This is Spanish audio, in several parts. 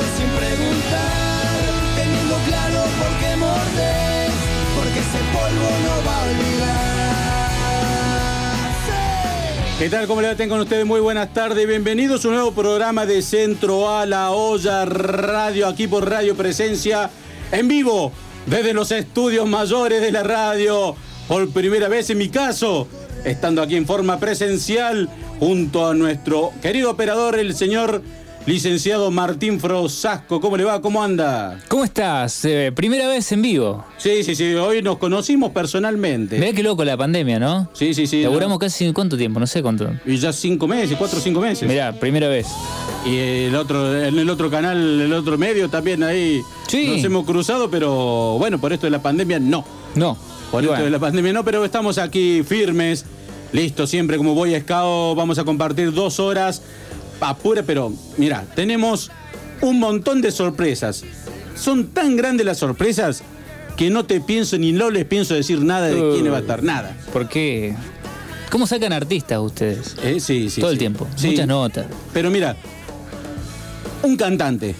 sin preguntar, teniendo claro por qué mordes, porque ese polvo no va a olvidar. ¿Qué tal? ¿Cómo le va? Tengan ustedes muy buenas tardes. Bienvenidos a un nuevo programa de Centro a la Olla Radio, aquí por Radio Presencia, en vivo, desde los estudios mayores de la radio. Por primera vez en mi caso, estando aquí en forma presencial, junto a nuestro querido operador, el señor licenciado Martín Frosasco. ¿Cómo le va? ¿Cómo anda? ¿Cómo estás? Eh, primera vez en vivo. Sí, sí, sí. Hoy nos conocimos personalmente. Mirá qué loco la pandemia, ¿no? Sí, sí, sí. Laburamos casi cuánto tiempo, no sé cuánto. Y ya cinco meses, cuatro o cinco meses. Mirá, primera vez. Y el otro, en el otro canal, el otro medio también ahí Sí. nos hemos cruzado, pero bueno, por esto de la pandemia no. No. Por esto bueno, de la pandemia no, pero estamos aquí firmes, listos siempre como voy a Scout. Vamos a compartir dos horas apura, pero mira, tenemos un montón de sorpresas. Son tan grandes las sorpresas que no te pienso ni no les pienso decir nada de Uh. quién va a estar, nada. ¿Por qué? ¿Cómo sacan artistas ustedes? Eh, sí, sí. Todo el tiempo. Sí. Muchas notas. Pero mira, un cantante,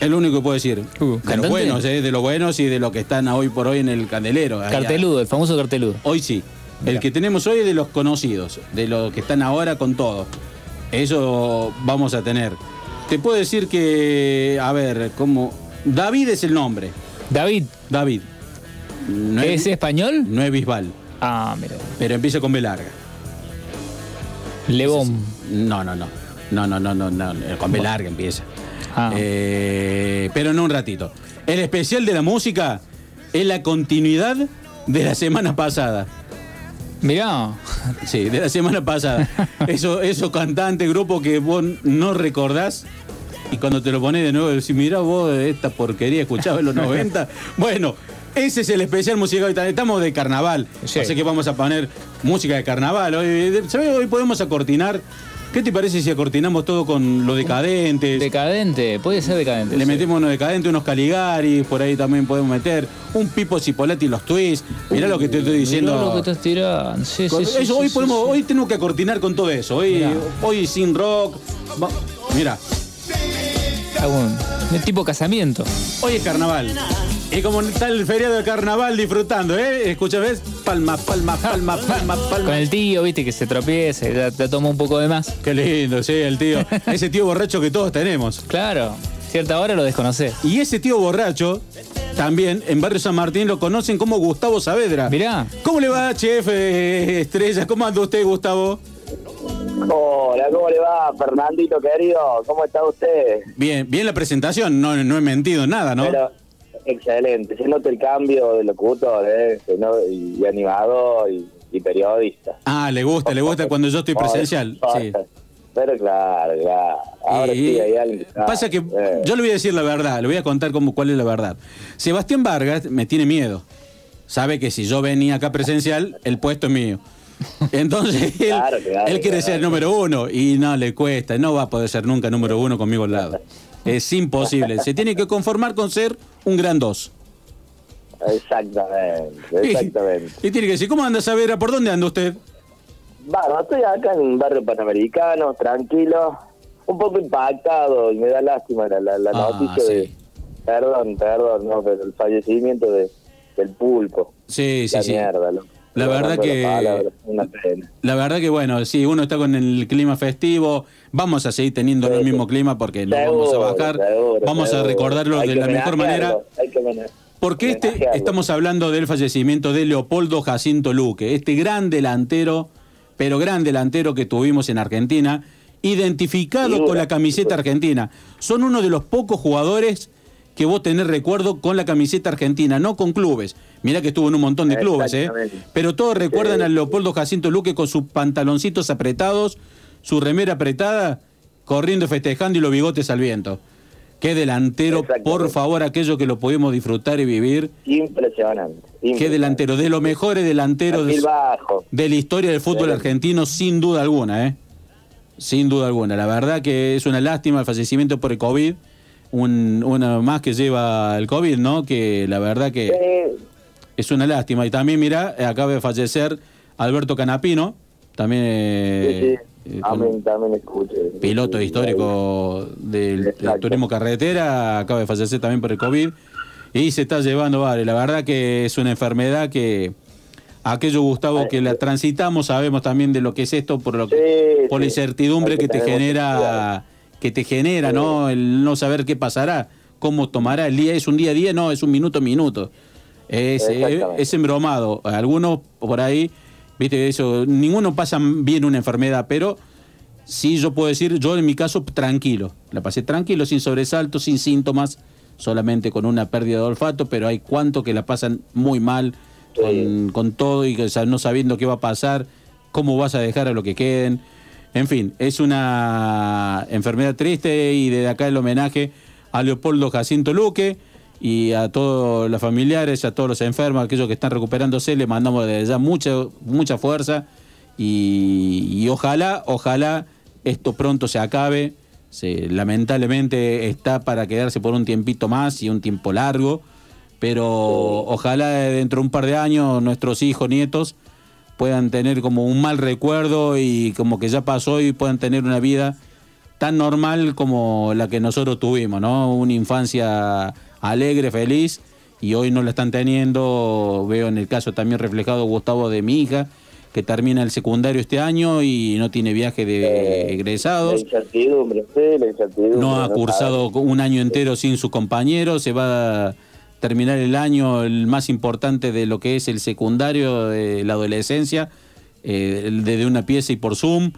es lo único que puedo decir. Uh, de los buenos, eh, de los buenos y de los que están hoy por hoy en el candelero. Carteludo, el famoso carteludo. Hoy sí. El que tenemos hoy es de los conocidos, de los que están ahora con todo. Eso vamos a tener. Te puedo decir que, a ver, como David es el nombre. David, David. No ¿es español? no es Bisbal, Ah, mira. pero empieza con B larga. Lebón. No, no, no. No, no, no, no, no. Con B larga empieza. Ah. Eh, pero en un ratito. El especial de la música es la continuidad de la semana pasada. Mirá. Sí, de la semana pasada. Eso, esos cantantes, grupos que vos no recordás y cuando te lo pones de nuevo decís, mirá vos esta porquería escuchaba en los 90. Bueno, ese es el especial musical. Estamos de carnaval. Sí. Así que vamos a poner música de carnaval. Hoy. Hoy podemos acortinar. ¿Qué te parece si acortinamos todo con los decadentes? Decadente, puede ser decadente. Le sí. metemos unos decadentes, unos Caligari, por ahí también podemos meter. Un Pipo Cipolletti y los twists. Mirá lo que te estoy diciendo. Mirá lo que estás tirando. Sí, sí, sí, eso, sí, hoy podemos, tenemos que acortinar con todo eso. Hoy, Mirá. hoy sin rock. Mira, Algún- de tipo casamiento. hoy es carnaval. Y como está el feriado de carnaval disfrutando, ¿eh? Escucha, ¿ves? Palma, palma, palma, palma, palma. Con el tío, viste, que se tropieza, y ya te toma un poco de más. Qué lindo, sí, el tío. Ese tío borracho que todos tenemos. Claro, cierta hora lo desconocés. Y ese tío borracho, también en Barrio San Martín lo conocen como Gustavo Saavedra. Mirá. ¿Cómo le va, chef eh, Estrella? ¿Cómo anda usted, Gustavo? Hola, ¿cómo le va, Fernandito querido? ¿Cómo está usted? Bien, bien la presentación, no, no he mentido en nada, ¿no? Pero, excelente, se nota el cambio de locutor, ¿eh? Y, y animador y, y periodista. Ah, le gusta, le gusta cuando yo estoy presencial. Sí. Pero claro, claro. Ahora sí hay alguien. Pasa que eh. yo le voy a decir la verdad, le voy a contar cómo, cuál es la verdad. Sebastián Vargas me tiene miedo. Sabe que si yo venía acá presencial, el puesto es mío. Entonces él, Claro, claro, él quiere ser número uno y no le cuesta, no va a poder ser nunca número uno conmigo al lado. Es imposible. Se tiene que conformar con ser un gran dos. Exactamente, exactamente. Y, tiene que decir, ¿cómo anda Saavedra? ¿Por dónde anda usted? Bueno, estoy acá en un barrio panamericano, tranquilo, un poco impactado y me da lástima la, la, la Ah, noticia de... sí. Perdón, perdón, no, pero el fallecimiento de, del pulpo. Sí, sí, la sí. mierda. La verdad que- Una pena. La verdad que bueno, sí, uno está con el clima festivo, vamos a seguir teniendo el mismo clima porque no vamos a bajar, seguro, vamos a recordarlo Hay de la mejor manera. Hay que Porque este, estamos hablando del fallecimiento de Leopoldo Jacinto Luque, este gran delantero, pero gran delantero que tuvimos en Argentina, identificado con la camiseta argentina. Son uno de los pocos jugadores que vos tenés recuerdo con la camiseta argentina, no con clubes. Mirá que estuvo en un montón de clubes, ¿eh? Pero todos recuerdan Sí. a Leopoldo Jacinto Luque con sus pantaloncitos apretados, su remera apretada, corriendo, festejando y los bigotes al viento. Qué delantero, por favor, aquello que lo pudimos disfrutar y vivir. Impresionante. Qué delantero, de los mejores delanteros de, de la historia del fútbol argentino, sin duda alguna, ¿eh? Sin duda alguna. La verdad que es una lástima el fallecimiento por el COVID. Un, una más que lleva el COVID, ¿no? Que la verdad que Eh, es una lástima. Y también, mira, acaba de fallecer Alberto Canapino, también eh, Sí, eh, También, escuché. piloto histórico del, turismo carretera, acaba de fallecer también por el COVID y se está llevando vale. La verdad que es una enfermedad que aquello Gustavo que la transitamos sabemos también de lo que es esto por lo que, Sí, por la incertidumbre que que te genera que te genera, ¿no? El no saber qué pasará, cómo tomará el día, es un día a día, no, es un minuto a minuto. Es, eh, es embromado. Algunos por ahí, viste, eso, ninguno pasa bien una enfermedad, pero sí yo puedo decir, yo en mi caso tranquilo. La pasé tranquilo, sin sobresaltos, sin síntomas, solamente con una pérdida de olfato, pero hay cuantos que la pasan muy mal, con, Sí. con todo y que, o sea, no sabiendo qué va a pasar, cómo vas a dejar a lo que queden. En fin, es una enfermedad triste y desde acá el homenaje a Leopoldo Jacinto Luque y a todos los familiares, a todos los enfermos, aquellos que están recuperándose, le mandamos desde ya mucha, mucha fuerza y, y ojalá, ojalá esto pronto se acabe. Lamentablemente está para quedarse por un tiempito más y un tiempo largo, pero ojalá dentro de un par de años nuestros hijos, nietos, puedan tener como un mal recuerdo y como que ya pasó y puedan tener una vida tan normal como la que nosotros tuvimos, ¿no? Una infancia alegre, feliz, y hoy no la están teniendo. Veo en el caso también reflejado, Gustavo, de mi hija, que termina el secundario este año y no tiene viaje de Eh, La egresados. incertidumbre, sí, la incertidumbre. No ha cursado un año entero sin sus compañeros, se va a terminar el año el más importante de lo que es el secundario de la adolescencia, eh, desde una pieza y por Zoom.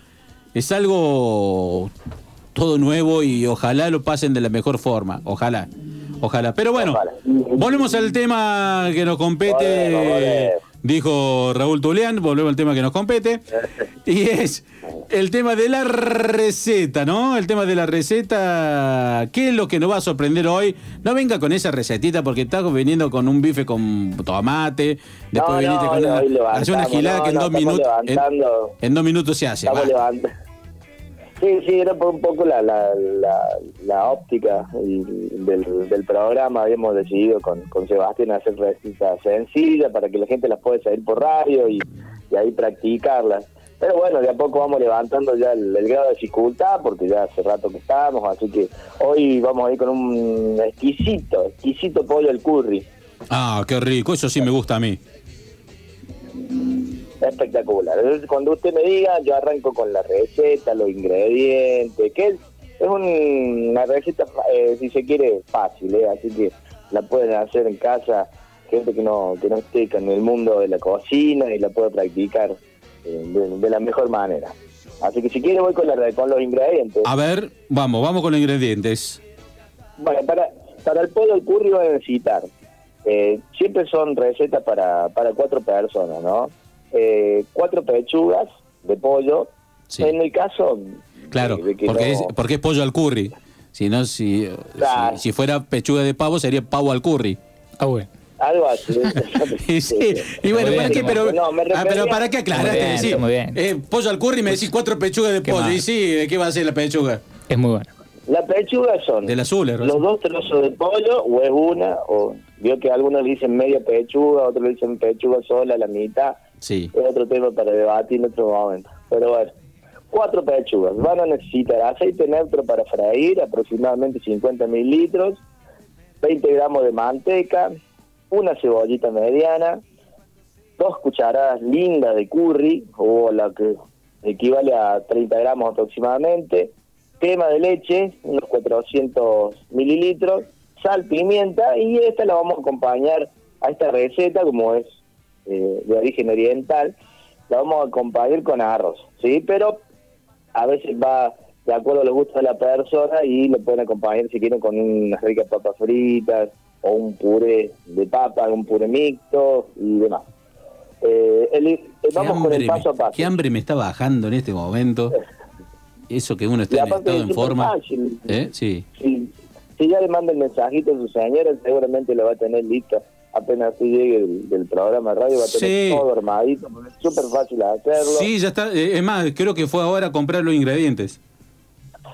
Es algo todo nuevo y ojalá lo pasen de la mejor forma, ojalá, ojalá. Pero bueno, Ojalá. volvemos al tema que nos compete, Volvemos, volvemos. dijo Raúl Tulián, volvemos al tema que nos compete, y es el tema de la receta, ¿no? El tema de la receta, ¿qué es lo que nos va a sorprender hoy? No venga con esa recetita porque estás viniendo con un bife con tomate, después No, viniste no, con hoy- una, hace una gilada no, que en no, dos minutos, en, en dos minutos se hace. Estamos. Sí, sí, era por un poco la, la, la, óptica del, del programa. Habíamos decidido con, con Sebastián hacer recetas sencillas para que la gente las pueda seguir por radio y, y ahí practicarlas. Pero bueno, de a poco vamos levantando ya el, el grado de dificultad porque ya hace rato que estamos, así que hoy vamos a ir con un exquisito, exquisito pollo al curry. Ah, qué rico, eso sí me gusta a mí. Espectacular. Entonces, cuando usted me diga, yo arranco con la receta, los ingredientes, que es, es un- una receta, eh, si se quiere, fácil, ¿eh? así que la pueden hacer en casa gente que no que no esté en el mundo de la cocina y la puede practicar eh, de, de la mejor manera. Así que si quiere voy con, la, con los ingredientes. A ver, vamos, vamos con los ingredientes. Bueno, para, para el pollo al curry van a necesitar, eh, siempre son recetas para, para cuatro personas, ¿no? Eh, cuatro pechugas de pollo. Sí. En el caso... Claro, de- de que porque, no- es, porque es pollo al curry. Si no, si, Claro. si, si fuera pechuga de pavo, sería pavo al curry. Ah, bueno. Algo así. Y, sí, y bueno, Muy ¿para bien, qué? Pero, No, ah, ¿para qué aclaraste? Muy bien, Decís, está muy bien. eh, pollo al curry me decís cuatro pechugas de ¿Qué pollo. más? Y sí, ¿de qué va a ser la pechuga? Es muy bueno. La pechuga son Del azul, ¿eh, los dos trozos de pollo o es una, o vio que algunos le dicen media pechuga, otros le dicen pechuga sola, la mitad. Es otro tema para debatir en otro momento. Pero bueno, cuatro pechugas. Van a necesitar aceite neutro para freír, aproximadamente 50 mililitros, 20 gramos de manteca, una cebollita mediana, dos cucharadas lindas de curry, o la que equivale a 30 gramos aproximadamente, crema de leche, unos 400 mililitros, sal, pimienta, y esta la vamos a acompañar a esta receta, como es eh, de origen oriental, la vamos a acompañar con arroz, ¿sí? Pero a veces va de acuerdo a los gustos de la persona y lo pueden acompañar si quieren con unas ricas papas fritas o un puré de papa, un puré mixto y demás. Eh, el- eh, ¿Qué vamos con el paso a me, paso. qué hambre me está bajando en este momento. Eso que uno está en estado es en forma. fácil. ¿Eh? Sí. Si, si ya le manda el mensajito a su señora, seguramente lo va a tener listo. Apenas usted llegue del, del programa de radio, va a tener Sí. todo armadito, porque es súper fácil hacerlo. Sí, ya está. Eh, Es más, creo que fue ahora a comprar los ingredientes.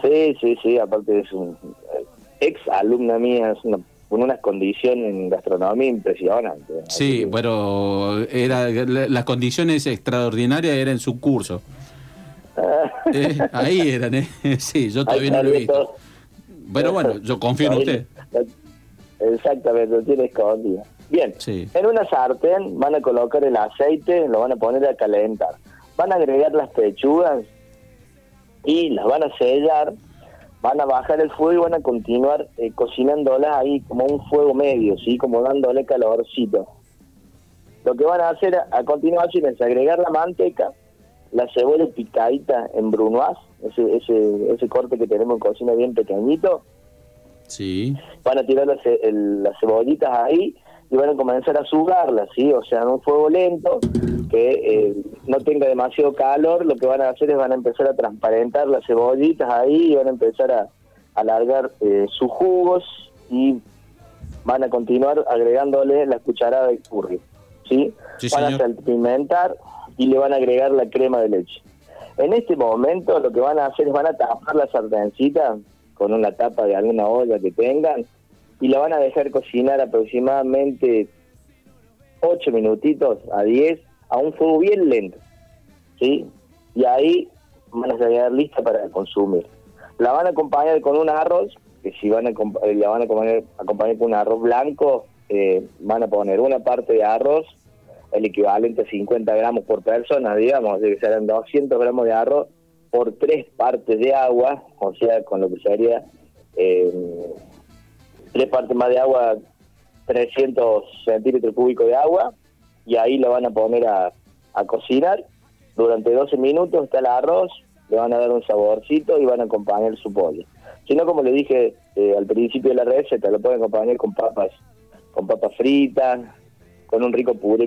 Sí, sí, sí, aparte es un eh, ex alumna mía, es una, con unas condiciones en gastronomía impresionantes. Sí, que- bueno, era la- las condiciones extraordinarias eran en su curso. Eh, ahí eran, ¿eh? Sí, yo todavía no lo he visto. Pero bueno, yo confío en usted. Exactamente, lo tiene escondido. Bien, Sí. en una sartén van a colocar el aceite, lo van a poner a calentar. Van a agregar las pechugas y las van a sellar, van a bajar el fuego y van a continuar eh, cocinándolas ahí como un fuego medio, ¿sí? Como dándole calorcito. Lo que van a hacer a, a continuación es agregar la manteca, la cebolla picadita en brunoise, ese, ese, ese corte que tenemos en cocina bien pequeñito, Sí. van a tirar las, el- las cebollitas ahí y van a comenzar a sugarlas, ¿sí? O sea, en un fuego lento, que eh, no tenga demasiado calor, lo que van a hacer es van a empezar a transparentar las cebollitas ahí y van a empezar a alargar eh, sus jugos y van a continuar agregándole la cucharada de curry, ¿sí? Sí, van señor. a salpimentar y le van a agregar la crema de leche. En este momento lo que van a hacer es van a tapar la sartencita con una tapa de alguna olla que tengan y la van a dejar cocinar aproximadamente 8 minutitos a 10 a un fuego bien lento. ¿Sí? Y ahí van a quedar lista para consumir. La van a acompañar con un arroz, que si van a eh, la van a acompañar, acompañar con un arroz blanco, eh, van a poner una parte de arroz, el equivalente a 50 gramos por persona, digamos, de que serán 200 gramos de arroz por tres partes de agua, o sea, con lo que sería eh, tres partes más de agua, 300 centímetros cúbicos de agua, y ahí lo van a poner a, a cocinar. Durante 12 minutos está el arroz, le van a dar un saborcito y van a acompañar su pollo. Si no, como le dije eh, al principio de la receta, lo pueden acompañar con papas, con papas fritas, con un rico puré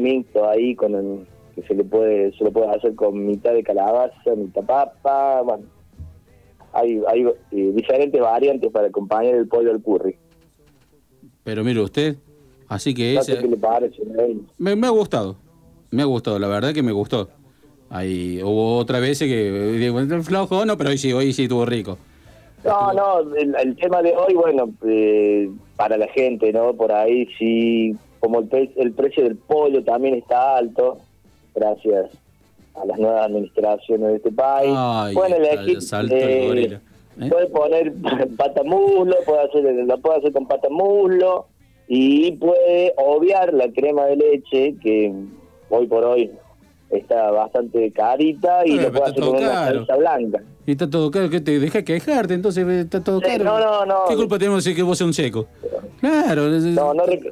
ahí, con el- que se le puede se lo puede hacer con mitad de calabaza, mitad papa, bueno, hay, hay eh, diferentes variantes para acompañar el pollo al curry. Pero mire usted, así que ese- qué le parece. me, me ha gustado. Me ha gustado, la verdad que me gustó. Ahí hubo otra vez que digo, flojo, no, pero hoy sí, hoy sí estuvo rico. No, no, el, el tema de hoy, bueno, eh, para la gente, ¿no? Por ahí sí, como el, pre- el precio del pollo también está alto, gracias a las nuevas administraciones de este país. Ay, está, elegir, gorila, ¿eh? puede poner pata muslo, puede hacer, lo puede hacer con pata muslo y puede obviar la crema de leche que hoy por hoy está bastante carita y lo puede hacer con una salsa blanca. Y está todo caro, que te deja quejarte, entonces está todo Sí, caro. no, no, no. ¿Qué culpa tenemos de que vos seas un seco? Claro, No, no está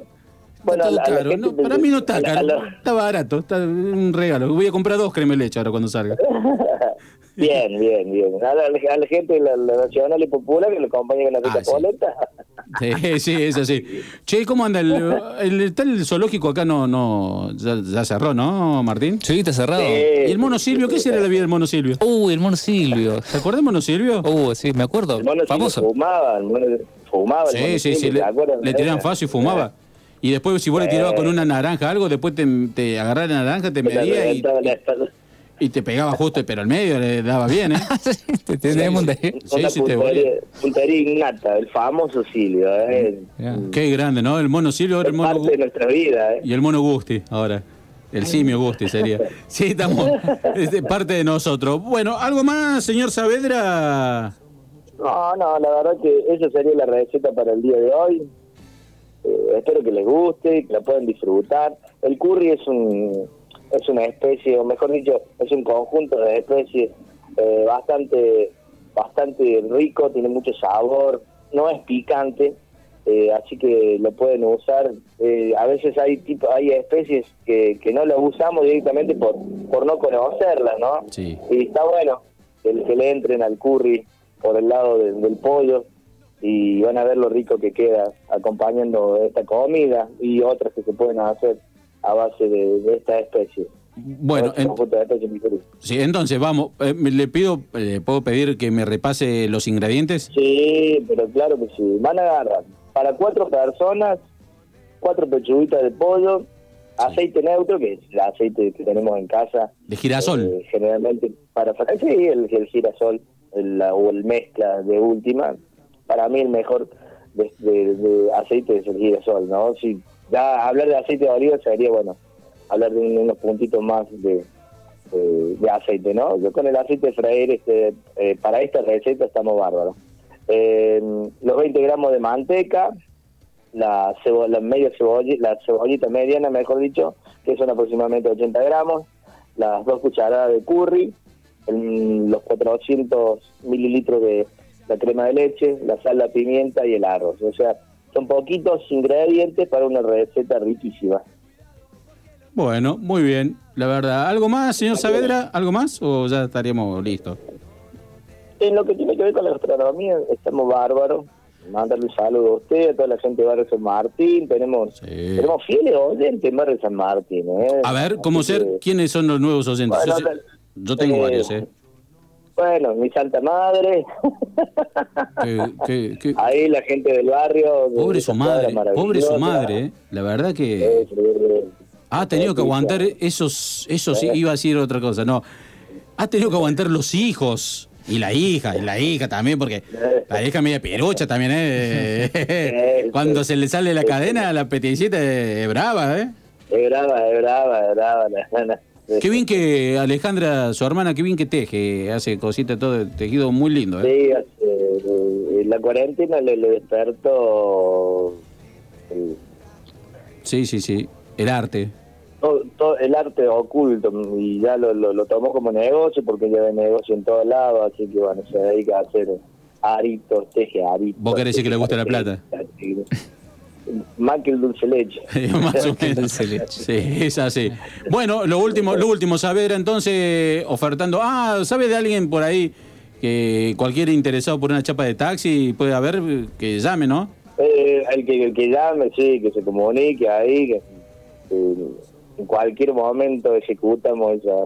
Bueno, todo la- la No, para mí no está la- caro, la- está barato, está un regalo. Voy a comprar dos crema de leche ahora cuando salga. Bien, bien, bien. A la, a la gente, la, la nacional y popular, que lo acompañe con la rica Ah, sí. polenta. Sí, sí, es así. Che, ¿cómo anda? El, el, está el zoológico acá no, no, ya, ya cerró, ¿no, Martín? Sí, está cerrado. ¿Y el mono Silvio? ¿Qué será la vida del mono Silvio? Uy, el mono Silvio. ¿Te acuerdas del mono Silvio? Uh, sí, me acuerdo. El mono Famoso. fumaba, el mono fumaba. el Sí, mono sí, sí, Silvio, le, tiraban fácil y fumaba. Y después, si vos le tirabas con una naranja algo, después te, te agarraba la naranja, te medía y, espalda. Y te pegaba justo, pero al medio le daba bien, ¿eh? Te tenemos de... Sí, Una sí, te puntería, puntería innata, el famoso Silvio. ¿eh? Ya. Qué grande, ¿no? El mono Silvio, ahora Es el mono parte de nuestra vida. ¿eh? y el mono Gusti, ahora. El simio Gusti sería. Sí, estamos. Es de parte de nosotros. Bueno, ¿algo más, señor Saavedra? No, no, la verdad que esa sería la receta para el día de hoy. Eh, espero que les guste, que la puedan disfrutar. El curry es un es una especie, o mejor dicho, es un conjunto de especies eh, bastante bastante rico, tiene mucho sabor, no es picante, eh, así que lo pueden usar. Eh, a veces hay tipo hay especies que, que no las usamos directamente por por no conocerlas, ¿no? Sí. Y está bueno que, que le entren al curry por el lado de- del pollo y van a ver lo rico que queda acompañando esta comida y otras que se pueden hacer a base de, de esta especie. Bueno, en- sí, entonces vamos. eh, le pido, eh, ¿puedo pedir que me repase los ingredientes? Sí, pero claro que sí. Van a agarrar para cuatro personas, cuatro pechuguitas de pollo, aceite neutro, que es el aceite que tenemos en casa. De girasol. Eh, generalmente para sacar, sí, el, el girasol el- la- o el mezcla de última. Para mí el mejor de, de- de aceite es el girasol, ¿no? Si ya hablar de aceite de oliva sería, bueno, hablar de un- unos puntitos más de, de aceite, ¿no? Yo con el aceite de freír, este, eh, para esta receta estamos bárbaros. Eh, los 20 gramos de manteca, la, cebo- la media cebolla, la cebollita mediana, mejor dicho, que son aproximadamente 80 gramos, las dos cucharadas de curry, el- los 400 mililitros de la crema de leche, la sal, la pimienta y el arroz. O sea, son poquitos ingredientes para una receta riquísima. Bueno, muy bien, la verdad. ¿Algo más, señor Saavedra? ¿Algo más o ya estaríamos listos? En lo que tiene que ver con la gastronomía, estamos bárbaros. Mandarle un saludo a usted, a toda la gente de Barrio San Martín. Tenemos Sí. tenemos fieles oyentes en Barrio San Martín. ¿eh? A ver, ¿cómo Así ser? que, ¿Quiénes son los nuevos oyentes? Bueno, yo, yo tengo eh, varios, ¿eh? Bueno, mi santa madre. Ahí la gente del barrio. pobre su madre, pobre su madre, ¿eh? La verdad que Eh, eh, ha tenido que aguantar esos, eso sí, iba a decir otra cosa, no. Ha tenido que aguantar los hijos y la hija, y la hija también, porque la hija media pirucha también, ¿eh? Cuando se le sale la cadena, la peticita es brava, ¿eh? Es brava, es brava, es brava. Qué bien que Alejandra, su hermana, qué bien que teje, hace cositas todo, tejido muy lindo, ¿eh? Sí, hace- eh, la cuarentena le, le despertó el, Sí, sí, sí. El arte. todo, todo el arte oculto y ya lo, lo, lo tomó como negocio porque lleva negocio en todos lados, así que bueno, se dedica a hacer aritos, teje aritos. ¿Vos querés decir que le gusta la plata? Más que el dulce leche. Más o menos. Dulce leche. Sí, es así. Bueno, lo último, lo último, saber entonces, ofertando. Ah, ¿sabe de alguien por ahí que cualquier interesado por una chapa de taxi puede haber que llame, no? Eh, el, que, el que llame, sí, que se comunique ahí, que, que en cualquier momento ejecutamos esa.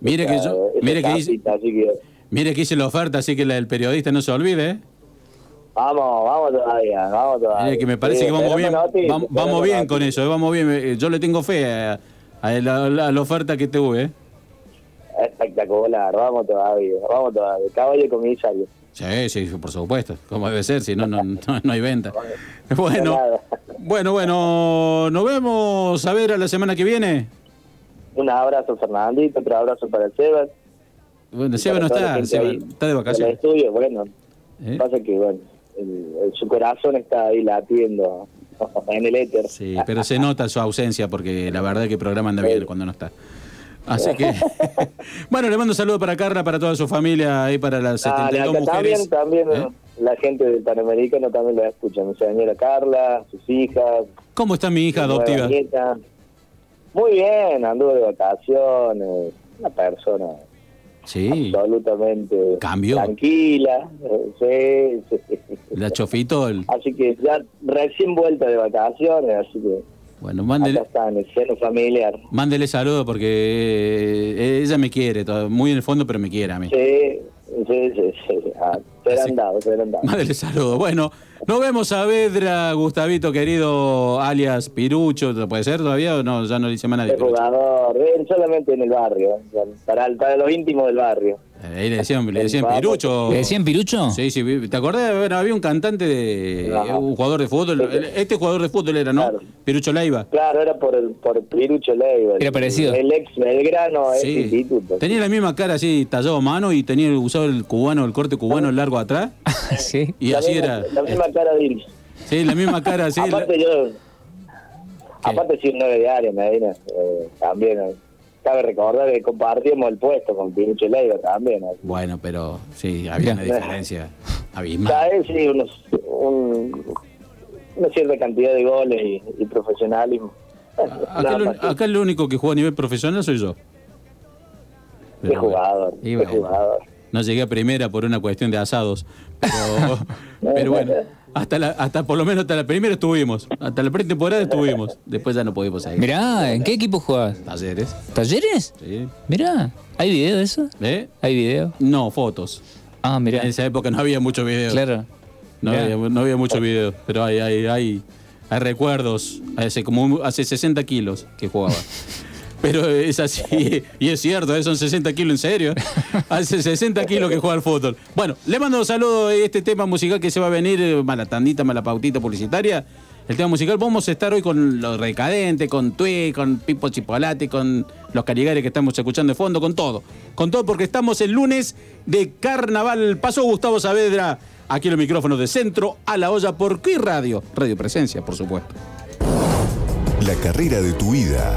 Mire que yo, mire que hice, así que mire que hice la oferta, así que la del periodista no se olvide, ¿eh? Vamos, vamos todavía, vamos todavía. Que me parece Sí, que vamos bien, vamos, bien con eso, eh, vamos bien. Eh, Yo le tengo fe a, a la, a la oferta que tuve, ¿eh? Espectacular, vamos todavía, vamos todavía. Caballo comisario. Sí, sí, por supuesto, como debe ser, si no, no, no, no hay venta. Bueno, bueno, bueno, nos vemos a ver a la semana que viene. Un abrazo, Fernandito, otro abrazo para el Sebas. Bueno, Seba no está, Seba está de vacaciones. el estudio, bueno, ¿eh? pasa que, bueno, el- su corazón está ahí latiendo en el éter. Sí, pero se nota su ausencia porque la verdad que el programa anda bien cuando no está. Así que, bueno, le mando un saludo para Carla, para toda su familia, ahí para las Ah, 72 acá mujeres. también, también ¿Eh? la gente del Panamericano también la escucha. Mi señora Carla, sus hijas, ¿Cómo está mi hija adoptiva? Muy bien, anduvo de vacaciones. Una persona Sí, absolutamente Cambió. tranquila. Sí, sí. la chofitol. Así que ya recién vuelta de vacaciones, así que Bueno, mándele, el seno familiar. mándele saludo porque eh, ella me quiere, muy en el fondo, pero me quiere a mí. Sí, sí, sí, sí. Serán dados, serán dados. Mándele saludo. Bueno, nos vemos a Vedra, Gustavito querido, alias Pirucho. ¿Puede ser todavía o no? Ya no le dice más nadie. El jugador, él solamente en el barrio, para, para los íntimos del barrio. Eh, Ahí le decían, le decían. Pirucho. ¿Le decían pirucho? Sí, sí, ¿te acordás? Bueno, había un cantante de Ajá. un jugador de fútbol. Sí, sí. Este jugador de fútbol era, ¿no? Claro. Pirucho Leiva. Claro, era por el por Pirucho Leiva. Era parecido. El ex Belgrano, ex Sí. instituto. Tenía la misma cara así, tallado a mano y tenía usado el cubano, el corte cubano largo atrás. sí. Y la así misma, era. La misma cara de él. Sí, la misma cara así. la- aparte yo... Aparte sí, un 9 de área, Medina. eh, también. Cabe recordar que compartimos el puesto con Pirucho Leiva también. Bueno, pero sí, había una diferencia abismal. Cae, sí, unos, un- una cierta cantidad de goles y, y profesionalismo. Acá, Nada lo, más. acá el único que juega a nivel profesional soy yo. Pero jugador, qué jugador. No llegué a primera por una cuestión de asados. Pero, pero bueno, hasta, la, hasta por lo menos hasta la primera estuvimos. Hasta la pretemporada estuvimos. Después ya no pudimos seguir. Mirá, ¿en qué equipo jugabas? Talleres. ¿Talleres? Sí. Mirá, ¿hay video de eso? ¿Eh? ¿Hay video? No, fotos. Ah, mirá. En esa época no había mucho video. Claro. No había, no había mucho video. Pero hay, hay, hay, hay recuerdos. Hace como hace 60 kilos que jugaba. Pero es así, y es cierto, ¿eh? son 60 kilos en serio. Hace 60 kilos que juega al fútbol. Bueno, le mando un saludo a este tema musical que se va a venir, eh, mala tandita, mala pautita publicitaria. el tema musical. Vamos a estar hoy con los recadentes, con Tui, con Pipo Chipolate, con los carigares que estamos escuchando de fondo, con todo. Con todo porque estamos el lunes de carnaval. Pasó Gustavo Saavedra aquí en los micrófonos de centro a la olla por qué radio. Radio Presencia, por supuesto. La carrera de tu vida.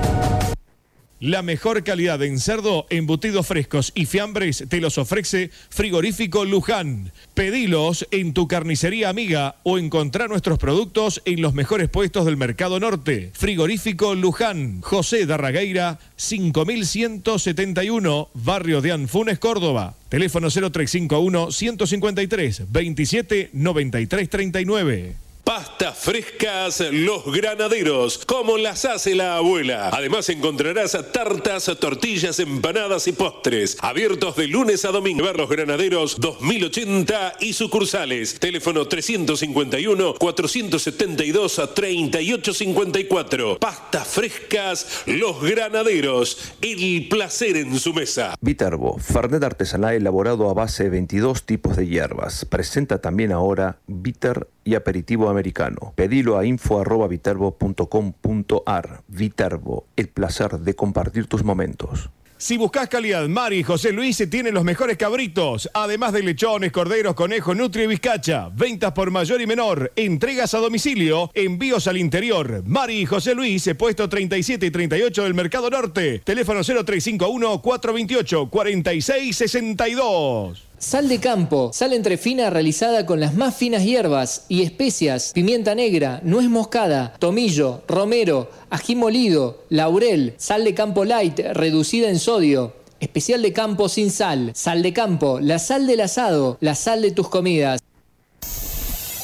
La mejor calidad en cerdo, embutidos frescos y fiambres te los ofrece Frigorífico Luján. Pedilos en tu carnicería amiga o encontrar nuestros productos en los mejores puestos del Mercado Norte. Frigorífico Luján, José Darragueira, 5171, Barrio de Anfunes, Córdoba. Teléfono 0351 153 27 93 39. Pastas frescas Los Granaderos, como las hace la abuela. Además encontrarás tartas, tortillas, empanadas y postres. Abiertos de lunes a domingo. Los Granaderos 2080 y sucursales. Teléfono 351 472 3854. Pastas frescas Los Granaderos. El placer en su mesa. Viterbo, Fernet artesanal elaborado a base de 22 tipos de hierbas. Presenta también ahora bitter y aperitivo americano. Pedilo a info.viterbo.com.ar. Viterbo, el placer de compartir tus momentos. Si buscas calidad, Mari José Luis se tienen los mejores cabritos, además de lechones, corderos, conejos, nutria y bizcacha. Ventas por mayor y menor, entregas a domicilio, envíos al interior. Mari José Luis, puesto 37 y 38 del Mercado Norte. Teléfono 0351 428 4662. Sal de campo, sal entrefina realizada con las más finas hierbas y especias, pimienta negra, nuez moscada, tomillo, romero, ají molido, laurel, sal de campo light reducida en sodio. Especial de campo sin sal, sal de campo, la sal del asado, la sal de tus comidas.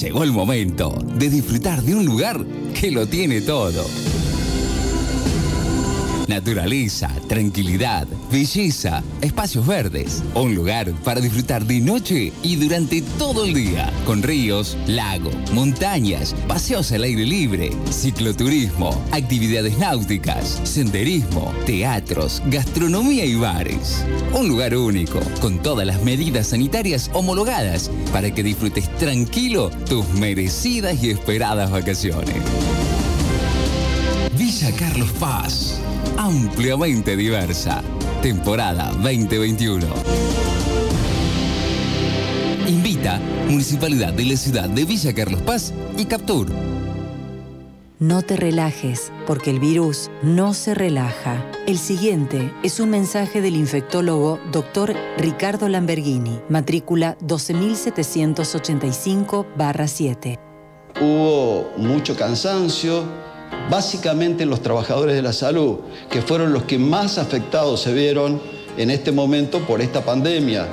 Llegó el momento de disfrutar de un lugar que lo tiene todo. Naturaleza, tranquilidad, belleza, espacios verdes. Un lugar para disfrutar de noche y durante todo el día. Con ríos, lago, montañas, paseos al aire libre, cicloturismo, actividades náuticas, senderismo, teatros, gastronomía y bares. Un lugar único, con todas las medidas sanitarias homologadas para que disfrutes tranquilo tus merecidas y esperadas vacaciones. Villa Carlos Paz, ampliamente diversa. Temporada 2021. Invita Municipalidad de la Ciudad de Villa Carlos Paz y Captur. No te relajes, porque el virus no se relaja. El siguiente es un mensaje del infectólogo Dr. Ricardo Lamberghini, matrícula 12785-7. Hubo mucho cansancio, básicamente en los trabajadores de la salud, que fueron los que más afectados se vieron en este momento por esta pandemia.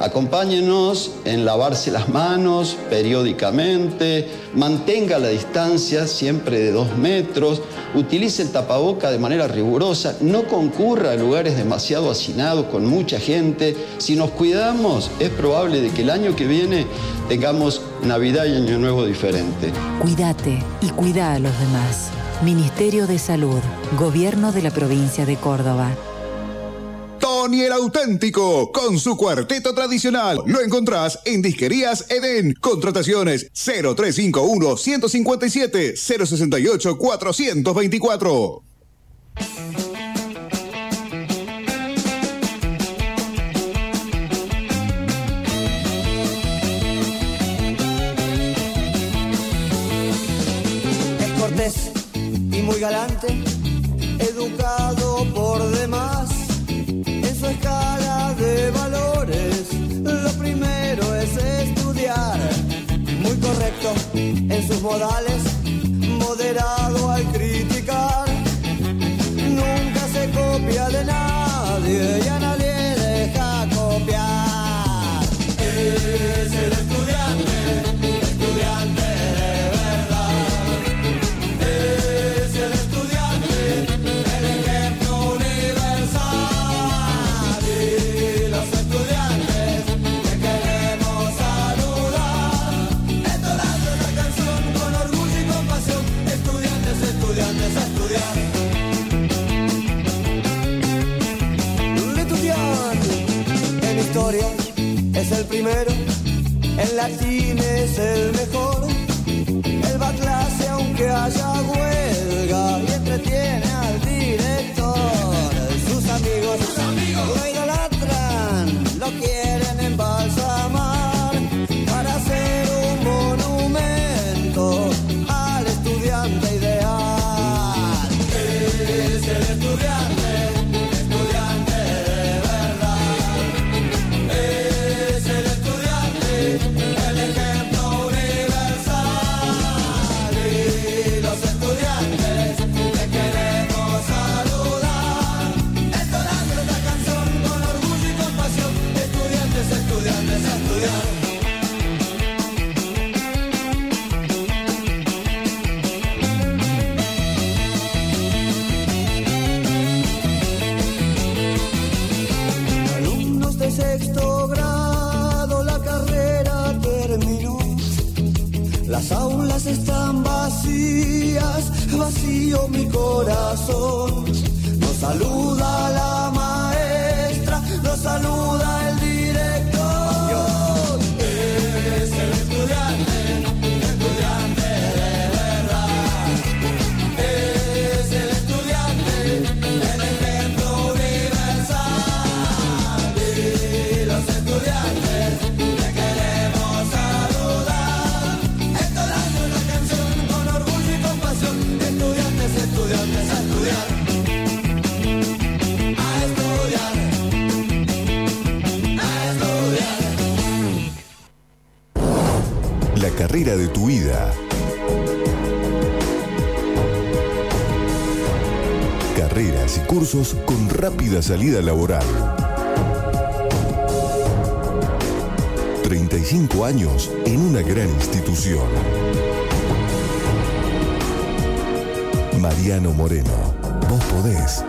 Acompáñenos en lavarse las manos periódicamente, mantenga la distancia siempre de dos metros, utilice el tapaboca de manera rigurosa, no concurra a lugares demasiado hacinados con mucha gente. Si nos cuidamos, es probable de que el año que viene tengamos Navidad y Año Nuevo diferente. Cuídate y cuida a los demás. Ministerio de Salud, Gobierno de la Provincia de Córdoba. Tony el auténtico, con su cuarteto tradicional. Lo encontrás en Disquerías Edén. Contrataciones 0351 157 068 424. muy galante, educado por demás. En su escala de valores, lo primero es estudiar. Muy correcto en sus modales, moderado al criticar. Nunca se copia de nadie y analiza latín es el mejor. Mi corazón. Carrera de tu vida. Carreras y cursos con rápida salida laboral. 35 años en una gran institución. Mariano Moreno, vos podés.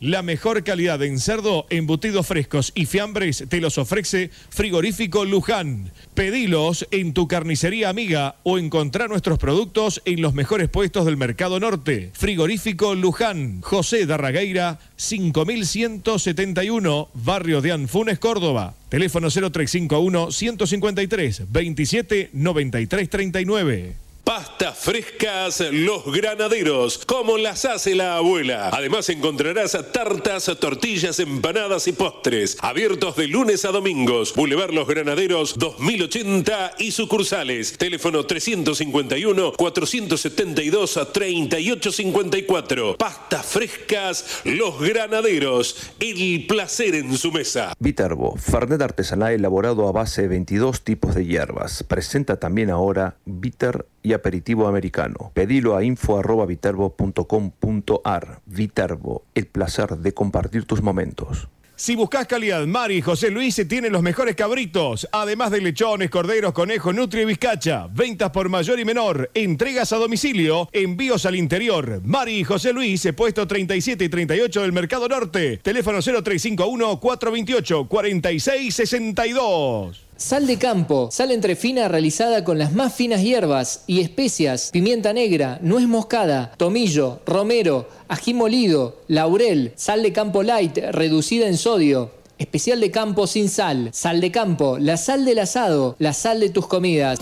La mejor calidad en cerdo, embutidos frescos y fiambres te los ofrece Frigorífico Luján. Pedilos en tu carnicería amiga o encontrá nuestros productos en los mejores puestos del Mercado Norte. Frigorífico Luján, José Darragueira, 5171, Barrio de Anfunes, Córdoba. Teléfono 0351 153 27 93 39. Pastas frescas Los Granaderos, como las hace la abuela. Además encontrarás tartas, tortillas, empanadas y postres. Abiertos de lunes a domingos. Boulevard Los Granaderos 2080 y sucursales. Teléfono 351-472-3854. Pastas frescas Los Granaderos. El placer en su mesa. Viterbo, Fernet artesanal elaborado a base de 22 tipos de hierbas. Presenta también ahora bitter y aperitivo americano. Pedilo a info.viterbo.com.ar. Viterbo, el placer de compartir tus momentos. Si buscas calidad, Mari y José Luis se tienen los mejores cabritos, además de lechones, corderos, conejos, nutria y bizcacha. Ventas por mayor y menor, entregas a domicilio, envíos al interior. Mari y José Luis, puesto 37 y 38 del Mercado Norte. Teléfono 0351-428-4662. Sal de campo, sal entrefina realizada con las más finas hierbas y especias, pimienta negra, nuez moscada, tomillo, romero, ají molido, laurel, sal de campo light reducida en sodio. Especial de campo sin sal, sal de campo, la sal del asado, la sal de tus comidas.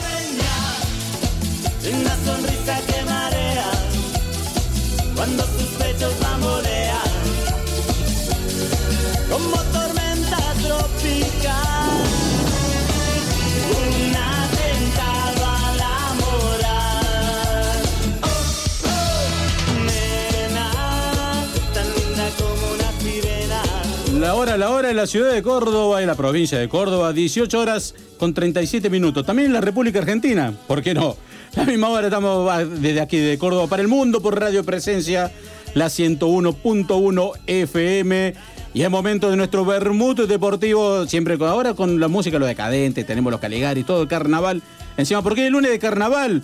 La hora, la hora en la ciudad de Córdoba, en la provincia de Córdoba, 18 horas con 37 minutos. También en la República Argentina, ¿por qué no? La misma hora estamos desde aquí de Córdoba para el mundo por Radio Presencia, la 101.1 FM. Y es momento de nuestro Bermud deportivo, siempre con, ahora con la música, lo decadente, tenemos los Caligari, todo el carnaval. Encima, porque el lunes de carnaval,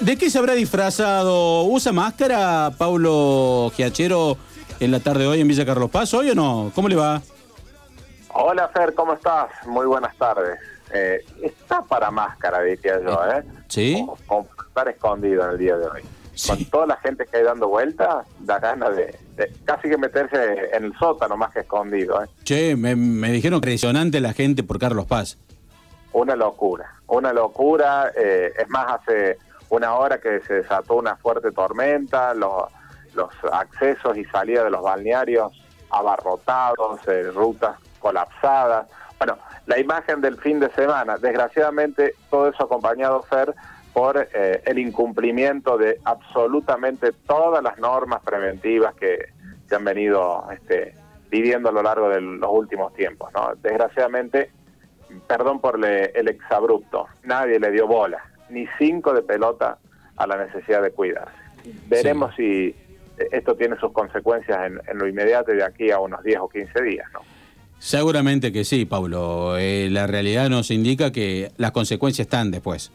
¿de qué se habrá disfrazado? ¿Usa máscara Paulo Giachero en la tarde de hoy en Villa Carlos Paz? ¿Hoy o no? ¿Cómo le va? Hola Fer, ¿cómo estás? Muy buenas tardes. Eh, está para máscara, diría yo, ¿eh? Sí. Estar escondido en el día de hoy. Con toda la gente que hay dando vueltas, da ganas de, de casi que meterse en el sótano más que escondido, ¿eh? Che, me, me dijeron impresionante la gente por Carlos Paz. Una locura, una locura. eh, es más, hace una hora que se desató una fuerte tormenta, los, los accesos y salidas de los balnearios abarrotados, eh, rutas colapsadas. Bueno, la imagen del fin de semana, desgraciadamente todo eso acompañado, Fer, por eh, el incumplimiento de absolutamente todas las normas preventivas que se han venido este, viviendo a lo largo de los últimos tiempos. ¿no? Desgraciadamente, perdón por le- el exabrupto, nadie le dio bola, ni cinco de pelota a la necesidad de cuidarse. Veremos si esto tiene sus consecuencias en, en lo inmediato y de aquí a unos 10 o 15 días. ¿no? Seguramente que sí, Pablo. Eh, la realidad nos indica que las consecuencias están después.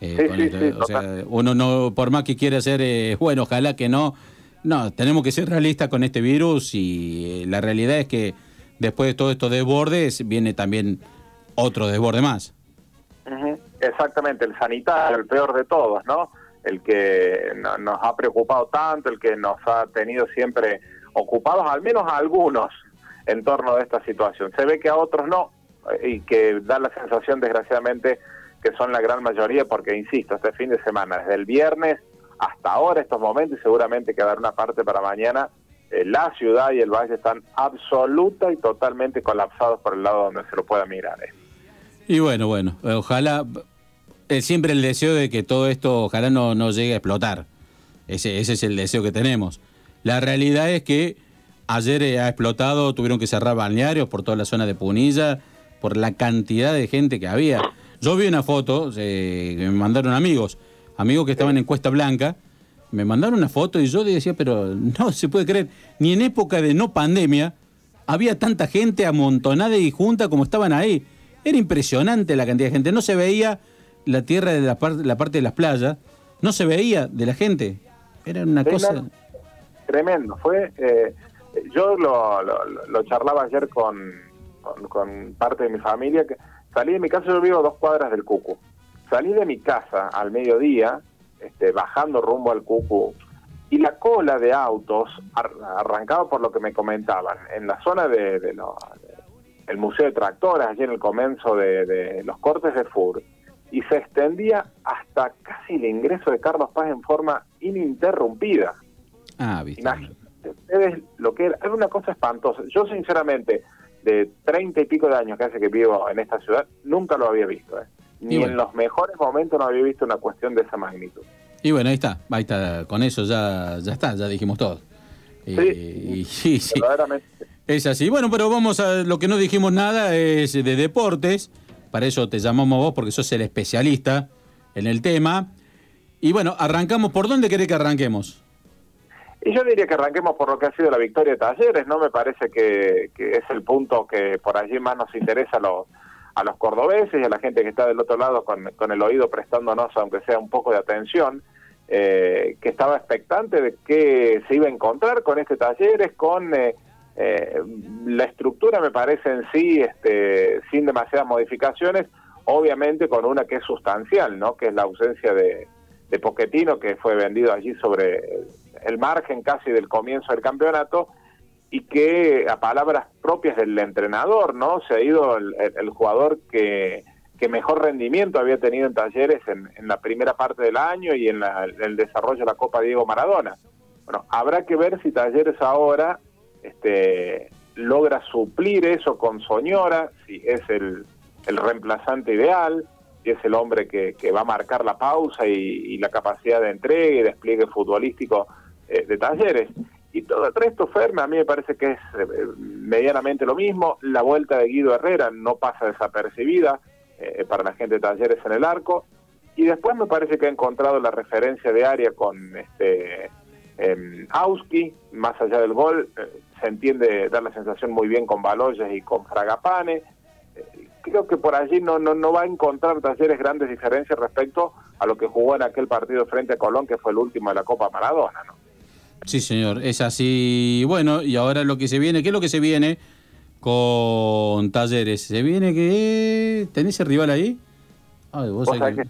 Eh, Sí, sí, sí, o sea, uno no, por más que quiera ser eh, bueno, ojalá que no. No, tenemos que ser realistas con este virus y eh, la realidad es que después de todo esto desbordes viene también otro desborde más. Exactamente, el sanitario, el peor de todos, ¿no? El que no- nos ha preocupado tanto, el que nos ha tenido siempre ocupados, al menos a algunos, en torno a esta situación. Se ve que a otros no, eh, y que da la sensación, desgraciadamente, que son la gran mayoría, porque, insisto, este fin de semana, desde el viernes hasta ahora, estos momentos, y seguramente quedará una parte para mañana, eh, la ciudad y el valle están absoluta y totalmente colapsados por el lado donde se lo pueda mirar. ¿eh? Y bueno, bueno, ojalá, siempre el deseo de que todo esto, ojalá no, no llegue a explotar. Ese, ese es el deseo que tenemos. La realidad es que ayer eh, ha explotado, tuvieron que cerrar balnearios por toda la zona de Punilla, por la cantidad de gente que había. Yo vi una foto eh, que me mandaron amigos, amigos que estaban en Cuesta Blanca, me mandaron una foto y yo decía, pero no se puede creer, ni en época de no pandemia había tanta gente amontonada y junta como estaban ahí. Era impresionante la cantidad de gente. No se veía la tierra de la, par- la parte de las playas, no se veía de la gente. Era una cosa... tremendo. Fue, eh, yo lo, lo, lo charlaba ayer con, con, con parte de mi familia. que Salí de mi casa, yo vivo a dos cuadras del Cucu. Salí de mi casa al mediodía, este, bajando rumbo al Cucu, y la cola de autos ar- arrancaba por lo que me comentaban. En la zona de, de lo- de- el Museo de Tractores, allí en el comienzo de, de los cortes de FUR, y se extendía hasta casi el ingreso de Carlos Paz en forma ininterrumpida. Ah, viste. Imagínense ustedes lo que era, era una cosa espantosa. Yo sinceramente, de treinta y pico de años que hace que vivo en esta ciudad, nunca lo había visto. ¿eh? Ni bueno. en los mejores momentos no había visto una cuestión de esa magnitud. Y bueno, ahí está, ahí está, con eso ya, ya está, ya dijimos todo. Eh, y, sí, sí. Verdaderamente. Es así. Bueno, pero vamos a lo que no dijimos nada es de deportes. Para eso te llamamos vos porque sos el especialista en el tema. Y bueno, arrancamos. ¿Por dónde querés que arranquemos? Y yo diría que arranquemos por lo que ha sido la victoria de Talleres, ¿no? Me parece que, es el punto que por allí más nos interesa a los, a los cordobeses y a la gente que está del otro lado con, con el oído prestándonos, aunque sea un poco de atención, eh, que estaba expectante de qué se iba a encontrar con este Talleres, con eh, eh, la estructura, me parece en sí, este, sin demasiadas modificaciones, obviamente con una que es sustancial, ¿no? Que es la ausencia de, de Poquetino, que fue vendido allí sobre el margen casi del comienzo del campeonato, y que a palabras propias del entrenador, ¿no? Se ha ido el, jugador que, mejor rendimiento había tenido en talleres en, en la primera parte del año y en la- el desarrollo de la Copa Diego Maradona. Bueno, habrá que ver si Talleres ahora este, logra suplir eso con Soñora, si es el, el reemplazante ideal, si es el hombre que, que va a marcar la pausa y, y la capacidad de entrega y despliegue futbolístico eh, de Talleres. Y todo el resto, Ferme, a mí me parece que es eh, medianamente lo mismo. La vuelta de Guido Herrera no pasa desapercibida eh, para la gente de Talleres en el arco. Y después me parece que ha encontrado la referencia de área con este eh, Auski, más allá del gol, se entiende dar la sensación muy bien con Baloyes y con Fragapane. Eh, creo que por allí no, no, no va a encontrar Talleres grandes diferencias respecto a lo que jugó en aquel partido frente a Colón, que fue el último de la Copa Maradona. ¿no? Sí, señor, es así. Bueno, y ahora lo que se viene, ¿qué es lo que se viene con Talleres? Se viene que... ¿Tenés el rival ahí? Ay, vos, Vos sabés que- que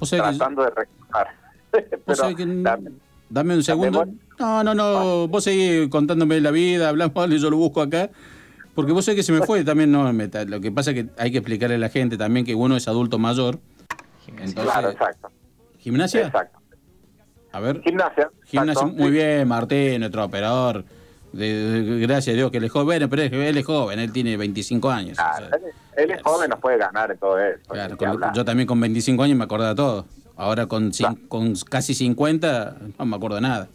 vos sabés que- tratando de recordar. Pero que- dame- un segundo. No, no, no. Vos seguís contándome la vida, hablamos y yo lo busco acá. Porque vos sabés que se me fue también. no me- Lo que pasa es que hay que explicarle a la gente también que uno es adulto mayor. Entonces, claro, exacto. ¿Gimnasia? Exacto. A ver. Gimnasia. Gimnasia, exacto. muy bien, Martín, nuestro operador. De- de- gracias a Dios que él es joven, pero él es joven, él tiene 25 años. o sea, Él, él es joven, nos puede ganar en todo eso. claro, con- yo también con 25 años me acordaba todo. Ahora con, casi 50 no me acuerdo nada.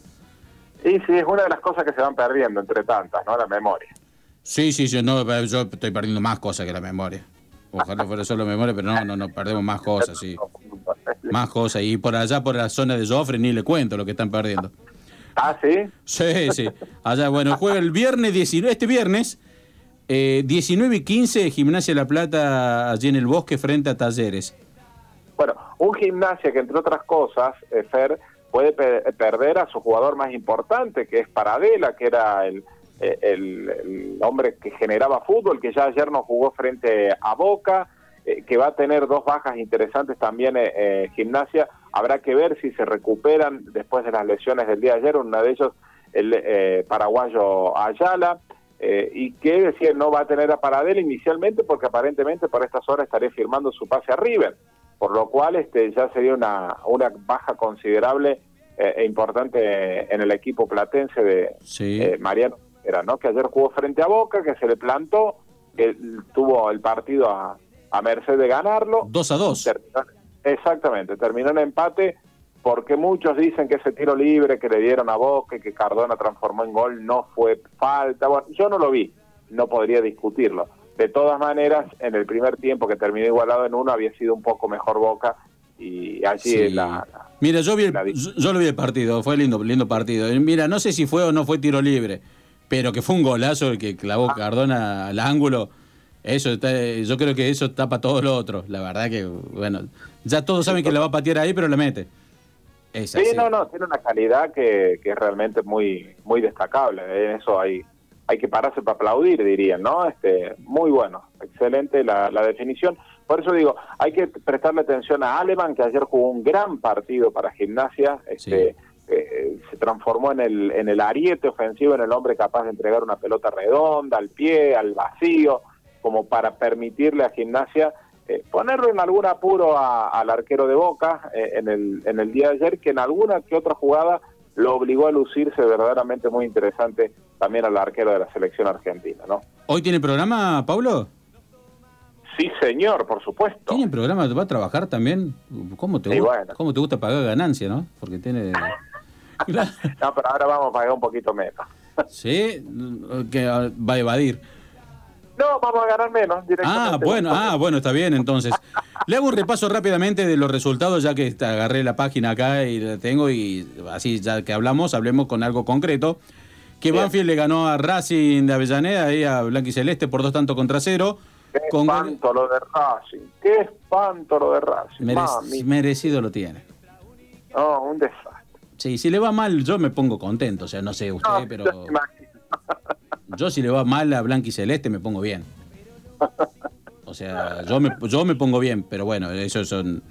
Y sí, es una de las cosas que se van perdiendo entre tantas, ¿no? La memoria. Sí, sí, yo, no, yo estoy perdiendo más cosas que la memoria. Ojalá fuera solo memoria, pero no, no, no, perdemos más cosas, sí. Más cosas. Y por allá, por la zona de Joffre, ni le cuento lo que están perdiendo. Ah, sí. Sí, sí. Allá, bueno, juega el viernes 19, este viernes, eh, 19 y 15, Gimnasia La Plata, allí en el bosque, frente a Talleres. Bueno, un gimnasia que entre otras cosas, eh, Fer, puede pe- perder a su jugador más importante, que es Paradela, que era el, eh, el- hombre que generaba fútbol, que ya ayer no jugó frente a Boca, eh, que va a tener dos bajas interesantes también eh, gimnasia. Habrá que ver si se recuperan después de las lesiones del día de ayer, una de ellos el paraguayo Ayala. y que decía no va a tener a Paradela inicialmente porque aparentemente por estas horas estaré firmando su pase a River por lo cual este ya sería una, una baja considerable eh, e importante en el equipo platense de eh, Mariano era no que ayer jugó frente a Boca que se le plantó que tuvo el partido a, a merced de ganarlo. 2 a 2 exactamente terminó en empate porque muchos dicen que ese tiro libre que le dieron a Boca y que Cardona transformó en gol no fue falta. Bueno yo no lo vi no podría discutirlo de todas maneras, en el primer tiempo que terminó igualado en uno, había sido un poco mejor Boca y allí Sí. la, Mira, yo, vi el, yo, yo lo vi el partido, fue lindo, lindo partido. Mira, no sé si fue o no fue tiro libre, pero que fue un golazo el que clavó Ah. Cardona al ángulo. Eso está, yo creo que eso tapa todo lo otro. La verdad que, bueno, ya todos saben que la va a patear ahí, pero la mete. Es Sí, así. no, no, tiene una calidad que, que es realmente muy muy destacable. En eso hay hay que pararse para aplaudir, dirían, ¿no? Este, muy bueno, excelente la, la definición. Por eso digo, hay que prestarle atención a Aleman, que ayer jugó un gran partido para gimnasia. Este, eh, se transformó en el, en el ariete ofensivo, en el hombre capaz de entregar una pelota redonda, al pie, al vacío, como para permitirle a gimnasia eh, ponerlo en algún apuro a- al arquero de Boca eh, en, el, en el día de ayer, que en alguna que otra jugada lo obligó a lucirse verdaderamente muy interesante también al arquero de la selección argentina, ¿no? ¿Hoy tiene programa, Pablo? Sí, señor, por supuesto. ¿Tiene programa? ¿Va a trabajar también? ¿Cómo te, Sí, gu- bueno. ¿Cómo te gusta pagar ganancia, no? Porque tiene... No, pero ahora vamos a pagar un poquito menos. Sí, que va a evadir. No, vamos a ganar menos directamente. Ah, bueno, ah, bueno, está bien entonces. Le hago un repaso rápidamente de los resultados, ya que agarré la página acá y la tengo, y así ya que hablamos, hablemos con algo concreto. Que Banfield le ganó a Racing de Avellaneda, ahí a Blanquiceleste por dos tantos contra cero. Qué Con espanto lo de Racing, qué espanto lo de Racing. merec- Mami, merecido lo tiene. no, un desastre. Sí, si le va mal, yo me pongo contento, o sea, no sé usted, No, pero yo si le va mal a Blanquiceleste me pongo bien. O sea, yo me, yo me pongo bien, pero bueno, eso son...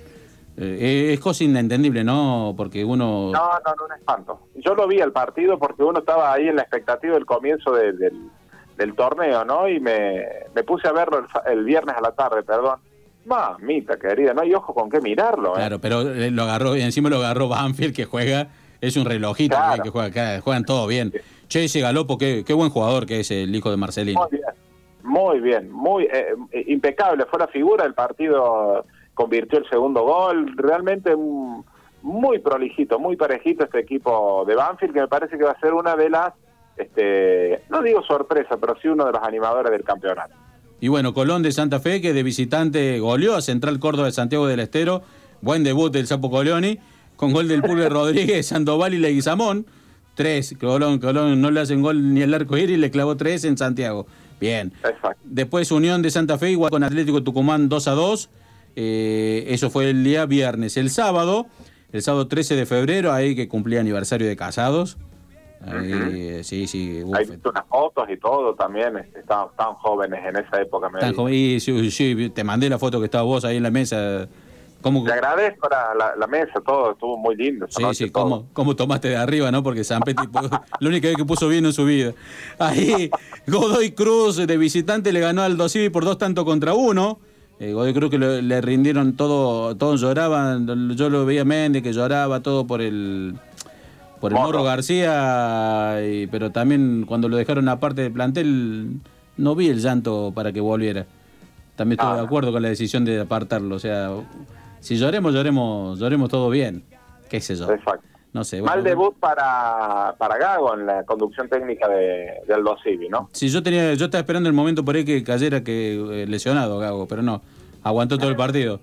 eh, es cosa inentendible, ¿no? Porque uno... No, no, no, un espanto. Yo lo vi el partido porque uno estaba ahí en la expectativa del comienzo de- del, del torneo, ¿no? Y me, me puse a verlo el, el viernes a la tarde, perdón. Mamita querida, no hay ojo con qué mirarlo, ¿eh? Claro, pero eh, lo agarró, y encima lo agarró Banfield que juega, es un relojito Claro. que juega, acá, juegan todo bien. Che, ese Galopo, qué, qué buen jugador que es el hijo de Marcelino. Muy bien, muy bien, muy eh, eh, impecable. Fue la figura del partido, convirtió el segundo gol. Realmente muy prolijito, muy parejito este equipo de Banfield, que me parece que va a ser una de las este, no digo sorpresa, pero sí uno de los animadores del campeonato. Y bueno, Colón de Santa Fe, que de visitante goleó a Central Córdoba de Santiago del Estero. Buen debut del Sapo Colioni, con gol del Pulve Rodríguez, Sandoval y Leguizamón. Tres. Colón, Colón no le hacen gol ni el arco iris, le clavó tres en Santiago. Bien. Después Unión de Santa Fe, igual con Atlético Tucumán 2 a 2. Eh, eso fue el día viernes. El sábado, el sábado 13 de febrero, ahí que cumplía aniversario de casados. Ahí, eh, Sí, sí. uf, Hay visto unas fotos y todo también, este, estaban, estaban jóvenes en esa época. me tan joven- y sí, sí, te mandé la foto que estaba vos ahí en la mesa. ¿Cómo, Te agradezco la, la- la mesa, todo, estuvo muy lindo. Sí, noche, sí, cómo, cómo tomaste de arriba, ¿no? Porque Zampetti, pu- la única vez que puso bien en su vida. Ahí, Godoy Cruz de visitante le ganó al Dosivi por dos tantos contra uno. Eh, Godoy Cruz que le, le rindieron todo, todos lloraban. Yo lo veía Méndez que lloraba todo por el por el Morro García, y- pero también cuando lo dejaron aparte del plantel, no vi el llanto para que volviera. También estoy de acuerdo con la decisión de apartarlo. O sea, si lloremos, lloremos, lloremos todo bien. ¿Qué sé yo? Exacto. No sé. Mal debut para, para Gago en la conducción técnica de, del Dos Civi, ¿no? Si yo tenía, yo estaba esperando el momento por ahí que cayera que eh, lesionado Gago, pero no. Aguantó todo el partido.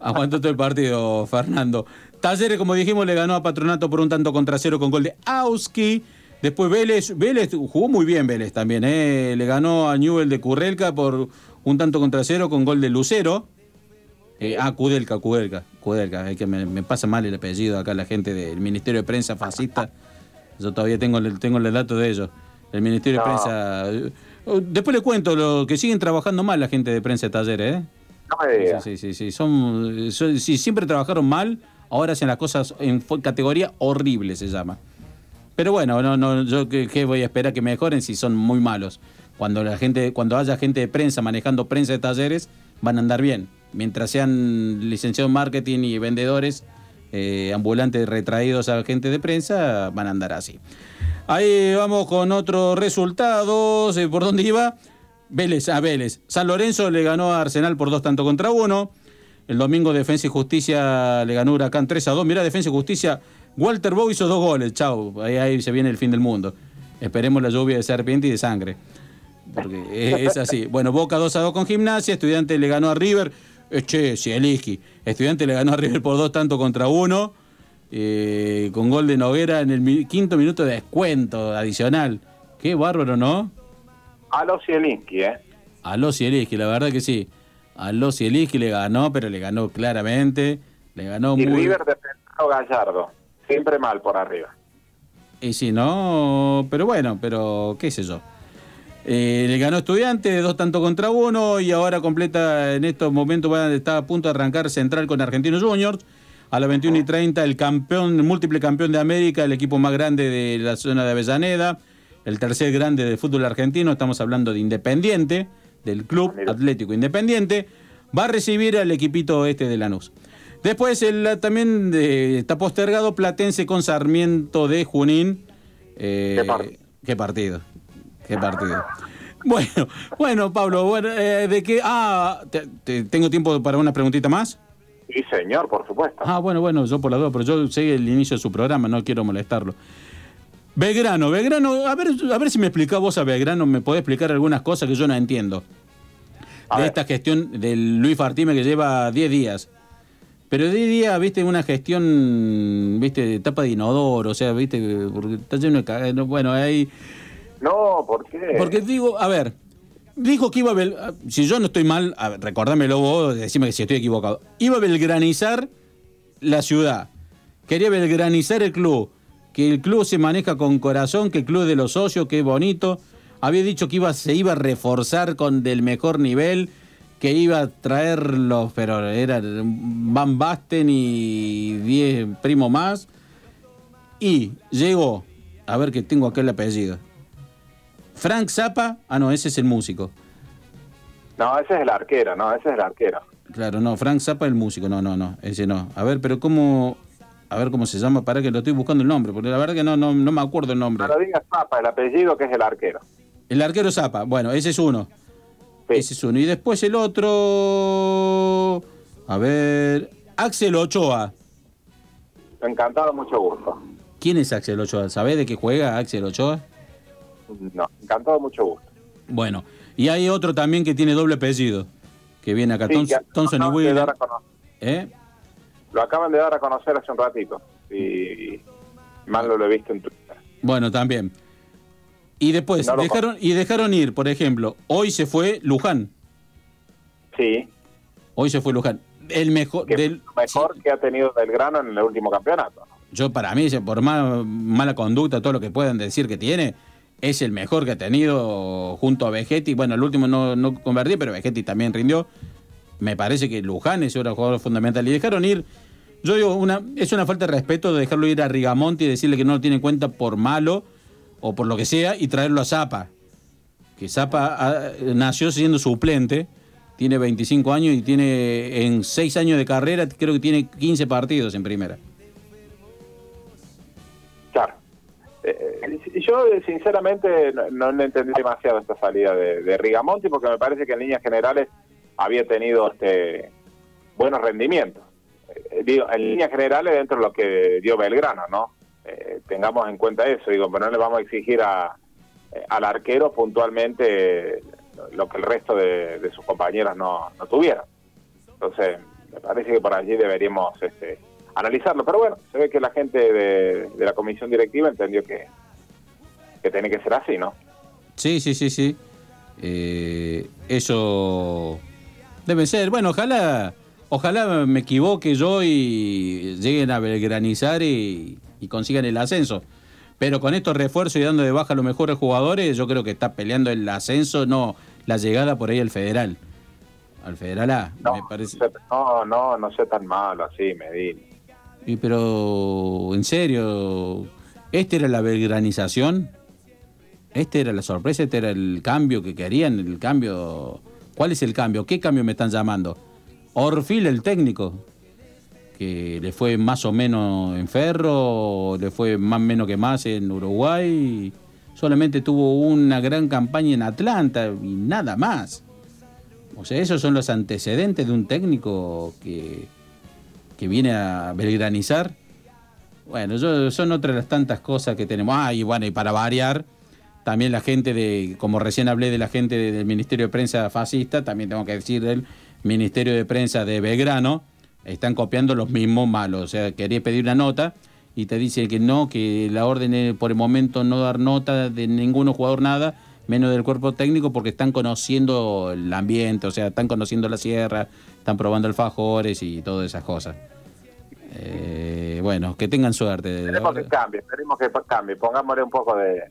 Aguantó todo el partido, Fernando. Talleres, como dijimos, le ganó a Patronato por un tanto contra cero con gol de Auski. Después Vélez, Vélez jugó muy bien Vélez también, ¿eh? Le ganó a Newell de Currelca por un tanto contra cero con gol de Lucero. Eh, ah, Kudelka, Kudelka, Kudelka. Es que me, me pasa mal el apellido acá la gente del Ministerio de Prensa fascista. Yo todavía tengo el, tengo el dato de ellos. El Ministerio de. Prensa. eh, Después le cuento lo que siguen trabajando mal la gente de prensa de talleres, ¿eh? No me digas. Sí, sí, sí. Son, son- sí, siempre trabajaron mal, ahora hacen las cosas en categoría horrible, se llama. Pero bueno, no, no, yo qué voy a esperar que mejoren si son muy malos. Cuando la gente, cuando haya gente de prensa manejando prensa de talleres, van a andar bien. Mientras sean licenciados en marketing y vendedores, eh, ambulantes retraídos a gente de prensa, van a andar así. Ahí vamos con otros resultados. ¿Por dónde iba? Vélez, a Vélez. San Lorenzo le ganó a Arsenal por dos tanto contra uno. El domingo Defensa y Justicia le ganó Huracán 3 a 2. Mirá, Defensa y Justicia, Walter Bow hizo dos goles. Chau, ahí, ahí se viene el fin del mundo. Esperemos la lluvia de serpiente y de sangre. Porque es así. Bueno, Boca 2 a 2 con Gimnasia. Estudiante le ganó a River. Eh, che, Cieliski. Estudiante le ganó a River por dos tanto contra uno. eh, con gol de Noguera en el mi- quinto minuto de descuento adicional. Qué bárbaro, ¿no? A los Zielinski, ¿eh? A los Zielinski, la verdad que sí. A los Zielinski le ganó, pero le ganó claramente. Le ganó Y muy. River defendió Gallardo. Siempre mal por arriba. Y sí, no, pero bueno, pero qué sé yo. Eh, le ganó Estudiante, dos tanto contra uno, y ahora completa en estos momentos, va, está a punto de arrancar Central con Argentinos Juniors. A las 21 y 30, el campeón, el múltiple campeón de América, el equipo más grande de la zona de Avellaneda, el tercer grande de fútbol argentino, estamos hablando de Independiente, del Club Atlético Independiente, va a recibir al equipito este de Lanús. Después el, también eh, está postergado Platense con Sarmiento de Junín. Eh, ¿Qué partido? ¿Qué partido? Bueno, bueno, Pablo, bueno, eh, de qué. Ah, te- te- tengo tiempo para una preguntita más. Sí, señor, por supuesto. Ah, bueno, bueno, yo por la duda, pero yo sé el inicio de su programa, no quiero molestarlo. Belgrano, Belgrano, a ver, a ver si me explicás vos a Belgrano, me podés explicar algunas cosas que yo no entiendo. de esta gestión del Luis Fartime que lleva 10 días. Pero 10 días, viste, una gestión, viste, de tapa de inodoro, o sea, viste, porque está lleno de Bueno, ahí. No, ¿por qué? Porque digo, a ver, dijo que iba a. bel- Si yo no estoy mal, a ver, recordámelo vos, decime que si estoy equivocado. Iba a belgranizar la ciudad. Quería belgranizar el club. Que el club se maneja con corazón, que el club es de los socios, que es bonito. Había dicho que iba, se iba a reforzar con del mejor nivel, que iba a traer los, pero eran Van Basten y 10 primos más. Y llegó, a ver que tengo acá el apellido. Frank Zappa, ah no, ese es el músico. No, ese es el arquero, no, ese es el arquero. Claro, no, Frank Zappa el músico, no, no, no, ese no. A ver, pero cómo, a ver cómo se llama, para que lo estoy buscando el nombre, porque la verdad que no, no, no me acuerdo el nombre. No lo digas Papa, el apellido que es el arquero. El arquero Zappa, bueno, ese es uno. Ese es uno. Y después el otro, a ver, Axel Ochoa. Encantado, mucho gusto. ¿Quién es Axel Ochoa? ¿Sabés de qué juega Axel Ochoa? No, encantado, mucho gusto. Bueno, y hay otro también que tiene doble apellido, que viene acá, Sí, Tons- que Thompson y acaban de Wheeler. dar a conocer. ¿Eh? Lo acaban de dar a conocer hace un ratito. Y mal lo he visto en Twitter. Bueno, también. Y después, No dejaron, y dejaron ir, por ejemplo, hoy se fue Luján. Sí. Hoy se fue Luján. El mejor del, Lo mejor que ha tenido Belgrano en el último campeonato. yo para mí, por más mala conducta, todo lo que puedan decir que tiene, es el mejor que ha tenido junto a Vegetti. Bueno, el último no, no convertí, pero Vegetti también rindió. Me parece que Luján es un jugador fundamental. Y dejaron ir, yo digo, una, es una falta de respeto de dejarlo ir a Rigamonti y decirle que no lo tiene en cuenta por malo o por lo que sea y traerlo a Zapa. Que Zapa ah, nació siendo suplente, tiene 25 años y tiene en 6 años de carrera, creo que tiene 15 partidos en primera. Yo, eh, sinceramente, no, no entendí demasiado esta salida de, Rigamonti porque me parece que en líneas generales había tenido este buenos rendimientos. Eh, digo, en líneas generales dentro de lo que dio Belgrano, ¿no? Eh, tengamos en cuenta eso, digo, pero no le vamos a exigir a, eh, al arquero puntualmente lo que el resto de, sus compañeros no, no tuvieron. Entonces, me parece que por allí deberíamos este, analizarlo. Pero bueno, se ve que la gente de la comisión directiva entendió que, que tiene que ser así, ¿no? Sí, sí, sí, sí. Eh, eso debe ser. Bueno, ojalá, ojalá me equivoque yo y lleguen a belgranizar y, y consigan el ascenso. Pero con estos refuerzos y dando de baja a los mejores jugadores, yo creo que está peleando el ascenso, no la llegada por ahí al federal. Al federal A, me parece. No, no, no sea tan malo así, Medina. Y pero, en serio, ¿esta era la belgranización? ¿Esta era la sorpresa? ¿Este era el cambio que querían? ¿El cambio? ¿Cuál es el cambio? ¿Qué cambio me están llamando? Orfil, el técnico, que le fue más o menos en Ferro, le fue más menos que más en Uruguay, solamente tuvo una gran campaña en Atlanta y nada más. O sea, esos son los antecedentes de un técnico que, que viene a belgranizar. Bueno, yo- son otras las tantas cosas que tenemos. Ah, y bueno, y para variar, también la gente de, como recién hablé de la gente de- del Ministerio de Prensa fascista, también tengo que decir del Ministerio de Prensa de Belgrano, están copiando los mismos malos. O sea, quería pedir una nota y te dice que no, que la orden es por el momento no dar nota de ningún jugador nada, menos del cuerpo técnico, porque están conociendo el ambiente, o sea, están conociendo la sierra, están probando alfajores y todas esas cosas. Eh, bueno, que tengan suerte. Esperemos que cambie, esperemos que cambie, pongámosle un poco de,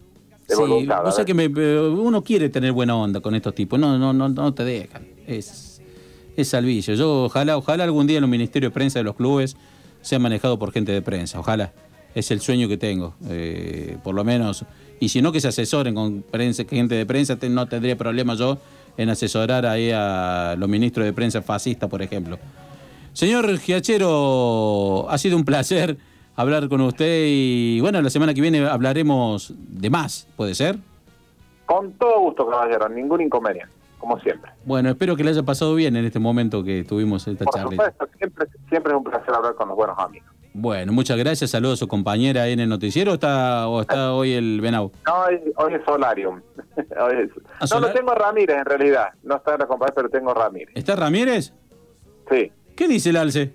de Sí, voluntad. o a sea ver. que me- uno quiere tener buena onda con estos tipos, no, no, no, no te dejan. Es, es salvillo. Yo ojalá, ojalá algún día en los ministerios de prensa de los clubes sea manejado por gente de prensa. Ojalá. Es el sueño que tengo. eh, por lo menos. Y si no, que se asesoren con prensa, gente de prensa, te- no tendría problema yo en asesorar ahí a los ministros de prensa fascistas, por ejemplo. Señor Giachero, ha sido un placer hablar con usted y bueno, la semana que viene hablaremos de más, ¿puede ser? Con todo gusto, caballero, ningún inconveniente, como siempre. Bueno, espero que le haya pasado bien en este momento que tuvimos esta Por charla. supuesto, siempre, siempre es un placer hablar con los buenos amigos. Bueno, muchas gracias, saludos a su compañera ahí en el noticiero ¿o está, o está hoy el Benau. No, hoy, hoy es Solarium. Hoy es- ¿Ah, No, Solar- lo tengo Ramírez en realidad. No está en la compañía, pero tengo Ramírez. ¿Está Ramírez? Sí. ¿Qué dice el alce?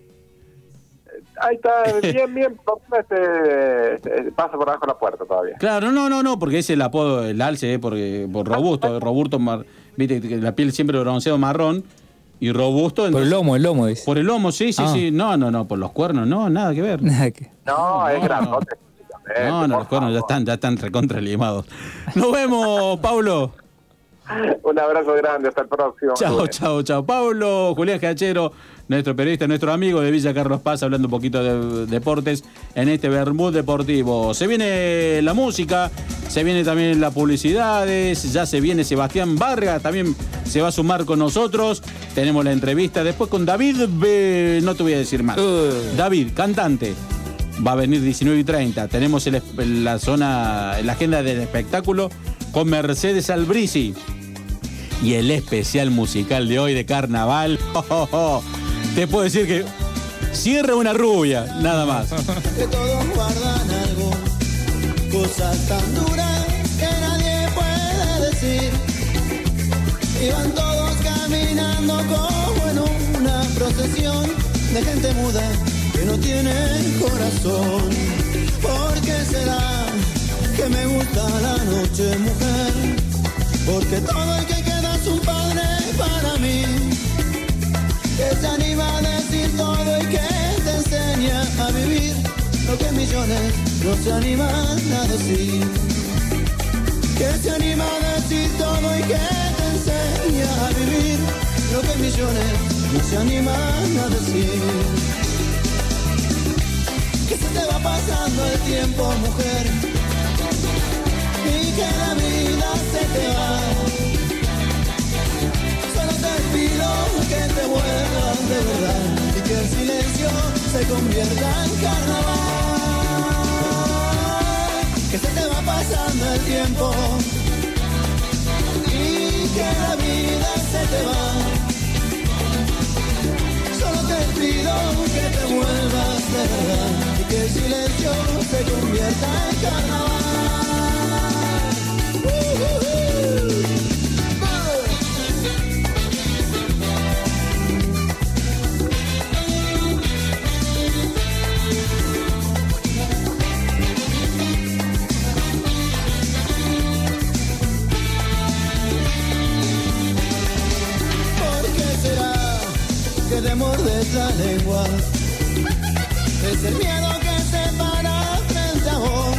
Ahí está, bien, bien. Este, este, pasa por abajo de la puerta todavía. Claro, no, no, no, porque es el apodo del alce, eh, porque por robusto, robusto, mar- viste que la piel siempre bronceado marrón y robusto. Por el lomo, el lomo es. Por el lomo, sí, sí, Ah. sí. No, no, no, por los cuernos, no, nada que ver. No, es grandote. No, no, los cuernos ya están, ya están recontra limados. Nos vemos, Paulo. Un abrazo grande, hasta el próximo. Chao, chao, chao. Pablo, Julián Cachero, nuestro periodista, nuestro amigo de Villa Carlos Paz, hablando un poquito de deportes en este Bermud Deportivo. Se viene la música, se viene también las publicidades, ya se viene Sebastián Vargas, también se va a sumar con nosotros. Tenemos la entrevista después con David, B- no te voy a decir más. David, cantante. Va a venir 19 y 30. Tenemos el la zona, la agenda del espectáculo con Mercedes Albrisi. Y el especial musical de hoy de carnaval. oh, oh, oh. Te puedo decir que cierra una rubia, nada más. que todos guardan algo, cosas tan duras que nadie decir. Iban todos caminando como en una procesión de gente muda que no tiene corazón. ¿Por qué será que me gusta la noche, mujer? Porque todo el que es un padre para mí. Que se anima a decir todo y que te enseña a vivir lo que millones no se animan a decir. Que se anima a decir todo y que te enseña a vivir lo que millones no se animan a decir. Que se te va pasando el tiempo, mujer, y que la vida se te va. Pido que te vuelvas de verdad y que el silencio se convierta en carnaval. Que se te va pasando el tiempo y que la vida se te va. Solo te pido que te vuelvas de verdad y que el silencio se convierta en carnaval. Lengua? Es el miedo que te para frente a vos.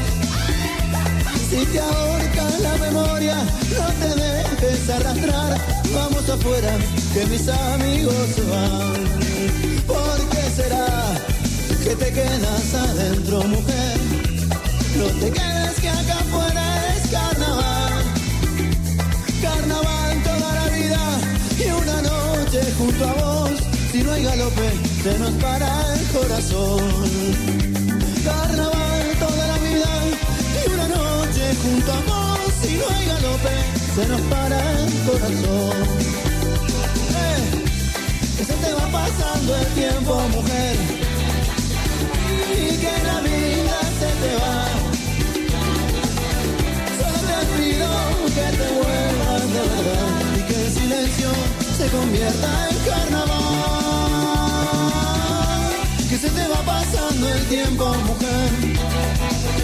Si te ahorca la memoria, no te dejes arrastrar. Vamos afuera, que mis amigos se van. ¿Por qué será que te quedas adentro, mujer? No te quedes Hay galope, se nos para el corazón. Carnaval toda la vida y una noche junto a vos. Si no hay galope, se nos para el corazón. Eh, que se te va pasando el tiempo, mujer. Y que la vida se te va. Solo te pido que te vuelvas de verdad y que el silencio se convierta en carnaval. Tiempo, mujer,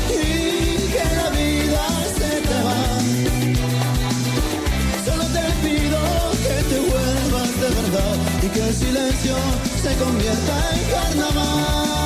y que la vida se te va. Solo te pido que te vuelvas de verdad y que el silencio se convierta en carnaval.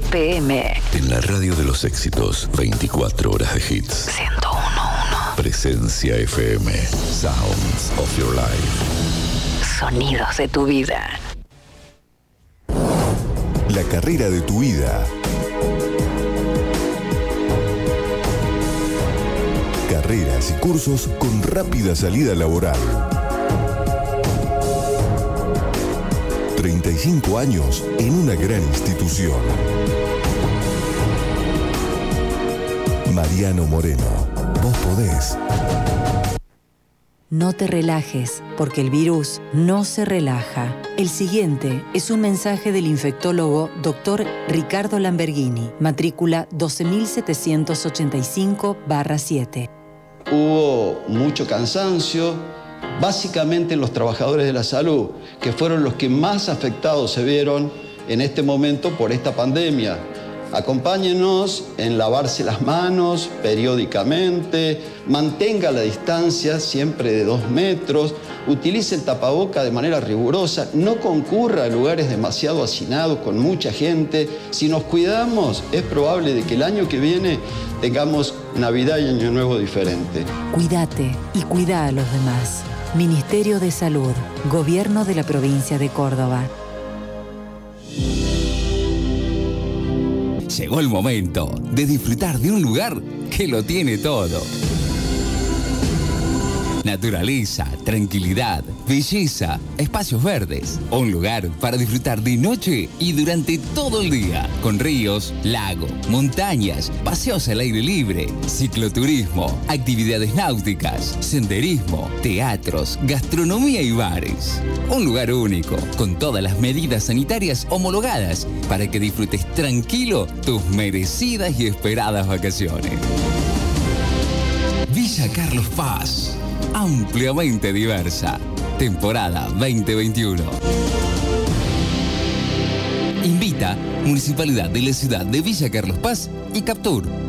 7 pm. En la radio de los éxitos, 24 horas de hits. 1011. Presencia FM. Sounds of your life. Sonidos de tu vida. La carrera de tu vida. Carreras y cursos con rápida salida laboral. 35 años en una gran institución. Mariano Moreno, vos podés. No te relajes, porque el virus no se relaja. El siguiente es un mensaje del infectólogo Dr. Ricardo Lamberghini, matrícula 12785-7. Hubo mucho cansancio, básicamente en los trabajadores de la salud, que fueron los que más afectados se vieron en este momento por esta pandemia. Acompáñenos en lavarse las manos periódicamente, mantenga la distancia siempre de dos metros, utilice el tapaboca de manera rigurosa, no concurra a lugares demasiado hacinados con mucha gente. Si nos cuidamos, es probable de que el año que viene tengamos Navidad y Año Nuevo diferente. Cuídate y cuida a los demás. Ministerio de Salud, Gobierno de la Provincia de Córdoba. Llegó el momento de disfrutar de un lugar que lo tiene todo. Naturaleza, tranquilidad, belleza, espacios verdes. Un lugar para disfrutar de noche y durante todo el día. Con ríos, lago, montañas, paseos al aire libre, cicloturismo, actividades náuticas, senderismo, teatros, gastronomía y bares. Un lugar único, con todas las medidas sanitarias homologadas para que disfrutes tranquilo tus merecidas y esperadas vacaciones. Villa Carlos Paz, ampliamente diversa. Temporada 2021. Invita Municipalidad de la Ciudad de Villa Carlos Paz y Captur.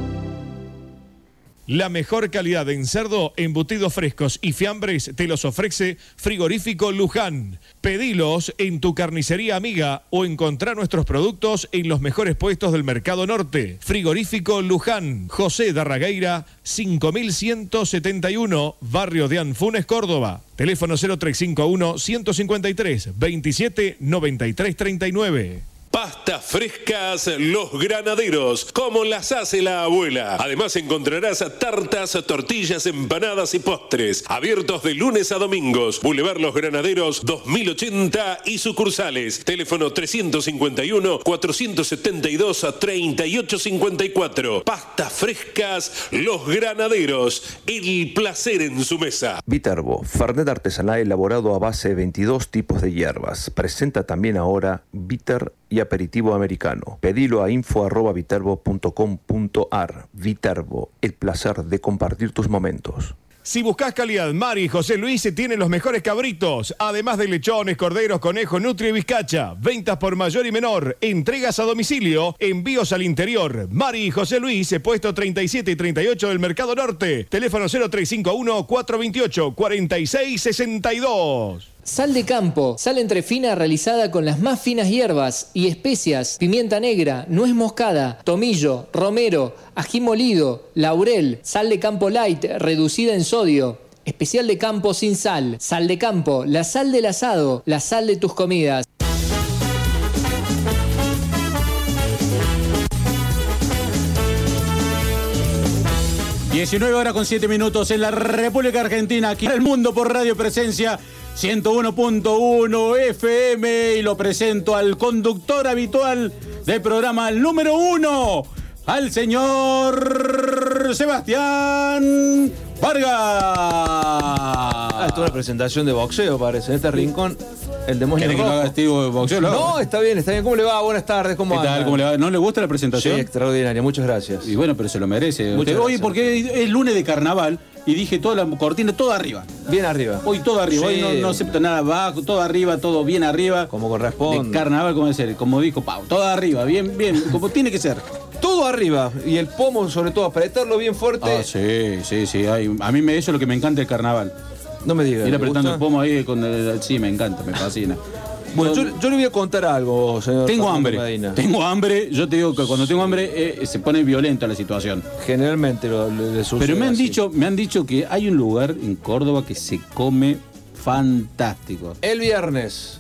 La mejor calidad en cerdo, embutidos frescos y fiambres te los ofrece Frigorífico Luján. Pedilos en tu carnicería amiga o encontrar nuestros productos en los mejores puestos del Mercado Norte. Frigorífico Luján, José Darragueira, 5171, Barrio de Anfunes, Córdoba. Teléfono 0351 153 27 93 39. Pastas frescas Los Granaderos, como las hace la abuela. Además encontrarás tartas, tortillas, empanadas y postres. Abiertos de lunes a domingos. Boulevard Los Granaderos 2080 y sucursales. Teléfono 351-472-3854. Pastas frescas Los Granaderos. El placer en su mesa. Viterbo, Fernet artesanal elaborado a base de 22 tipos de hierbas. Presenta también ahora Bitter y aperitivo americano. Pedilo a info.viterbo.com.ar. Viterbo, el placer de compartir tus momentos. Si buscas calidad, Mari y José Luis tienen los mejores cabritos, además de lechones, corderos, conejos, nutria y bizcacha. Ventas por mayor y menor, entregas a domicilio, envíos al interior. Mari y José Luis, puesto 37 y 38 del Mercado Norte. Teléfono 0351 428 4662. Sal de campo, sal entrefina realizada con las más finas hierbas y especias, pimienta negra, nuez moscada, tomillo, romero, ají molido, laurel, sal de campo light reducida en sodio. Especial de campo sin sal, sal de campo, la sal del asado, la sal de tus comidas. y 19 horas con 7 minutos en la República Argentina, aquí en el mundo por Radio Presencia 101.1 FM y lo presento al conductor habitual del programa número uno, al señor Sebastián Vargas. Ah, esto es una presentación de boxeo, parece. En este rincón El demonio ¿Querés que lo haga estilo de boxeo? Lo hago. No, está bien, está bien. ¿Cómo le va? Buenas tardes, ¿cómo ¿Qué tal? ¿Cómo le va? ¿No le gusta la Sí, presentación? extraordinaria, muchas gracias. Y bueno, pero se lo merece. Usted- Oye, gracias. porque es lunes de carnaval y dije toda la cortina, todo arriba. Bien arriba. Hoy todo arriba, Sí. hoy no, no acepto nada abajo, todo arriba, todo bien arriba. Como corresponde. De carnaval, como ser, como dijo Pau, todo arriba, bien, bien, como tiene que ser. Todo arriba. Y el pomo, sobre todo, apretarlo bien fuerte. Ah, sí, sí, sí. A mí me, eso es lo que me encanta del carnaval. No me digas. Ir ¿le apretando el pomo ahí con el, Sí, me encanta, me fascina. Bueno, yo, yo le voy a contar algo, señor. Tengo Fernando hambre. Medina. Tengo hambre. Yo te digo que cuando tengo hambre eh, se pone violenta la situación. Generalmente lo, le, le sucede Pero me han así. dicho, me han dicho que hay un lugar en Córdoba que se come fantástico. El viernes.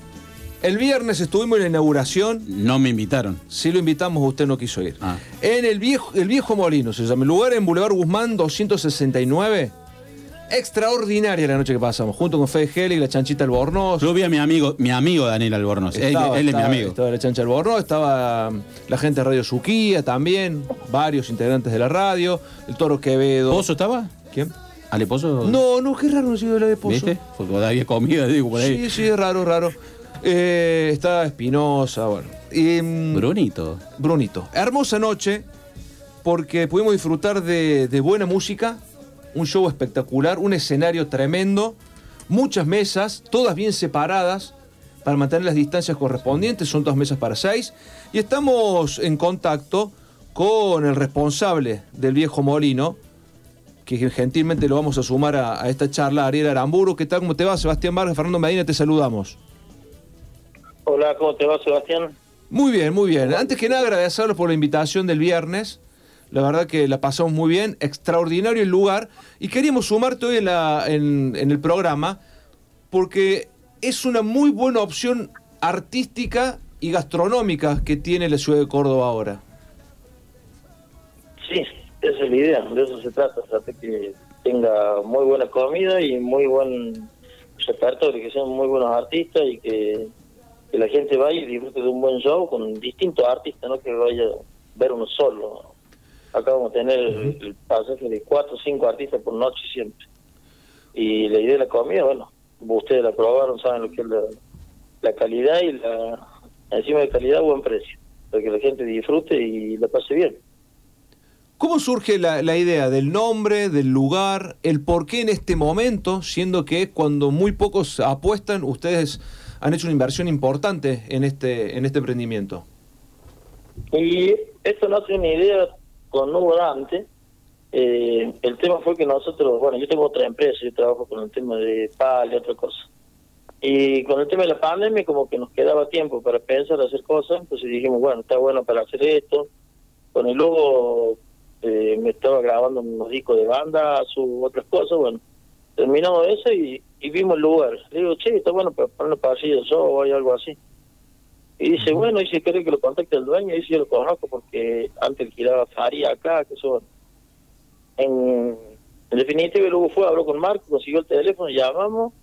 El viernes estuvimos en la inauguración. No me invitaron. Sí lo invitamos, usted no quiso ir. Ah. En el viejo, el viejo Molino, se llama. El lugar en Boulevard Guzmán 269. Extraordinaria la noche que pasamos, junto con Fede Hell y la chanchita Albornoz. Yo vi a mi amigo, mi amigo Daniel Albornoz. Él- Estaba- él, es mi amigo. Estaba la chancha Albornoz, estaba um, la gente de Radio Suquía también, varios integrantes de la radio, el Toro Quevedo. ¿Pozo estaba? ¿Quién? ¿Ale Pozo? No, no, qué raro no sido la de Pozo. ¿Viste? Porque había comida, digo, por ahí. Sí, sí, es raro, raro. Eh, está Espinosa, bueno. Y, mm, Brunito. Brunito. Hermosa noche, porque pudimos disfrutar de, de buena música, un show espectacular, un escenario tremendo, muchas mesas, todas bien separadas para mantener las distancias correspondientes, son dos mesas para seis, y estamos en contacto con el responsable del viejo molino, que gentilmente lo vamos a sumar a, a esta charla, Ariel Aramburu. ¿Qué tal? ¿Cómo te va? Sebastián Vargas, Fernando Medina, te saludamos. Hola, ¿cómo te va, Sebastián? Muy bien, muy bien. Antes que nada, agradecerlos por la invitación del viernes. La verdad que la pasamos muy bien, extraordinario el lugar. Y queríamos sumarte hoy en, la- en- en el programa porque es una muy buena opción artística y gastronómica que tiene la ciudad de Córdoba ahora. Sí, esa es la idea, de eso se trata, trata que tenga muy buena comida y muy buen repertorio, que sean muy buenos artistas y que, que la gente vaya y disfrute de un buen show con distintos artistas, no que vaya a ver uno solo. Acá vamos a tener el, el pasaje de cuatro o cinco artistas por noche siempre. Y la idea de la comida, bueno, ustedes la probaron, saben lo que es la, la calidad y la encima de calidad, buen precio, para que la gente disfrute y la pase bien. ¿Cómo surge la, la idea del nombre, del lugar, el por qué en este momento, siendo que cuando muy pocos apuestan, ustedes han hecho una inversión importante en este, en este emprendimiento? Y esto no hace una idea con Hugo Dante. Eh, el tema fue que nosotros, bueno, yo tengo otra empresa, yo trabajo con el tema de PAL y otra cosa. Y con el tema de la pandemia, como que nos quedaba tiempo para pensar, hacer cosas, entonces dijimos, bueno, está bueno para hacer esto. Con el logo eh, me estaba grabando unos discos de banda, su otras cosas, bueno, terminamos eso y, y vimos el lugar. Le digo, che, está bueno para poner de show o algo así. Y dice, bueno, y si quiere que lo contacte el dueño, y dice, yo lo conozco porque antes alquilaba Faría acá, que eso. En, en definitiva, luego fue, habló con Marco, consiguió el teléfono, llamamos.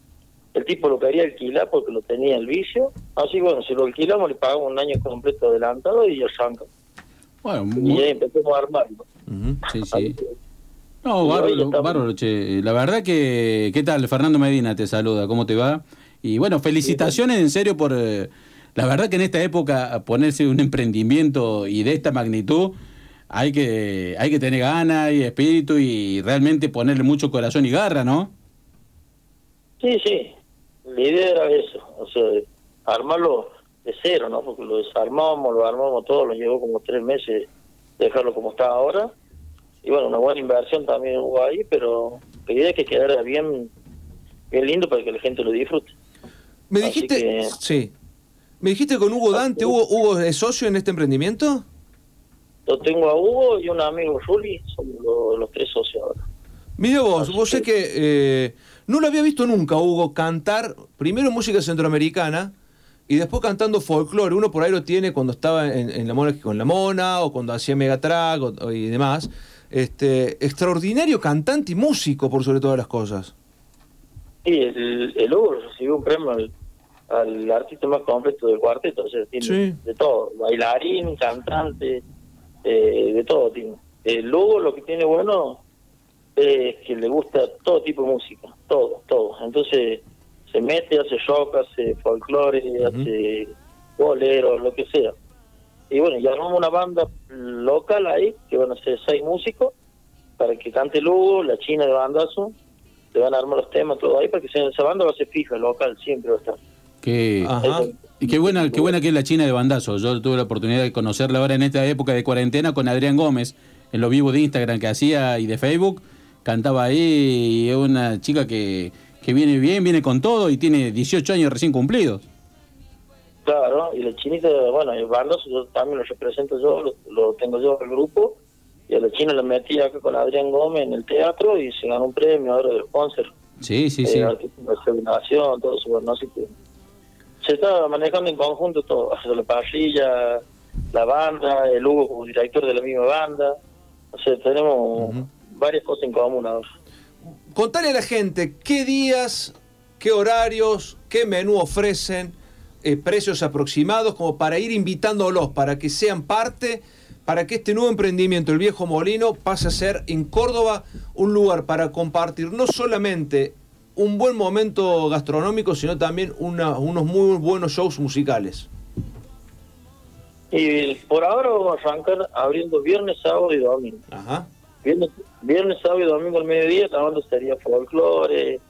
El tipo lo quería alquilar porque lo tenía el vicio. Así bueno, si lo alquilamos, le pagamos un año completo adelantado y arrancamos. Bueno, Y muy- ahí empezamos a armarlo. sí, sí. No, bárbaro, bárbaro, che. La verdad que, ¿qué tal? Fernando Medina te saluda, ¿cómo te va? Y bueno, felicitaciones en serio por... eh, la verdad que en esta época ponerse un emprendimiento y de esta magnitud hay que, hay que tener ganas y espíritu y realmente ponerle mucho corazón y garra, ¿no? Sí, sí. La idea era eso, o sea, armarlo de cero, ¿no? Porque lo desarmamos, lo armamos todo, lo llevó como tres meses dejarlo como está ahora. Y bueno, una buena inversión también hubo ahí, pero la idea es que quedara bien, bien lindo para que la gente lo disfrute. Me dijiste, que- sí. Me dijiste con Hugo Dante, Hugo, Hugo es socio en este emprendimiento. Yo tengo a Hugo y un amigo Juli, somos los, los tres socios ahora. Mira vos, vos sé que eh, no lo había visto nunca Hugo cantar primero música centroamericana y después cantando folclore. Uno por ahí lo tiene cuando estaba en, en la mona con la mona o cuando hacía Megatrack o y demás. Este extraordinario cantante y músico por sobre todas las cosas. Sí, el, el Hugo recibió un premio al, al artista más completo del cuarteto, o sea, tiene Sí. de todo, bailarín, cantante, eh, de todo tiene. El Hugo lo que tiene bueno es que le gusta todo tipo de música, todo, todo. Entonces, se mete, hace rock, hace folclore, hace bolero, lo que sea. Y bueno, ya armamos una banda local ahí, que van a ser seis músicos, para que cante Lugo, la China de bandazo, se van a armar los temas, todo ahí, para que sea, esa banda va a ser fija, local, siempre va a estar. Qué, y qué buena, qué buena que es la China de Bandazo. Yo tuve la oportunidad de conocerla ahora en esta época de cuarentena con Adrián Gómez, en lo vivo de Instagram que hacía y de Facebook. Cantaba ahí y es una chica que, que viene bien, viene con todo y tiene 18 años recién cumplidos. Claro, y la chinita, bueno, el yo también lo represento yo, lo, lo tengo yo en el grupo, y a la china la metí acá con Adrián Gómez en el teatro y se ganó un premio ahora del sponsor. Sí, sí, Eh, sí. Nación, todo eso, bueno, así que se está manejando en conjunto todo, la parrilla, la banda, el Hugo como director de la misma banda, o sea, tenemos varias cosas en común ahora. Contale a la gente qué días, qué horarios, qué menú ofrecen, eh, precios aproximados, como para ir invitándolos, para que sean parte, para que este nuevo emprendimiento, el Viejo Molino, pase a ser en Córdoba un lugar para compartir no solamente un buen momento gastronómico, sino también una- unos muy buenos shows musicales. Y por ahora vamos a arrancar abriendo viernes, sábado y domingo. Ajá. Viernes, viernes sábado y domingo al mediodía, la banda sería folclore,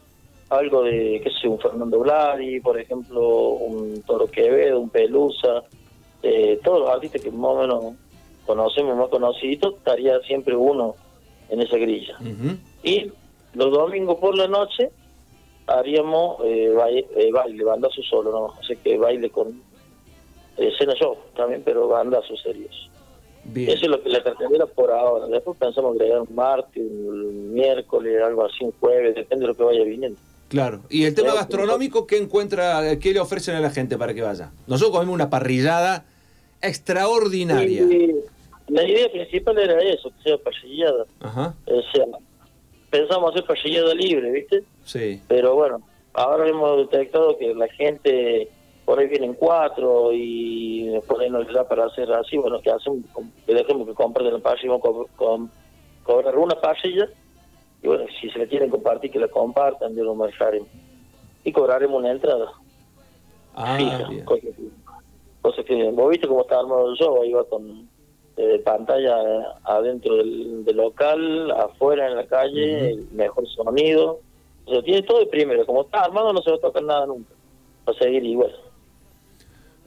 algo de, qué sé, un Fernando Blari, por ejemplo, un Toro Quevedo, un Pelusa, eh, todos los artistas que más o menos conocemos, más conocidos, estaría siempre uno en esa grilla. Y los domingos por la noche haríamos eh, baile, eh, baile, bandazo solo, ¿no? O sea que baile con eh, cena show también, pero bandazos serios. Bien. Eso es lo que la cartelera por ahora. Después pensamos agregar un martes, un miércoles, algo así, un jueves, depende de lo que vaya viniendo. Claro. Y el tema gastronómico, ¿qué encuentra, qué le ofrecen a la gente para que vaya? Nosotros comemos una parrillada extraordinaria. Y la idea principal era eso, que sea parrillada. Ajá. O sea, pensamos hacer parrillada libre, ¿viste? Sí. Pero bueno, ahora hemos detectado que la gente por ahí vienen cuatro y por ahí no les da para hacer así. Bueno, que hacemos? Que dejemos que compren la parrilla, vamos a co- cobrar una parrilla y bueno, si se la quieren compartir, que la compartan, yo lo manejaremos. Y cobraremos una entrada. Ah, fija, bien. cosa que, cosa que, vos viste cómo está armado el show, va con eh, pantalla adentro del, del local, afuera en la calle, el mejor sonido. O sea, tiene todo de primero. Como está armado, no se va a tocar nada nunca. Va a seguir igual.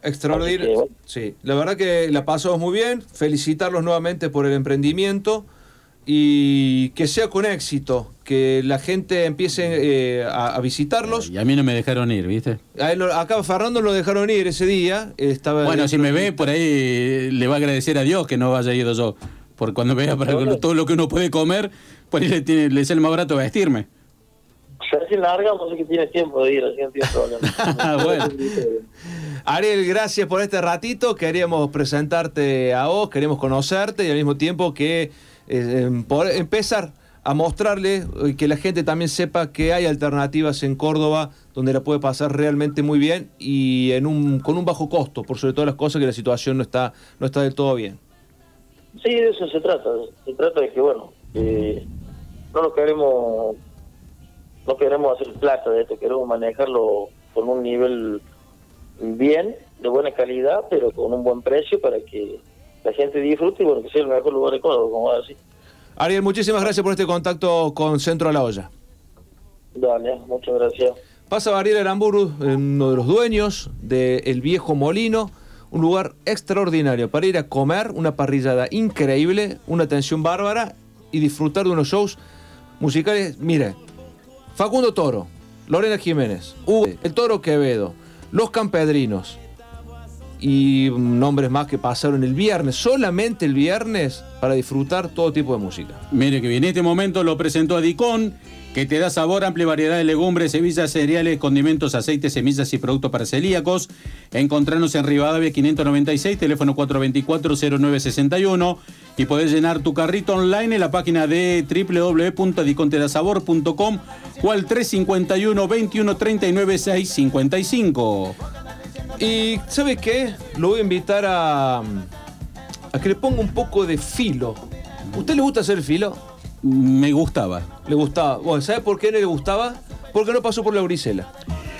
Extraordinario. Así que, bueno. Sí, la verdad que la pasamos muy bien. Felicitarlos nuevamente por el emprendimiento y que sea con éxito, que la gente empiece eh, a, a visitarlos. Y a mí no me dejaron ir, ¿viste? A él lo- acá a Fernando lo dejaron ir ese día. Estaba Bueno, si me ve por ahí, le va a agradecer a Dios que no haya ido yo. Porque cuando vea para todo lo que uno puede comer, por ahí le, tiene, le sale más barato vestirme. Recién largamos, así que tiene tiempo de ir, así no tiene problema. Bueno. Ariel, gracias por este ratito. Queríamos presentarte a vos, queremos conocerte y al mismo tiempo que eh, em, por empezar a mostrarle y que la gente también sepa que hay alternativas en Córdoba donde la puede pasar realmente muy bien y en un, con un bajo costo, por sobre todas las cosas que la situación no está, no está del todo bien. Sí, de eso se trata. Se trata de que, bueno, eh, no lo queremos, no queremos hacer plata de esto, queremos manejarlo con un nivel bien, de buena calidad, pero con un buen precio para que la gente disfrute y, bueno, que sea el mejor lugar de Córdoba, como va a decir. Ariel, muchísimas gracias por este contacto con Centro a la Olla. Dale, muchas gracias. Pasa Ariel Aramburu, uno de los dueños del Viejo Molino, un lugar extraordinario para ir a comer, una parrillada increíble, una atención bárbara y disfrutar de unos shows musicales. Mire, Facundo Toro, Lorena Jiménez, Hugo, El Toro Quevedo, Los Campedrinos y nombres más que pasaron el viernes, solamente el viernes, para disfrutar todo tipo de música. Mire que bien, en este momento lo presentó a Dicón, que te da sabor, amplia variedad de legumbres, semillas, cereales, condimentos, aceites, semillas y productos para celíacos. Encontrarnos en Rivadavia 596, teléfono 424-0961 y podés llenar tu carrito online en la página de www.dicontedasabor.com o al 351 21 39 655. Y ¿sabe qué? Lo voy a invitar a, a que le ponga un poco de filo. ¿Usted le gusta hacer filo? Me gustaba. Le gustaba. Bueno, ¿sabe por qué no le gustaba? Porque no pasó por la Brisela.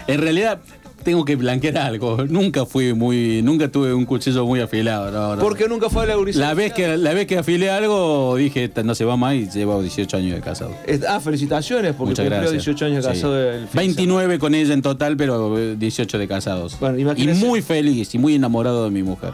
En realidad, tengo que blanquear algo. Nunca fui muy. Nunca tuve un cuchillo muy afilado. no, no. ¿Por qué nunca fue a la? La vez, que, la vez que afilé algo, dije, "Esta no se va más y llevo 18 años de casado. Eh, Ah, felicitaciones, porque Muchas cumplió gracias. 18 años de Sí. casado el fin de 29 con ella en total, pero eh, 18 de casados. y muy feliz y muy enamorado de mi mujer.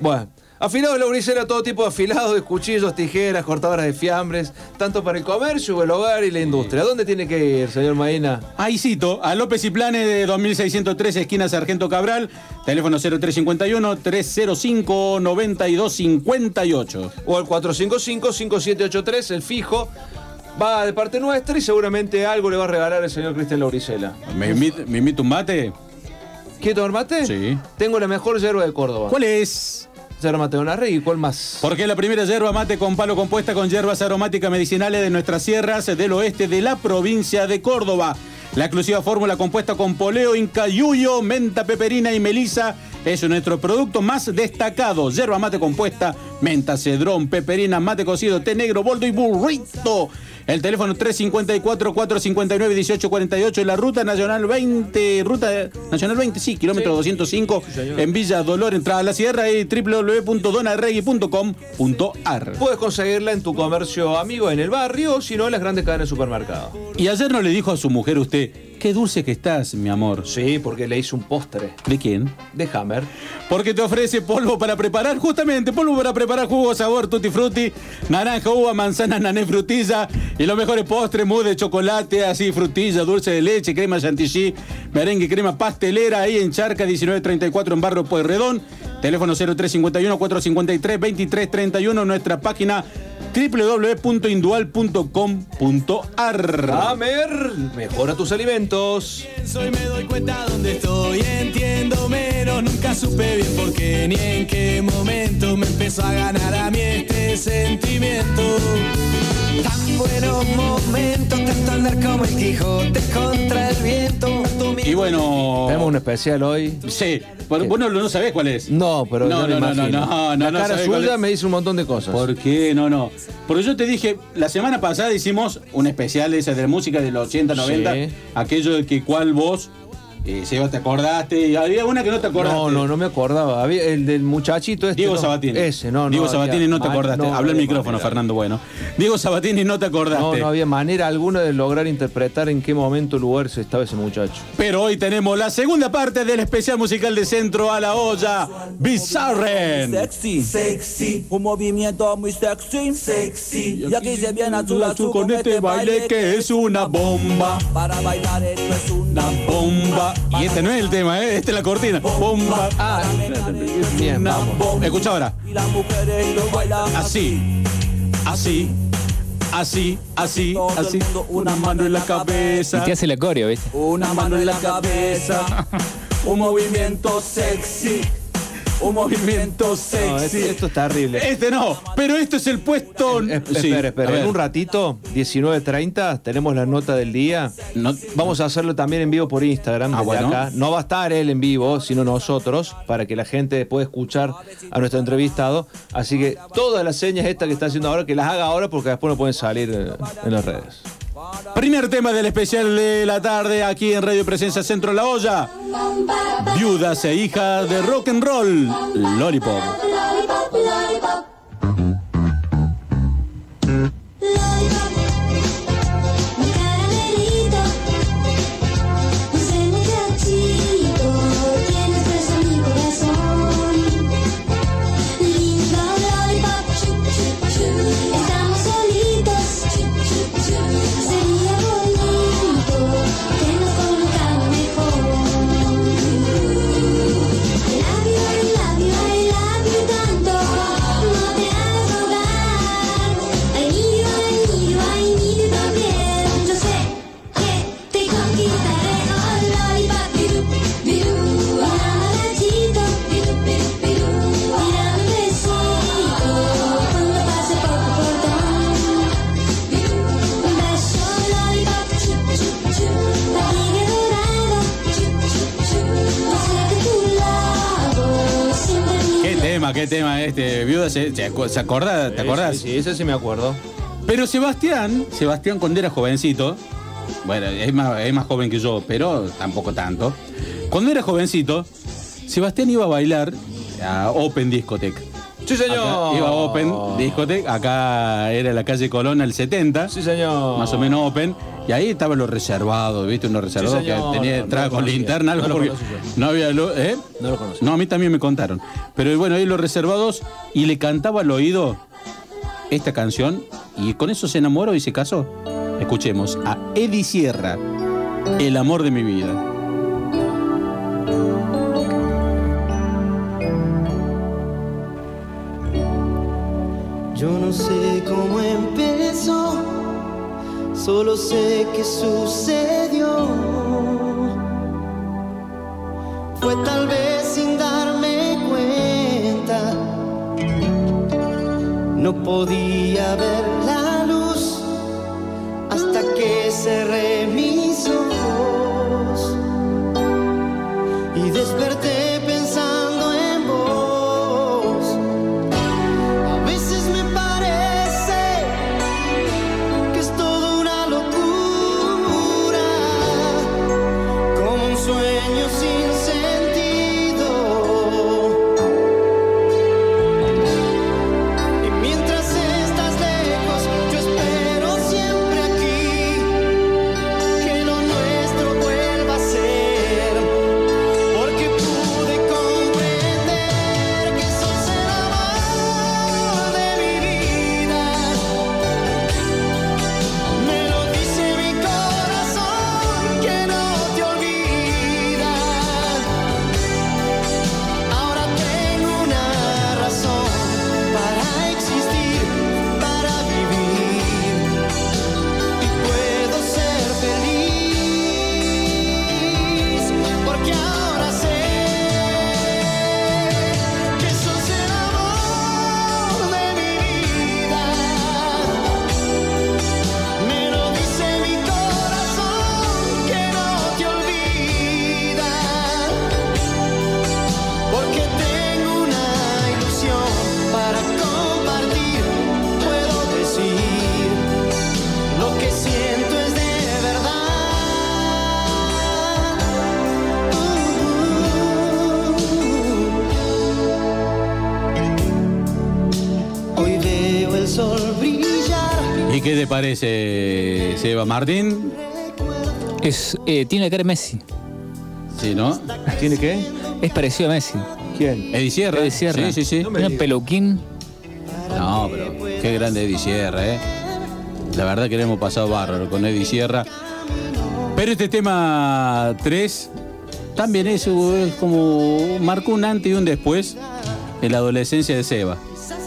Bueno, afilados de todo tipo de afilados de cuchillos, tijeras, cortadoras de fiambres, tanto para el comercio, el hogar y la industria. ¿A dónde tiene que ir, señor Maína? Ahí cito, a López y Planes de 2603, esquina Sargento Cabral, teléfono 0351-305-9258. O al 455-5783, el fijo. Va de parte nuestra y seguramente algo le va a regalar el señor Cristian Lauricela. ¿Me invita, ¿Me invita un mate? ¿Quiere tomar mate? Sí. Tengo la mejor yerba de Córdoba. ¿Cuál es? Yerba mate ¿y ¿cuál más? Porque la primera yerba mate con palo compuesta con hierbas aromáticas medicinales de nuestras sierras del oeste de la provincia de Córdoba. La exclusiva fórmula compuesta con poleo, incayuyo, menta, peperina y melisa es nuestro producto más destacado. Yerba mate compuesta, menta, cedrón, peperina, mate cocido, té negro, boldo y burrito. El teléfono 354-459-1848 y la ruta nacional 20, ruta nacional 20, sí, kilómetro 205 en Villa Dolor, entrada a la sierra y www.donarregui.com.ar. Puedes conseguirla en tu comercio amigo en el barrio o si no en las grandes cadenas de supermercados. Y ayer no le dijo a su mujer usted, qué dulce que estás, mi amor. Sí, porque le hizo un postre. ¿De quién? De Hammer. Porque te ofrece polvo para preparar, justamente, polvo para preparar jugo sabor tutti frutti, naranja, uva, manzana, nané, frutilla y los mejores postres, mousse de chocolate, así, frutilla, dulce de leche, crema chantilly, merengue, crema pastelera, ahí en Charca 1934 en Barrio Pueyrredón. Teléfono 0351-453-2331, nuestra página www.indual.com.ar. Hammer, mejora tus alimentos. Hoy me doy cuenta dónde estoy, entiendo menos, nunca supe bien por qué ni en qué momento me empezó a ganar a mí este sentimiento. Tan buenos momentos, tanto andar como el Quijote contra el viento. Y bueno. Tenemos un especial hoy. Sí, pero vos no, no sabés cuál es. No, pero No, yo no, no, imagino. no, no, La no cara cuál suya es. me dice un montón de cosas. ¿Por qué? No, no. Porque yo te dije, la semana pasada hicimos un especial ese de la música de los 80, 90, Sí. aquello de que cuál vos, eh, Seba, te acordaste, y había una que no te acordaste. No, no, no me acordaba. Había el del muchachito este. Diego no. Sabatini. Ese, no, no. Diego había Sabatini no te acordaste. no Habla el micrófono, manera. Fernando Bueno. Diego Sabatini no te acordaste. No, no había manera alguna de lograr interpretar en qué momento, lugar se estaba ese muchacho. Pero hoy tenemos la segunda parte del especial musical de Centro a la Olla, Bizarren. Sexy, sexy, un movimiento muy sexy, sexy. Y aquí se viene azul, Azul azul con este baile que es una bomba. Para bailar esto es una Bomba. Y este no es el tema, ¿eh? Esta es la cortina. Bomba. Ah, bien, vamos. Escucha ahora. Y Así, así, así, así, así. Una mano en la Y cabeza. te hace la coreo, ¿viste? Una mano en la cabeza, un movimiento sexy, un movimiento No, sexy. esto, esto es terrible. Este no, pero esto es el puesto. Es- espera, espera. En un ratito, 19.30, tenemos la nota del día. No- Vamos a hacerlo también en vivo por Instagram. Ah, desde bueno. acá. No va a estar él en vivo, sino nosotros, para que la gente pueda escuchar a nuestro entrevistado. Así que todas las señas estas que está haciendo ahora, que las haga ahora porque después no pueden salir eh, en las redes. Primer tema del especial de la tarde aquí en Radio Presencia Centro La Olla. Viudas e hijas de rock and roll. Lollipop. Mi Qué tema, este. Viudas, se, se acu- ¿se acorda? ¿Te acordás? Sí, sí, ese sí me acuerdo. Pero Sebastián, Sebastián cuando era jovencito, Bueno, es más, es más joven que yo, pero tampoco tanto. Cuando era jovencito, Sebastián iba a bailar a Open Discotech. Sí, señor. Acá iba a Open Discotech, acá era la calle Colón el 70. Sí, señor. Más o menos Open. Y ahí estaba lo reservado, ¿viste? Uno reservado Sí, señor. que tenía No con conocía. linterna, algo No lo porque no había luz, ¿eh? No lo conocí. No, a mí también me contaron. Pero bueno, ahí los reservados y le cantaba al oído esta canción y con eso se enamoró y se casó. Escuchemos a Eddie Sierra, El amor de mi vida. Yo no sé cómo empezó, solo sé que sucedió. Fue tal vez sin darme cuenta, no podía ver la luz hasta que cerré mis ojos brillar. ¿Y qué te parece, Seba Martín? Es, eh, tiene cara de Messi. Sí, ¿no? ¿Tiene qué? Es parecido a Messi. ¿Quién? Eddie Sierra. Eddie Sierra. Sí, sí, sí. Tiene un peluquín. No, pero qué grande Eddie Sierra, ¿eh? La verdad que le hemos pasado bárbaro con Eddie Sierra. Pero este tema 3 también es, es como marcó un antes y un después en la adolescencia de Seba.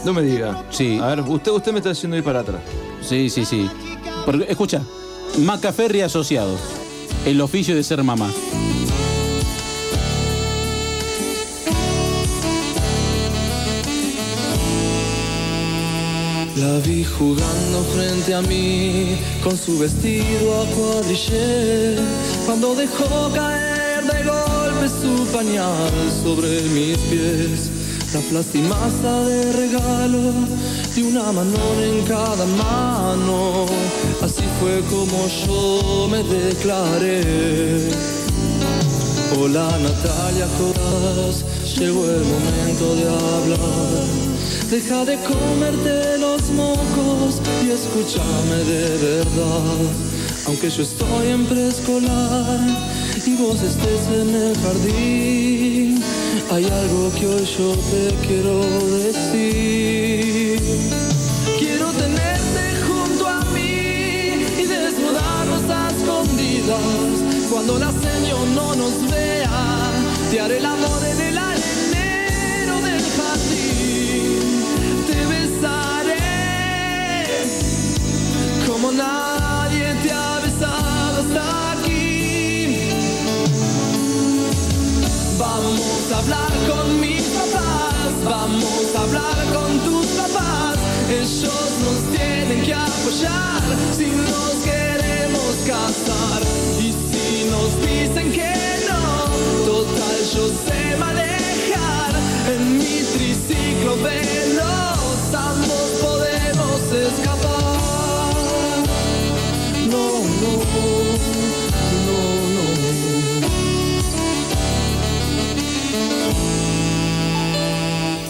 No me diga. Sí. A ver, usted, usted me está haciendo ir para atrás. Sí, sí, sí. Porque, escucha, Macaferri Asociados, el oficio de ser mamá. La vi jugando frente a mí con su vestido a cuadrillé cuando dejó caer de golpe su pañal sobre mis pies. La plastimaza de regalo y una mano en cada mano. Así fue como yo me declaré. Hola Natalia Coraz, llegó el momento de hablar. Deja de comerte los mocos y escúchame de verdad. Aunque yo estoy en preescolar y vos estés en el jardín, hay algo que hoy yo te quiero decir. Quiero tenerte junto a mí y desnudarnos a escondidas. Cuando la señor no nos vea, te haré el amor en el arenero del jardín. Te besaré como nadie te ha besado hasta aquí. Vamos a hablar con mis papás, vamos a hablar con tus. Ellos nos tienen que apoyar si nos queremos casar. Y si nos dicen que no, total yo sé manejar. En mi triciclo veloz ambos podemos escapar.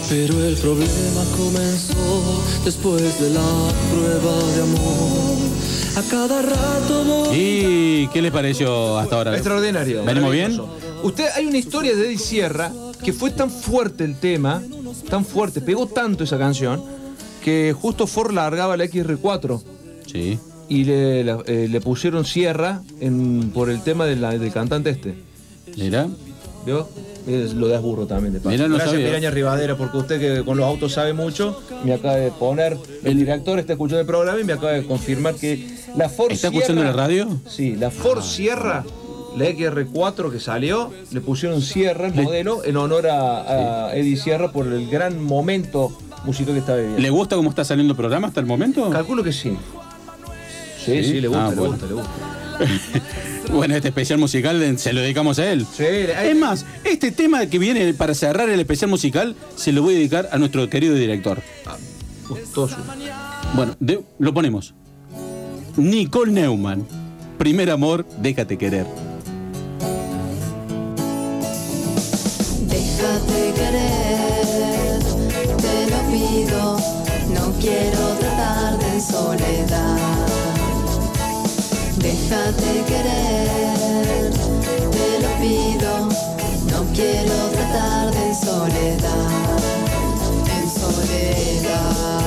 Pero el problema comenzó después de la prueba de amor. A cada rato ¿Y qué les pareció hasta ahora? Extraordinario. ¿Venimos bien? Usted, hay una historia de Eddie Sierra que fue tan fuerte el tema, tan fuerte, pegó tanto esa canción, que justo Ford largaba la XR4 Sí. y le, la- eh, le pusieron Sierra en- por el tema de la- del cantante este. Mira. ¿Vio? Es- lo das burro también de paso. Mirá, no Gracias, sabía. Piraña Rivadera, porque usted que con los autos sabe mucho, me acaba de poner, el director está escuchando el programa y me acaba de confirmar que la Ford ¿Está Sierra- escuchando la radio? Sí, la Ford Sierra, la XR4 que salió, le pusieron Sierra el modelo en honor a, a Eddie Sierra por el gran momento musical que estaba viviendo. ¿Le gusta cómo está saliendo el programa hasta el momento? Calculo que sí. Sí, sí, le gusta, Ah, le bueno. gusta, le gusta. Bueno, este especial musical de- se lo dedicamos a él. Sí, hay- Es más, este tema que viene para cerrar el especial musical se lo voy a dedicar a nuestro querido director. Gustoso. Bueno, de- lo ponemos. Nicole Neumann. Primer amor, déjate querer. Déjate querer, te lo pido, no quiero tratarte en soledad. Déjate querer, te lo pido, no quiero tratarte en soledad, en soledad.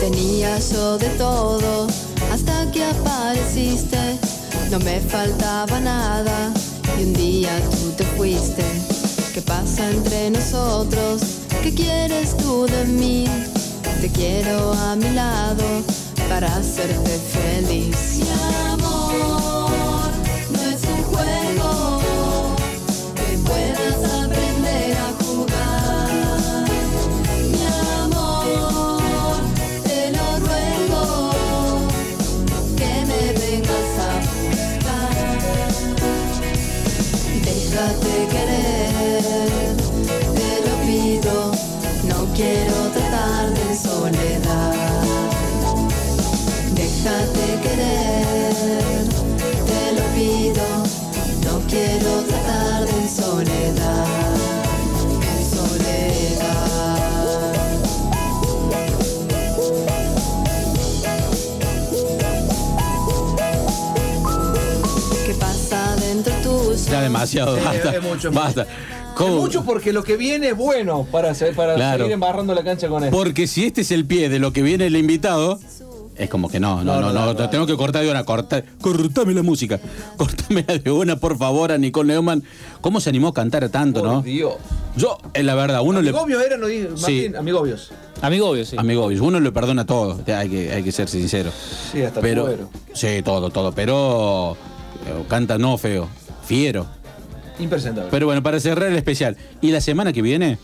Tenía yo de todo hasta que apareciste. No me faltaba nada y un día tú te fuiste. ¿Qué pasa entre nosotros? ¿Qué quieres tú de mí? Te quiero a mi lado para hacerte feliz. Quiero tratarte en soledad. Déjate querer, te lo pido, no quiero tratarte en soledad. En soledad. ¿Qué pasa dentro? Ya demasiado, Sí, basta. basta. ¿Cómo? Mucho porque lo que viene es bueno para, para Claro. seguir embarrando la cancha con esto. Porque si este es el pie de lo que viene el invitado, es como que no, no, no, no, no, tengo que cortar de una, cortar, cortame la música, cortámela de una, por favor, a Nicole Neumann. ¿Cómo se animó a cantar tanto, no? Dios. Yo, eh, la verdad, uno le. Amigobios eran, no dije, Sí. Martín, amigobios. Amigobios, sí. Amigobios, uno le perdona todo, hay que, hay que ser sincero. Sí, hasta pero. Sí, todo, todo, pero eh, canta no feo, fiero. Impresentable. Pero bueno, para cerrar el especial. Y la semana que viene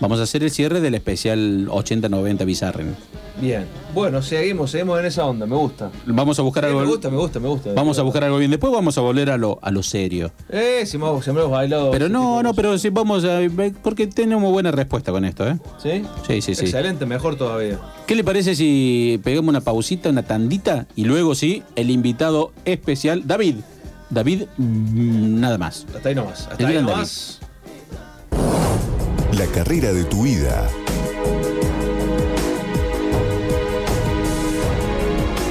vamos a hacer el cierre del especial 80-90 Bizarren. Bien. Bueno, seguimos, seguimos en esa onda, me gusta. Vamos a buscar Sí, algo. me gusta, me gusta, me gusta. Vamos a buscar algo bien. Después vamos a volver a lo, a lo serio. Eh, si me, si hemos bailado. Pero no, no, pero sí vamos a. Porque tenemos buena respuesta con esto, ¿eh? ¿Sí? Sí, sí, sí. Excelente, mejor todavía. ¿Qué le parece si pegamos una pausita, una tandita y luego sí, el invitado especial, David? David, mm, nada más. Hasta ahí nomás. Hasta El ahí gran nomás. La carrera de tu vida.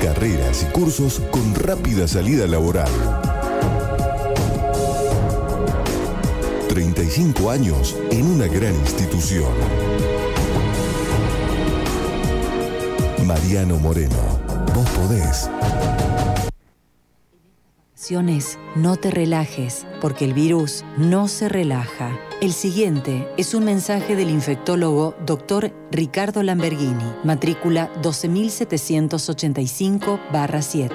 Carreras y cursos con rápida salida laboral. 35 años en una gran institución. Mariano Moreno, vos podés. No te relajes, porque el virus no se relaja. El siguiente es un mensaje del infectólogo Dr. Ricardo Lamberghini, matrícula 12785-7.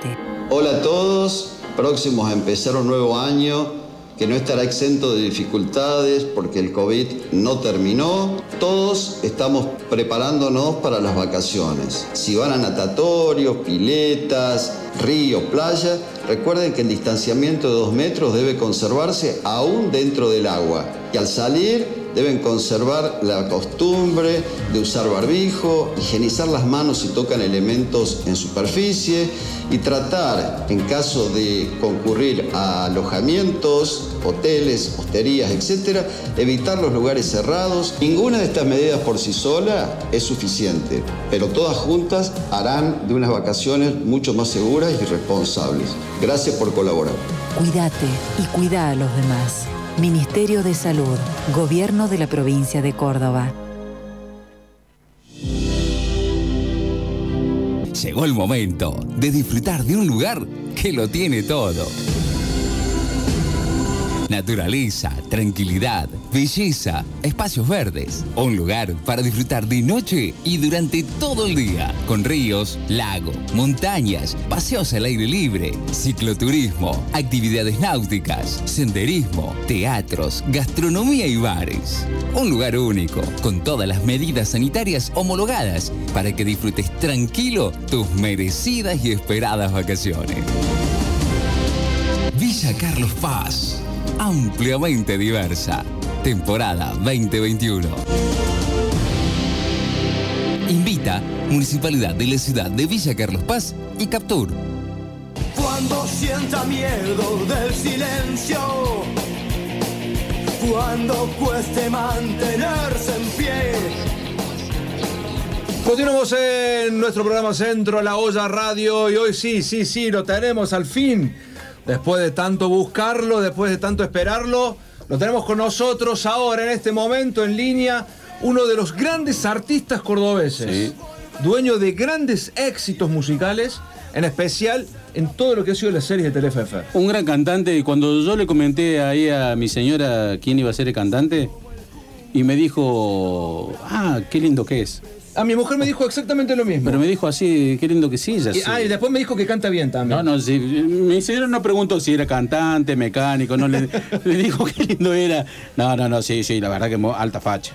Hola a todos, próximos a empezar un nuevo año que no estará exento de dificultades porque el COVID no terminó. Todos estamos preparándonos para las vacaciones. Si van a natatorios, piletas, río, playa, recuerden que el distanciamiento de dos metros debe conservarse aún dentro del agua. Y al salir deben conservar la costumbre de usar barbijo, higienizar las manos si tocan elementos en superficie y tratar, en caso de concurrir a alojamientos, hoteles, hosterías, etc., evitar los lugares cerrados. Ninguna de estas medidas por sí sola es suficiente, pero todas juntas harán de unas vacaciones mucho más seguras y responsables. Gracias por colaborar. Cuídate y cuida a los demás. Ministerio de Salud, Gobierno de la Provincia de Córdoba. Llegó el momento de disfrutar de un lugar que lo tiene todo. Naturaleza, tranquilidad, belleza, espacios verdes. Un lugar para disfrutar de noche y durante todo el día. Con ríos, lago, montañas, paseos al aire libre, cicloturismo, actividades náuticas, senderismo, teatros, gastronomía y bares. Un lugar único, con todas las medidas sanitarias homologadas para que disfrutes tranquilo tus merecidas y esperadas vacaciones. Villa Carlos Paz, ampliamente diversa. Temporada 2021. Invita Municipalidad de la Ciudad de Villa Carlos Paz y Captur. Cuando sienta miedo del silencio, cuando cueste mantenerse en pie. Continuamos en nuestro programa Centro, La Olla Radio, y hoy sí, sí, sí, lo tenemos al fin. Después de tanto buscarlo, después de tanto esperarlo, lo tenemos con nosotros ahora, en este momento, en línea, uno de los grandes artistas cordobeses. Dueño de grandes éxitos musicales, en especial en todo lo que ha sido las series de TLFF. Un gran cantante, y cuando yo le comenté ahí a mi señora quién iba a ser el cantante, y me dijo, ah, qué lindo que es. A mi mujer me dijo exactamente lo mismo. Pero me dijo así, qué lindo que sí, ya Y, sé. ah, y después me dijo que canta bien también. No, no, sí, mi señora no preguntó si era cantante, mecánico, no le, le dijo qué lindo era. No, no, no, sí, sí, la verdad que alta facha.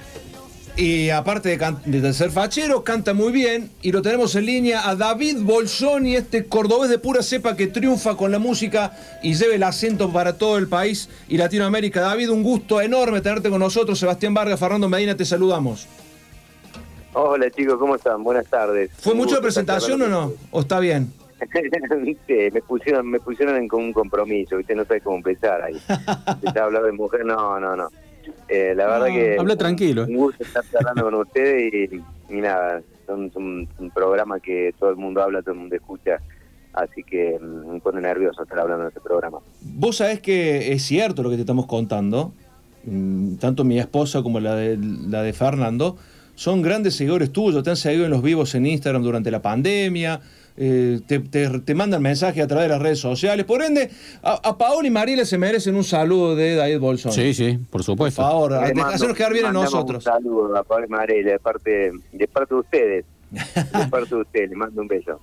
Y aparte de, can- de ser fachero, canta muy bien. Y lo tenemos en línea a David Bolsoni, este cordobés de pura cepa que triunfa con la música y lleva el acento para todo el país y Latinoamérica. David, un gusto enorme tenerte con nosotros. Sebastián Vargas, Fernando Medina, te saludamos. Hola chicos, ¿cómo están? Buenas tardes. ¿Fue mucho de presentación o no? ¿O está bien? Viste, me pusieron, me pusieron en un compromiso, viste, no sabes cómo empezar ahí. Empezar a hablar de mujer, no, no, no. Eh, la verdad No, que habla tranquilo. un gusto estar hablando con ustedes y, y nada, son, son un programa que todo el mundo habla, todo el mundo escucha, así que mm, me pone nervioso estar hablando de este programa. Vos sabés que es cierto lo que te estamos contando. Mm, Tanto mi esposa como la de, la de Fernando son grandes seguidores tuyos. Te han seguido en los vivos en Instagram durante la pandemia. eh, te, te- te mandan mensajes a través de las redes sociales. Por ende, a, a Paola y Mariela se merecen un saludo de David Bolsón. Sí, sí, por supuesto. Por favor, hacernos quedar bien a nosotros. Un saludo a Pablo Marela, de parte, de parte de ustedes. De parte de ustedes, le mando un beso.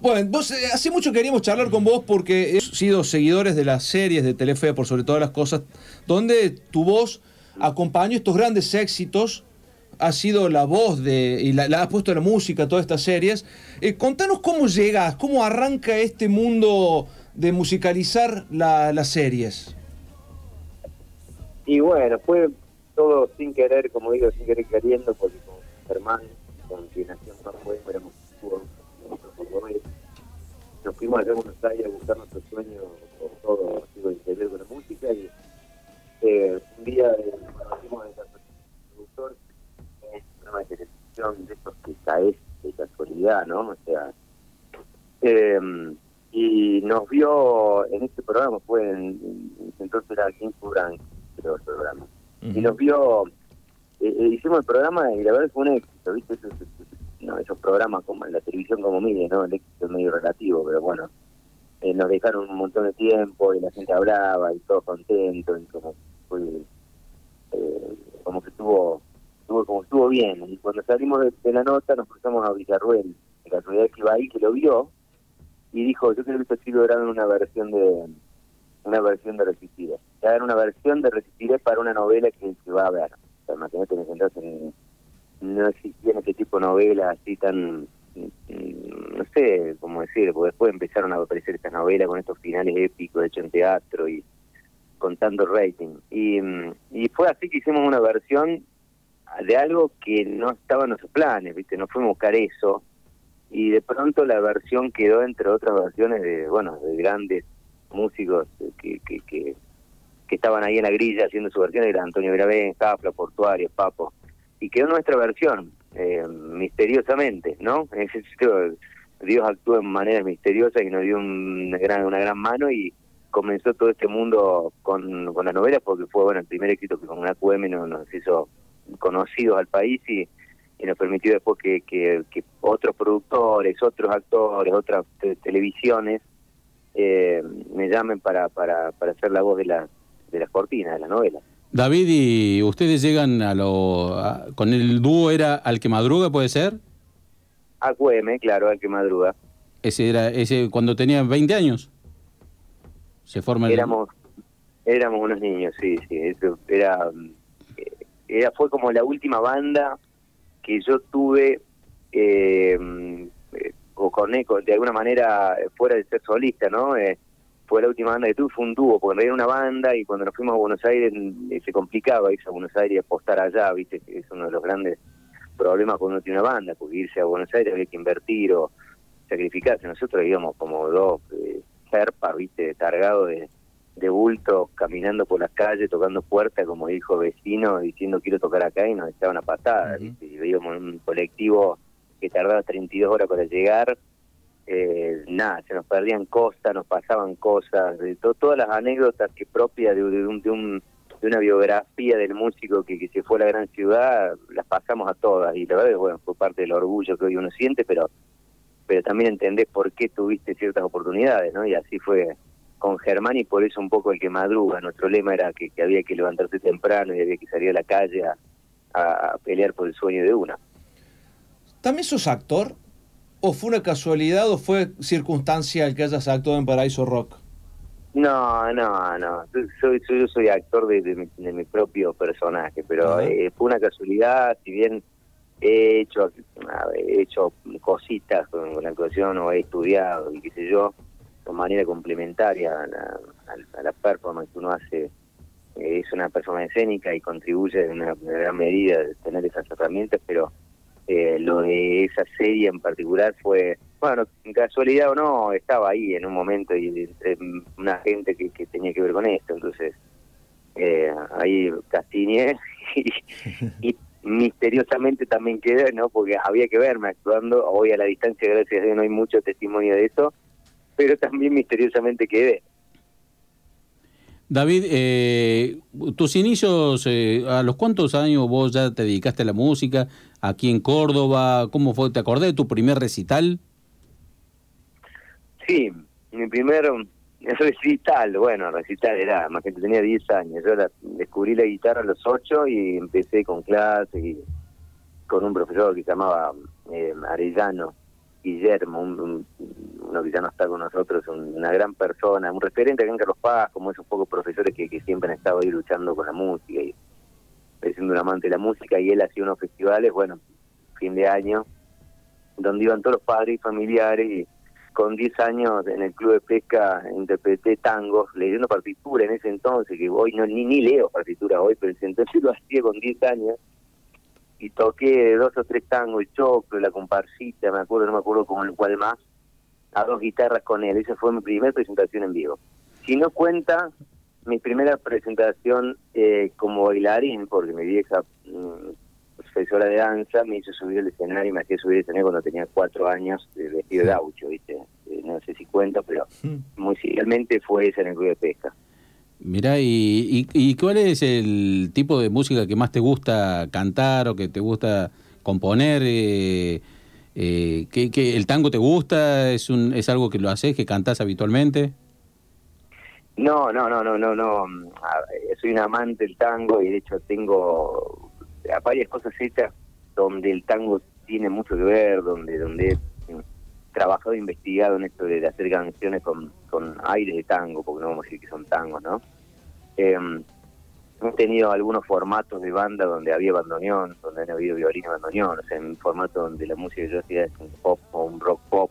Bueno, vos eh, hace mucho queríamos charlar con vos porque hemos sido seguidores de las series de Telefe, por sobre todas las cosas, donde tu voz acompañó estos grandes éxitos, ha sido la voz de, y la, la has puesto la música todas estas series. Eh, contanos cómo llegas, cómo arranca este mundo de musicalizar la- las series. Y bueno, fue todo sin querer, como digo, sin querer queriendo, porque con Germán, con quien hacíamos fue, éramos. Nos fuimos allá a Buenos Aires a buscar nuestro sueño, con todo, sigo interior con la música, y eh, un día eh, en un programa de televisión de estos que caes de casualidad, ¿no? O sea, eh, y nos vio en este programa, fue en, entonces era King Frank, creo el programa, y nos vio, eh, eh, hicimos el programa y la verdad fue un éxito, ¿viste? Esos, esos- no, esos programas como en la televisión como mide, ¿no? El éxito es medio relativo, pero bueno, eh, nos dejaron un montón de tiempo y la gente hablaba y todos contentos y como fue, eh, como que estuvo, estuvo como estuvo bien. Y cuando salimos de, la nota nos cruzamos a Villarruel, de casualidad que iba ahí, que lo vio, y dijo, yo creo que estos chicos graban una versión de una versión de Resistiré. Ya era una versión de Resistiré para una novela que se va a ver. O sea, imagínate entonces no existían este tipo de novelas así tan, mm, no sé cómo decir, porque después empezaron a aparecer estas novelas con estos finales épicos hechos en teatro y, con tanto rating. Y, mm, y fue así que hicimos una versión de algo que no estaba en nuestros planes, ¿viste? No fuimos a buscar eso. Y de pronto la versión quedó entre otras versiones de, bueno, de grandes músicos que, que, que, estaban ahí en la grilla haciendo su versión, era Antonio Gravén, Jafla, Portuario, Papo. Y quedó nuestra versión, eh, misteriosamente, ¿no? Dios actúa en maneras misteriosas y nos dio una gran, una gran mano y comenzó todo este mundo con, con la novela porque fue bueno el primer éxito que con una QM nos, nos hizo conocidos al país y, y nos permitió después que, que, que otros productores, otros actores, otras te- televisiones eh, me llamen para, para, para ser la voz de, la, de las cortinas, de la novela. David, ¿y ustedes llegan a lo... a- con el dúo era Al que madruga, puede ser? AQM, claro, al que madruga. Ese era ese cuando tenía 20 años. Se forma el... Éramos, éramos unos niños, sí, sí. Eso era, mm, era, fue como la última banda que yo tuve, eh, mm, o con eco, de alguna manera, fuera de ser solista, ¿no? Eh, fue la última banda que tuve, fue un dúo, porque era una banda y cuando nos fuimos a Buenos Aires mm, eh, se complicaba irse a Buenos Aires y apostar allá, ¿viste? Es uno de los grandes problemas cuando uno tiene una banda, porque irse a Buenos Aires había que invertir o sacrificarse. Nosotros íbamos como dos eh, serpas, ¿viste? Cargados de, de bultos, caminando por las calles, tocando puertas como dijo vecino, diciendo quiero tocar acá y nos echaban a patadas, ¿viste? Y veíamos un colectivo que tardaba 32 horas para llegar, eh, nada, se nos perdían cosas, nos pasaban cosas, de to- todas las anécdotas que propias de, de un, de, un- de una biografía del músico que, que se fue a la gran ciudad, las pasamos a todas y la verdad que bueno, fue parte del orgullo que hoy uno siente, pero pero también entendés por qué tuviste ciertas oportunidades, ¿no? Y así fue con Germán y por eso un poco el que madruga. Nuestro lema era que, que había que levantarse temprano y había que salir a la calle a, pelear por el sueño de una. ¿También sos actor? ¿O fue una casualidad o fue circunstancial que hayas actuado en Paraíso Rock? No, no, no. Soy, soy, yo soy actor de, de mi, de mi propio personaje, pero eh, fue una casualidad, si bien he hecho, he hecho cositas con, la actuación o he estudiado y qué sé yo, manera complementaria a la, a la performance que uno hace, eh, es una persona escénica y contribuye en una, gran medida de tener esas herramientas, pero eh, lo de esa serie en particular fue, bueno, casualidad o no, estaba ahí en un momento y entre una gente que, que tenía que ver con esto, entonces eh, ahí castiñé y, y misteriosamente también quedé, ¿no? Porque había que verme actuando, hoy a la distancia, gracias a Dios, no hay mucho testimonio de eso, pero también misteriosamente quedé. David, eh, tus inicios, eh, ¿a los cuántos años vos ya te dedicaste a la música? Aquí en Córdoba, ¿cómo fue? ¿Te acordás de tu primer recital? Sí, mi primer recital, bueno, recital era, más que tenía 10 años, yo la- descubrí la guitarra a los 8 y empecé con clases y con un profesor que se llamaba eh, Arellano, Guillermo, un- un- uno que ya no está con nosotros, un- una gran persona, un referente acá en Carlos Paz, como esos pocos profesores que, que siempre han estado ahí luchando con la música y siendo un amante de la música, y él hacía unos festivales, bueno, fin de año, donde iban todos los padres y familiares y con 10 años en el club de pesca interpreté tangos leyendo partitura en ese entonces, que hoy no ni, ni leo partitura hoy, pero en ese entonces lo hacía con 10 años y toqué dos o tres tangos, el choclo, la comparsita, me acuerdo, no me acuerdo con el cual más, a dos guitarras con él, esa fue mi primera presentación en vivo. Si no cuenta mi primera presentación eh, como bailarín, porque mi vieja mm, profesora de danza me hizo subir al escenario y me hacía subir al escenario cuando tenía cuatro años de vestido de gaucho, ¿viste? Eh, no sé si cuenta, pero musicalmente fue esa en el club de pesca. Mirá, y, y, y cuál es el tipo de música que más te gusta cantar o que te gusta componer? Eh, eh, ¿qué- qué- ¿El tango te gusta? ¿Es, un, ¿Es algo que lo haces, que cantás habitualmente? No, no, no, no, no, no. Soy un amante del tango y de hecho tengo varias cosas hechas donde el tango tiene mucho que ver, donde donde he trabajado e investigado en esto de hacer canciones con, con aires de tango, porque no vamos a decir que son tangos, ¿no? Em, he tenido algunos formatos de banda donde había bandoneón, donde han habido violín y bandoneón, o sea, en un formato donde la música que yo hacía es un pop o un rock pop,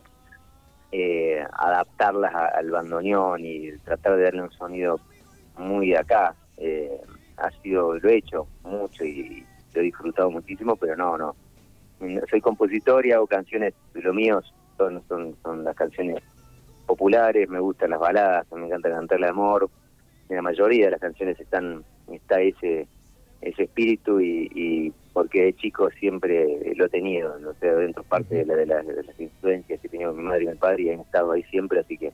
eh, adaptarlas al bandoneón y tratar de darle un sonido muy de acá. Eh, ha sido, lo he hecho mucho y lo he disfrutado muchísimo, pero no. No Soy compositor y hago canciones, lo mío son, son, son las canciones populares, me gustan las baladas, me encanta cantar el amor. En la mayoría de las canciones están está ese ese espíritu y, porque de chico siempre lo he tenido, no sé, dentro parte de, la- de, de las influencias que he tenido mi madre y mi padre y han estado ahí siempre, así que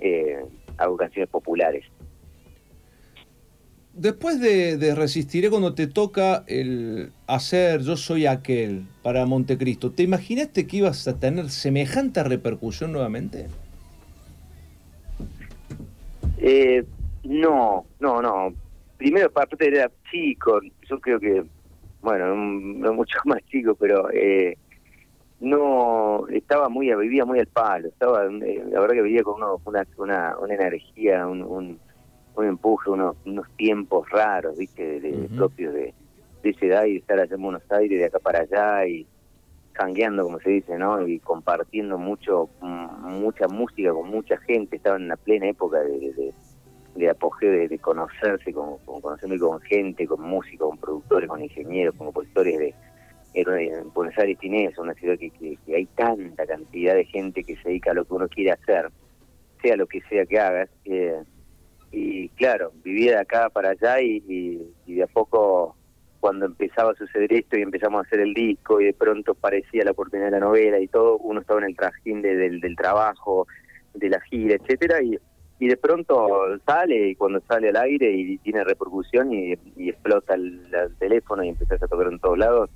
eh, hago canciones populares. Después de, de Resistiré, cuando te toca el hacer Yo Soy Aquel para Montecristo, ¿te imaginaste que ibas a tener semejante repercusión nuevamente? Eh, no, no, no. Primero, aparte era chico, yo creo que, bueno, no mucho más chico, pero eh, no, estaba muy, vivía muy al palo, estaba, eh, la verdad que vivía con uno- una, una, una energía, un, un, un empuje, unos, unos tiempos raros, viste, de, de- propios de, de esa edad y de estar allá en Buenos Aires, de acá para allá y cangueando, como se dice, ¿no? Y compartiendo mucho, mm, mucha música con mucha gente, estaba en la plena época de, apogeo, de, conocerse, con, con conocerme con gente, con músicos, con productores, con ingenieros, con compositores de, en, en Buenos Aires tiene eso, una ciudad que, que- hay tanta cantidad de gente que se dedica a lo que uno quiere hacer, sea lo que sea que hagas. eh, y claro, vivía de acá para allá y de a poco cuando empezaba a suceder esto y empezamos a hacer el disco y de pronto parecía la oportunidad de la novela y todo, uno estaba en el trajín de- del, del trabajo, de la gira, etcétera y, y de pronto sale y cuando sale al aire y tiene repercusión y, explota el, el teléfono y empezás a tocar en todos lados,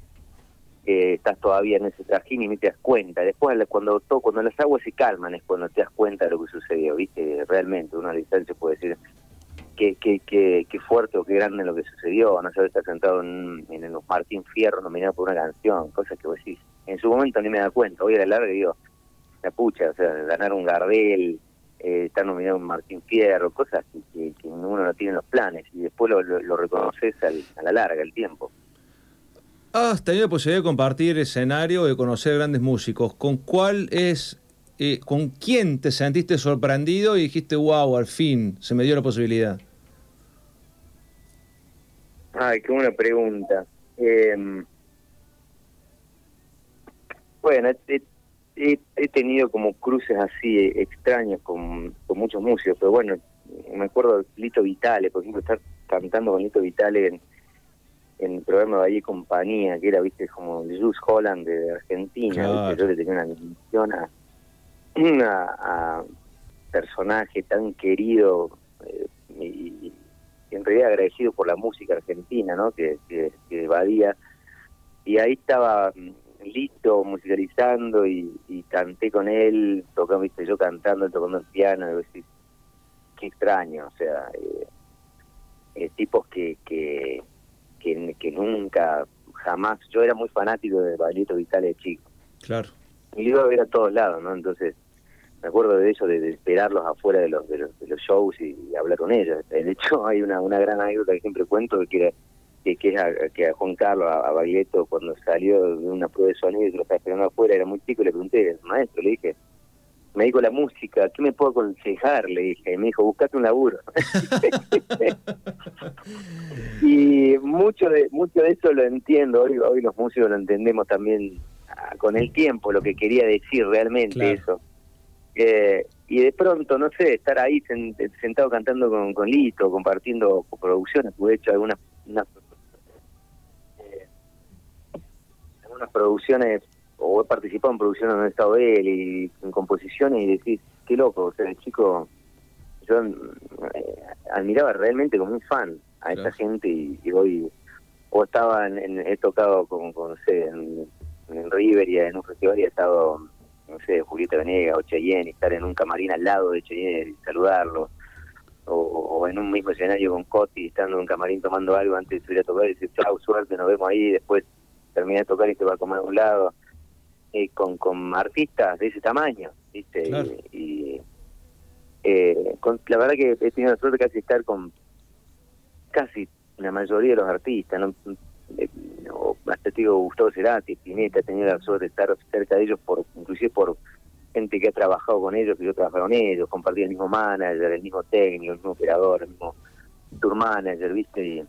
eh, estás todavía en ese trajín y ni te das cuenta. Después cuando cuando las aguas se calman es cuando te das cuenta de lo que sucedió, ¿viste? Realmente, uno a distancia puede decir qué, qué, qué, fuerte o qué grande lo que sucedió, no saber estar sentado en, en los Martín Fierro nominado por una canción, cosas que vos decís. En su momento ni me da cuenta, hoy a la larga digo, la pucha, o sea, ganar un Gardel, eh, estar nominado en Martín Fierro, cosas que, que, uno no tiene en los planes y después lo, reconoces al- a la larga, el tiempo. Has tenido la posibilidad de compartir escenario, de conocer grandes músicos. ¿Con cuál es, eh, con quién te sentiste sorprendido y dijiste, wow, al fin se me dio la posibilidad? Ay, qué buena pregunta. Eh, bueno, he, he- he tenido como cruces así extraños con, con muchos músicos, pero bueno, me acuerdo de Lito Vitale, por ejemplo, estar cantando con Lito Vitale en, en el programa Valle y Compañía, que era, viste, como Jules Holland de Argentina, Claro. ¿viste? yo le tenía una admiración a, a, a personaje tan querido eh, y, y en realidad agradecido por la música argentina, ¿no? Que, que, que evadía. Y ahí estaba mm, listo musicalizando y, y canté con él, tocando, viste, yo cantando, tocando el piano, y decís, qué extraño, o sea, eh, eh, tipos que, que, que, que nunca, jamás, yo era muy fanático de Valito Vitale de chico, Claro. y iba a ver a todos lados, ¿no? Entonces, me acuerdo de eso, de, de esperarlos afuera de los, de los, de los shows y, y hablar con ellos. De hecho, hay una, una gran anécdota que siempre cuento, que, era- que, que es a, que a Juan Carlos, a, a Baglietto, cuando salió de una prueba de sonido y lo estaba esperando afuera, era muy chico, y le pregunté, maestro, le dije, me dedico a la música, ¿qué me puedo aconsejar? Le dije, y me dijo, buscate un laburo. y mucho de mucho de eso lo entiendo, hoy, hoy los músicos lo entendemos también ah, con el tiempo, lo que quería decir realmente Claro. eso. Eh, y de pronto, no sé, estar ahí sen- sentado cantando con, con Lito, compartiendo producciones, tuve hecho algunas unas, eh, algunas producciones, o he participado en producciones donde he estado él y en composiciones y decís, qué loco, o sea, el chico, yo eh, admiraba realmente como un fan a esta gente y, y hoy, o estaba en, en- he tocado con, con no sé, en, en River y en un festival y he estado no sé, Julieta Venegas o Cheyenne, y estar en un camarín al lado de Cheyenne y saludarlo, o, o en un mismo escenario con Coti, estando en un camarín tomando algo antes de subir a tocar y decir, chau, suerte, nos vemos ahí, después termina de tocar y te va a comer a un lado, eh, con, con artistas de ese tamaño, ¿viste? Claro. Y, y, eh, con- la verdad que he tenido la suerte casi estar con casi la mayoría de los artistas, ¿no? Hasta digo Gustavo Cerati, Spinetta, he la suerte de estar cerca de ellos, por inclusive por gente que ha trabajado con ellos, que yo trabajé con ellos, compartí el mismo manager, el mismo técnico, el mismo operador, el mismo tour manager, ¿viste?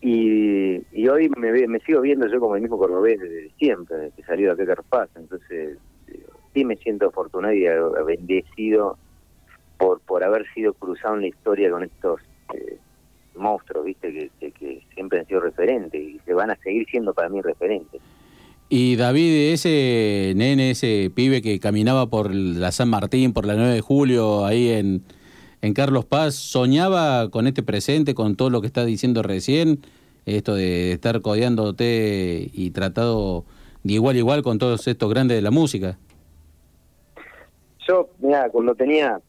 Y, hoy me, me sigo viendo yo como el mismo cordobés desde siempre, desde que salió de acá a Carpaz. Entonces, sí me siento afortunado y bendecido por, por haber sido cruzado en la historia con estos eh, monstruos, ¿viste? Que, que, que siempre han sido referentes y que van a seguir siendo para mí referentes. Y David, ese nene, ese pibe que caminaba por la San Martín, por la 9 de julio, ahí en, en Carlos Paz, ¿soñaba con este presente, con todo lo que está diciendo recién? Esto de estar codeándote y tratado de igual a igual con todos estos grandes de la música. Yo, mira, cuando tenía,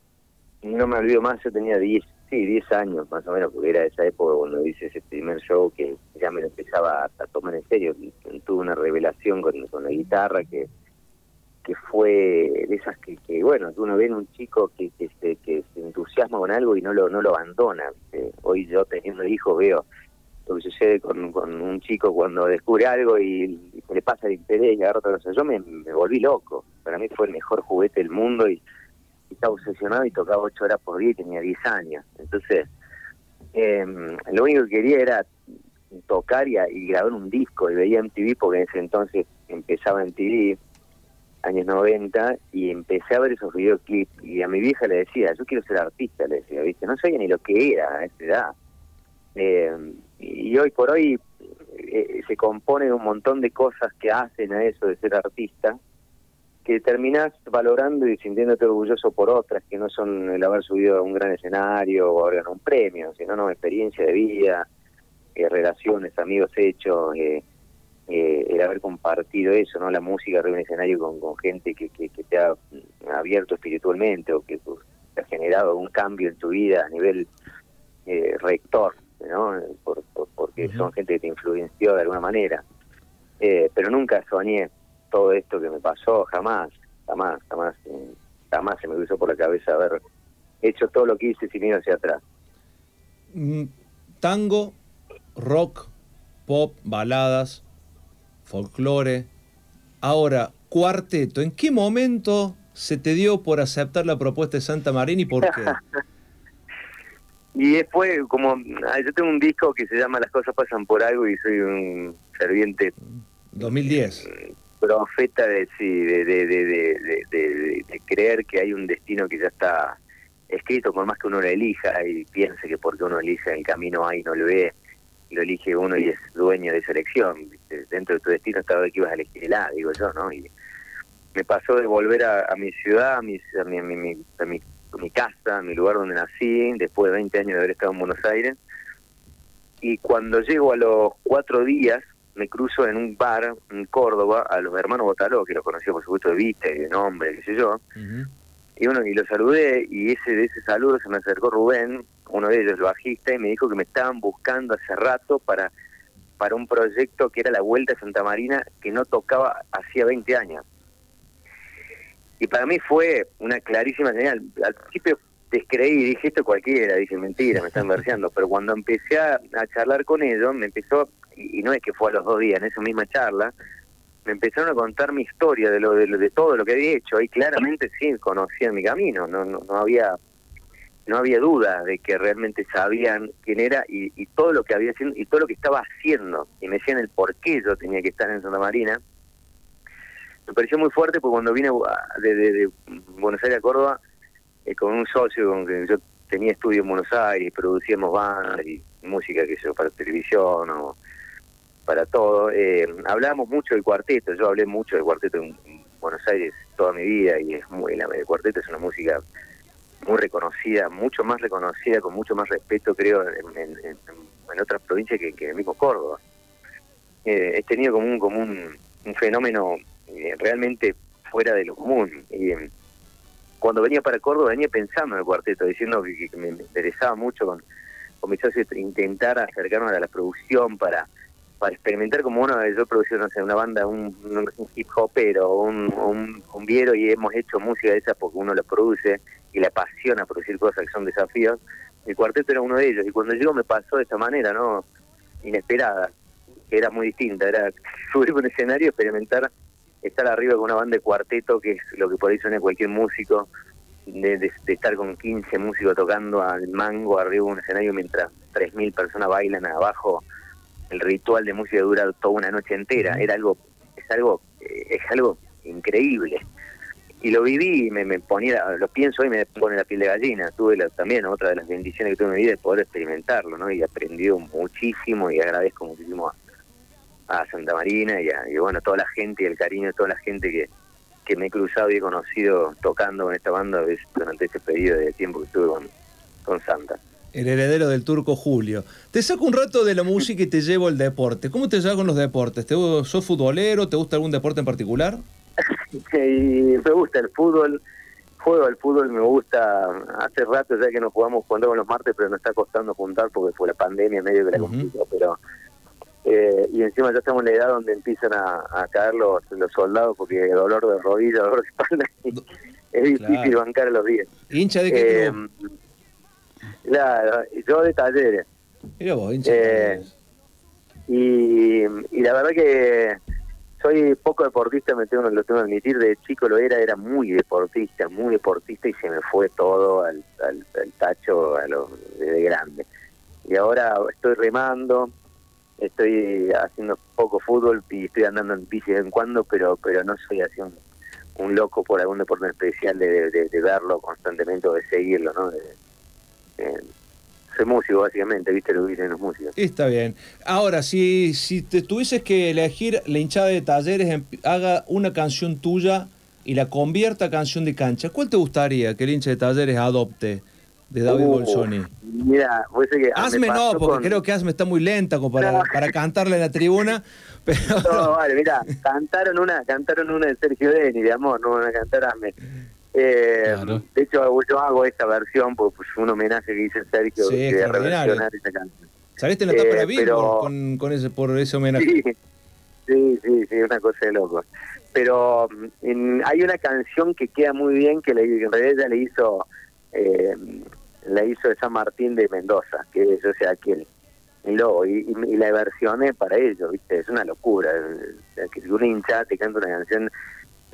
no me olvido más, yo tenía 10, sí, 10 años más o menos, porque era esa época cuando hice ese primer show que ya me lo empezaba a, tomar en serio. Tuve una revelación con, con la guitarra que que fue de esas que, que bueno, uno ve en un chico que, que, se, que se entusiasma con algo y no lo no lo abandona. Hoy yo teniendo hijos veo lo que sucede con, con un chico cuando descubre algo y, y se le pasa el interés y agarra otra cosa. Yo me, me volví loco. Para mí fue el mejor juguete del mundo y, estaba obsesionado y tocaba ocho horas por día y tenía 10 años. Entonces, eh, lo único que quería era tocar y, y grabar un disco y veía MTV porque en ese entonces empezaba MTV años 90 y empecé a ver esos videoclips y a mi vieja le decía, yo quiero ser artista, le decía, ¿viste? No sabía ni lo que era a esa edad. Eh, y hoy por hoy eh, se compone de un montón de cosas que hacen a eso de ser artista, que terminás valorando y sintiéndote orgulloso por otras, que no son el haber subido a un gran escenario o haber ganado un premio, sino no experiencia de vida, eh, relaciones, amigos hechos, eh, eh, el haber compartido eso, no la música arriba de un escenario con, con gente que, que, que te ha abierto espiritualmente o que pues, te ha generado un cambio en tu vida a nivel eh, rector, ¿no? Por, por- porque son gente que te influenció de alguna manera. Eh, pero nunca soñé todo esto que me pasó, jamás, jamás, jamás, eh, jamás se me cruzó por la cabeza haber hecho todo lo que hice sin ir hacia atrás. Mm, Tango, rock, pop, baladas, folclore. Ahora, cuarteto, ¿en qué momento se te dio por aceptar la propuesta de Santa Marina y por qué? Y después, como yo tengo un disco que se llama Las cosas pasan por algo y soy un ferviente 2010. Profeta de sí, de, de, de, de, de- de- de creer que hay un destino que ya está escrito, por más que uno lo elija y piense que porque uno elige el camino ahí no lo ve, lo elige uno y es dueño de esa elección. Dentro de tu destino estaba que ibas a elegir el A, digo yo, ¿no? Y me pasó de volver a, a mi ciudad, a mi, a mi, a mi, a mi- a mi casa, a mi lugar donde nací, después de 20 años de haber estado en Buenos Aires. Y cuando llego a los cuatro días, me cruzo en un bar en Córdoba a los hermanos Botaló, que los conocía por supuesto de vista y de nombre, qué sé yo. Y bueno, y lo saludé y ese de ese saludo se me acercó Rubén, uno de ellos, el bajista, y me dijo que me estaban buscando hace rato para para un proyecto que era la Vuelta a Santa Marina, que no tocaba hacía 20 años. Y para mí fue una clarísima señal. Al principio descreí y dije, esto cualquiera, dije, mentira, me están verseando. Pero cuando empecé a, a charlar con ellos, me empezó, y, y no es que fue a los dos días, en esa misma charla, me empezaron a contar mi historia de lo de, de todo lo que había hecho. Y claramente sí conocían mi camino, no, no, no había no había duda de que realmente sabían quién era y, y todo lo que había haciendo y todo lo que estaba haciendo y me decían el por qué yo tenía que estar en Santa Marina me pareció muy fuerte porque cuando vine de- de Buenos Aires a Córdoba eh, con un socio con que yo tenía estudio en Buenos Aires producíamos bandas y música que yo para televisión o para todo eh, hablábamos mucho del cuarteto yo hablé mucho del cuarteto en, en Buenos Aires toda mi vida y es muy el cuarteto es una música muy reconocida, mucho más reconocida, con mucho más respeto, creo, en, otras provincias que, en el mismo Córdoba. Eh, he tenido como un, como un, fenómeno eh, realmente fuera de lo común. Y eh, cuando venía para Córdoba venía pensando en el cuarteto, diciendo que, me interesaba mucho con, con mis intentar acercarnos a la producción para para experimentar como uno, yo producí, no sé, una banda, un, un hip hopero, un, un cumbiero y hemos hecho música de esas porque uno la produce y le apasiona producir cosas que son desafíos. El cuarteto era uno de ellos y cuando llegó me pasó de esta manera, ¿no? Inesperada, que era muy distinta, era subir un escenario, experimentar, estar arriba con una banda de cuarteto, que es lo que por ahí suena cualquier músico, de, de- de estar con 15 músicos tocando al mango arriba de un escenario mientras 3.000 personas bailan abajo. El ritual de música dura toda una noche entera. Era algo, es algo, eh, es algo increíble. Y lo viví y me, me ponía, lo pienso y me pone la piel de gallina. Tuve la- también otra de las bendiciones que tuve en mi vida de poder experimentarlo, ¿no? Y he aprendido muchísimo y agradezco muchísimo a, a Santa Marina y, a, y bueno, toda la gente y el cariño de toda la gente que, que me he cruzado y he conocido tocando con esta banda durante ese periodo de tiempo que estuve con, con Santa. El heredero del turco Julio. Te saco un rato de la música y te llevo al deporte. ¿Cómo te llevas con los deportes? ¿Te, ¿Sos futbolero? ¿Te gusta algún deporte en particular? y me gusta el fútbol, juego al fútbol, me gusta, hace rato ya que no jugamos cuando los martes, pero nos está costando juntar porque fue la pandemia medio que la complicó, pero eh, y encima ya estamos en la edad donde empiezan a, a caer los, los soldados porque dolor de rodilla, dolor de espalda, y es difícil Claro. bancar a los días. ¿Hincha de qué Eh? Claro, yo de talleres. Mira vos, hincha de Eh, Talleres. y, y la verdad que soy poco deportista, me tengo, lo tengo que admitir, de chico lo era, era muy deportista, muy deportista y se me fue todo al, al, al tacho a lo, de grande. Y ahora estoy remando, estoy haciendo poco fútbol y estoy andando en bici de vez en cuando, pero pero no soy así un, loco por algún deporte especial de, de- verlo constantemente o de seguirlo, ¿no? De- de- soy músico básicamente, viste lo que dicen los músicos. Está bien. Ahora, si, si te tuvieses que elegir la hinchada de talleres, em- haga una canción tuya y la convierta a canción de cancha, ¿cuál te gustaría que el hincha de talleres adopte de David Uh, Bolsoni? Mira, sabés que me Hazme no, porque con- creo que Hazme está muy lenta como para, para cantarle en la tribuna. Pero No, vale, mira, cantaron una, cantaron una de Sergio Denis, de amor, no van a cantar Hazme. Eh, De hecho, yo hago esta versión porque pues, un homenaje que hice a Sergio Sí, de reversionar esa canción. saliste en la tapa Eh, de Billboard pero- con, con ese, por ese homenaje. Sí, sí, sí, sí, una cosa de loco. Pero mm, en- hay una canción que queda muy bien que le, en realidad ella le hizo, eh, la hizo de San Martín de Mendoza, que es, o sea, aquel, el lobo, y, y- y la versioné para ellos, ¿viste? Es una locura. Sea, que un hincha te canta una canción,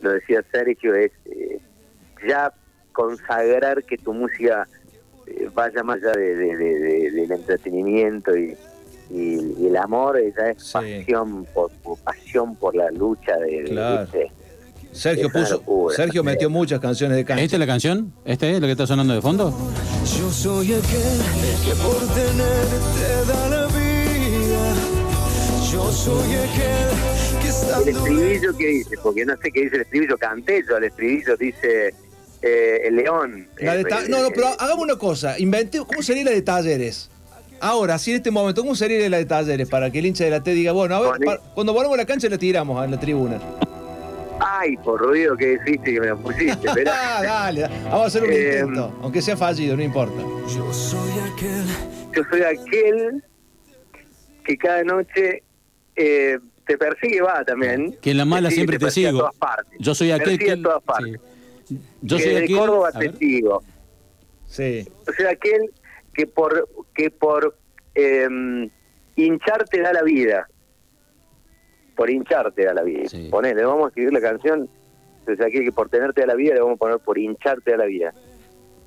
lo decía Sergio, es eh, ya consagrar que tu música eh, vaya más allá de, de- de- de- del entretenimiento y, el amor eh, ya es pasión por, por- pasión por la lucha de, de- Claro. ¿viste? Sergio puso. Sergio metió muchas canciones de cancha. ¿Esta es la canción? ¿Este es lo que está sonando de fondo? Yo soy aquel que por tenerte da la vida. Yo soy aquel que El estando estribillo que dice, porque no sé qué dice el estribillo, canté yo, el estribillo dice eh, el león. La de Eh, ta- no, no, pero hagamos una cosa. Inventé, ¿cómo sería la de talleres? Ahora, así en este momento, ¿cómo sería la de talleres? Para que el hincha de la T diga, bueno, a ver, cuando volvamos a la cancha la tiramos en la tribuna. Ay, por ruido que difícil que me lo pusiste, pero... Ah, dale, vamos a hacer un Eh, intento. Aunque sea fallido, no importa. Yo soy aquel. Yo soy aquel que cada noche eh, te persigue, va también. Que en la mala Te siempre te a sigo. todas partes. Yo soy aquel que... a todas partes. Yo que soy de aquel... Córdoba te sigo. Sí. Yo soy aquel que por que por eh, hincharte da la vida. Por hincharte da la vida. Ponele, vamos a escribir la canción. Soy aquel que por tenerte da la vida le vamos a poner por hincharte da la vida.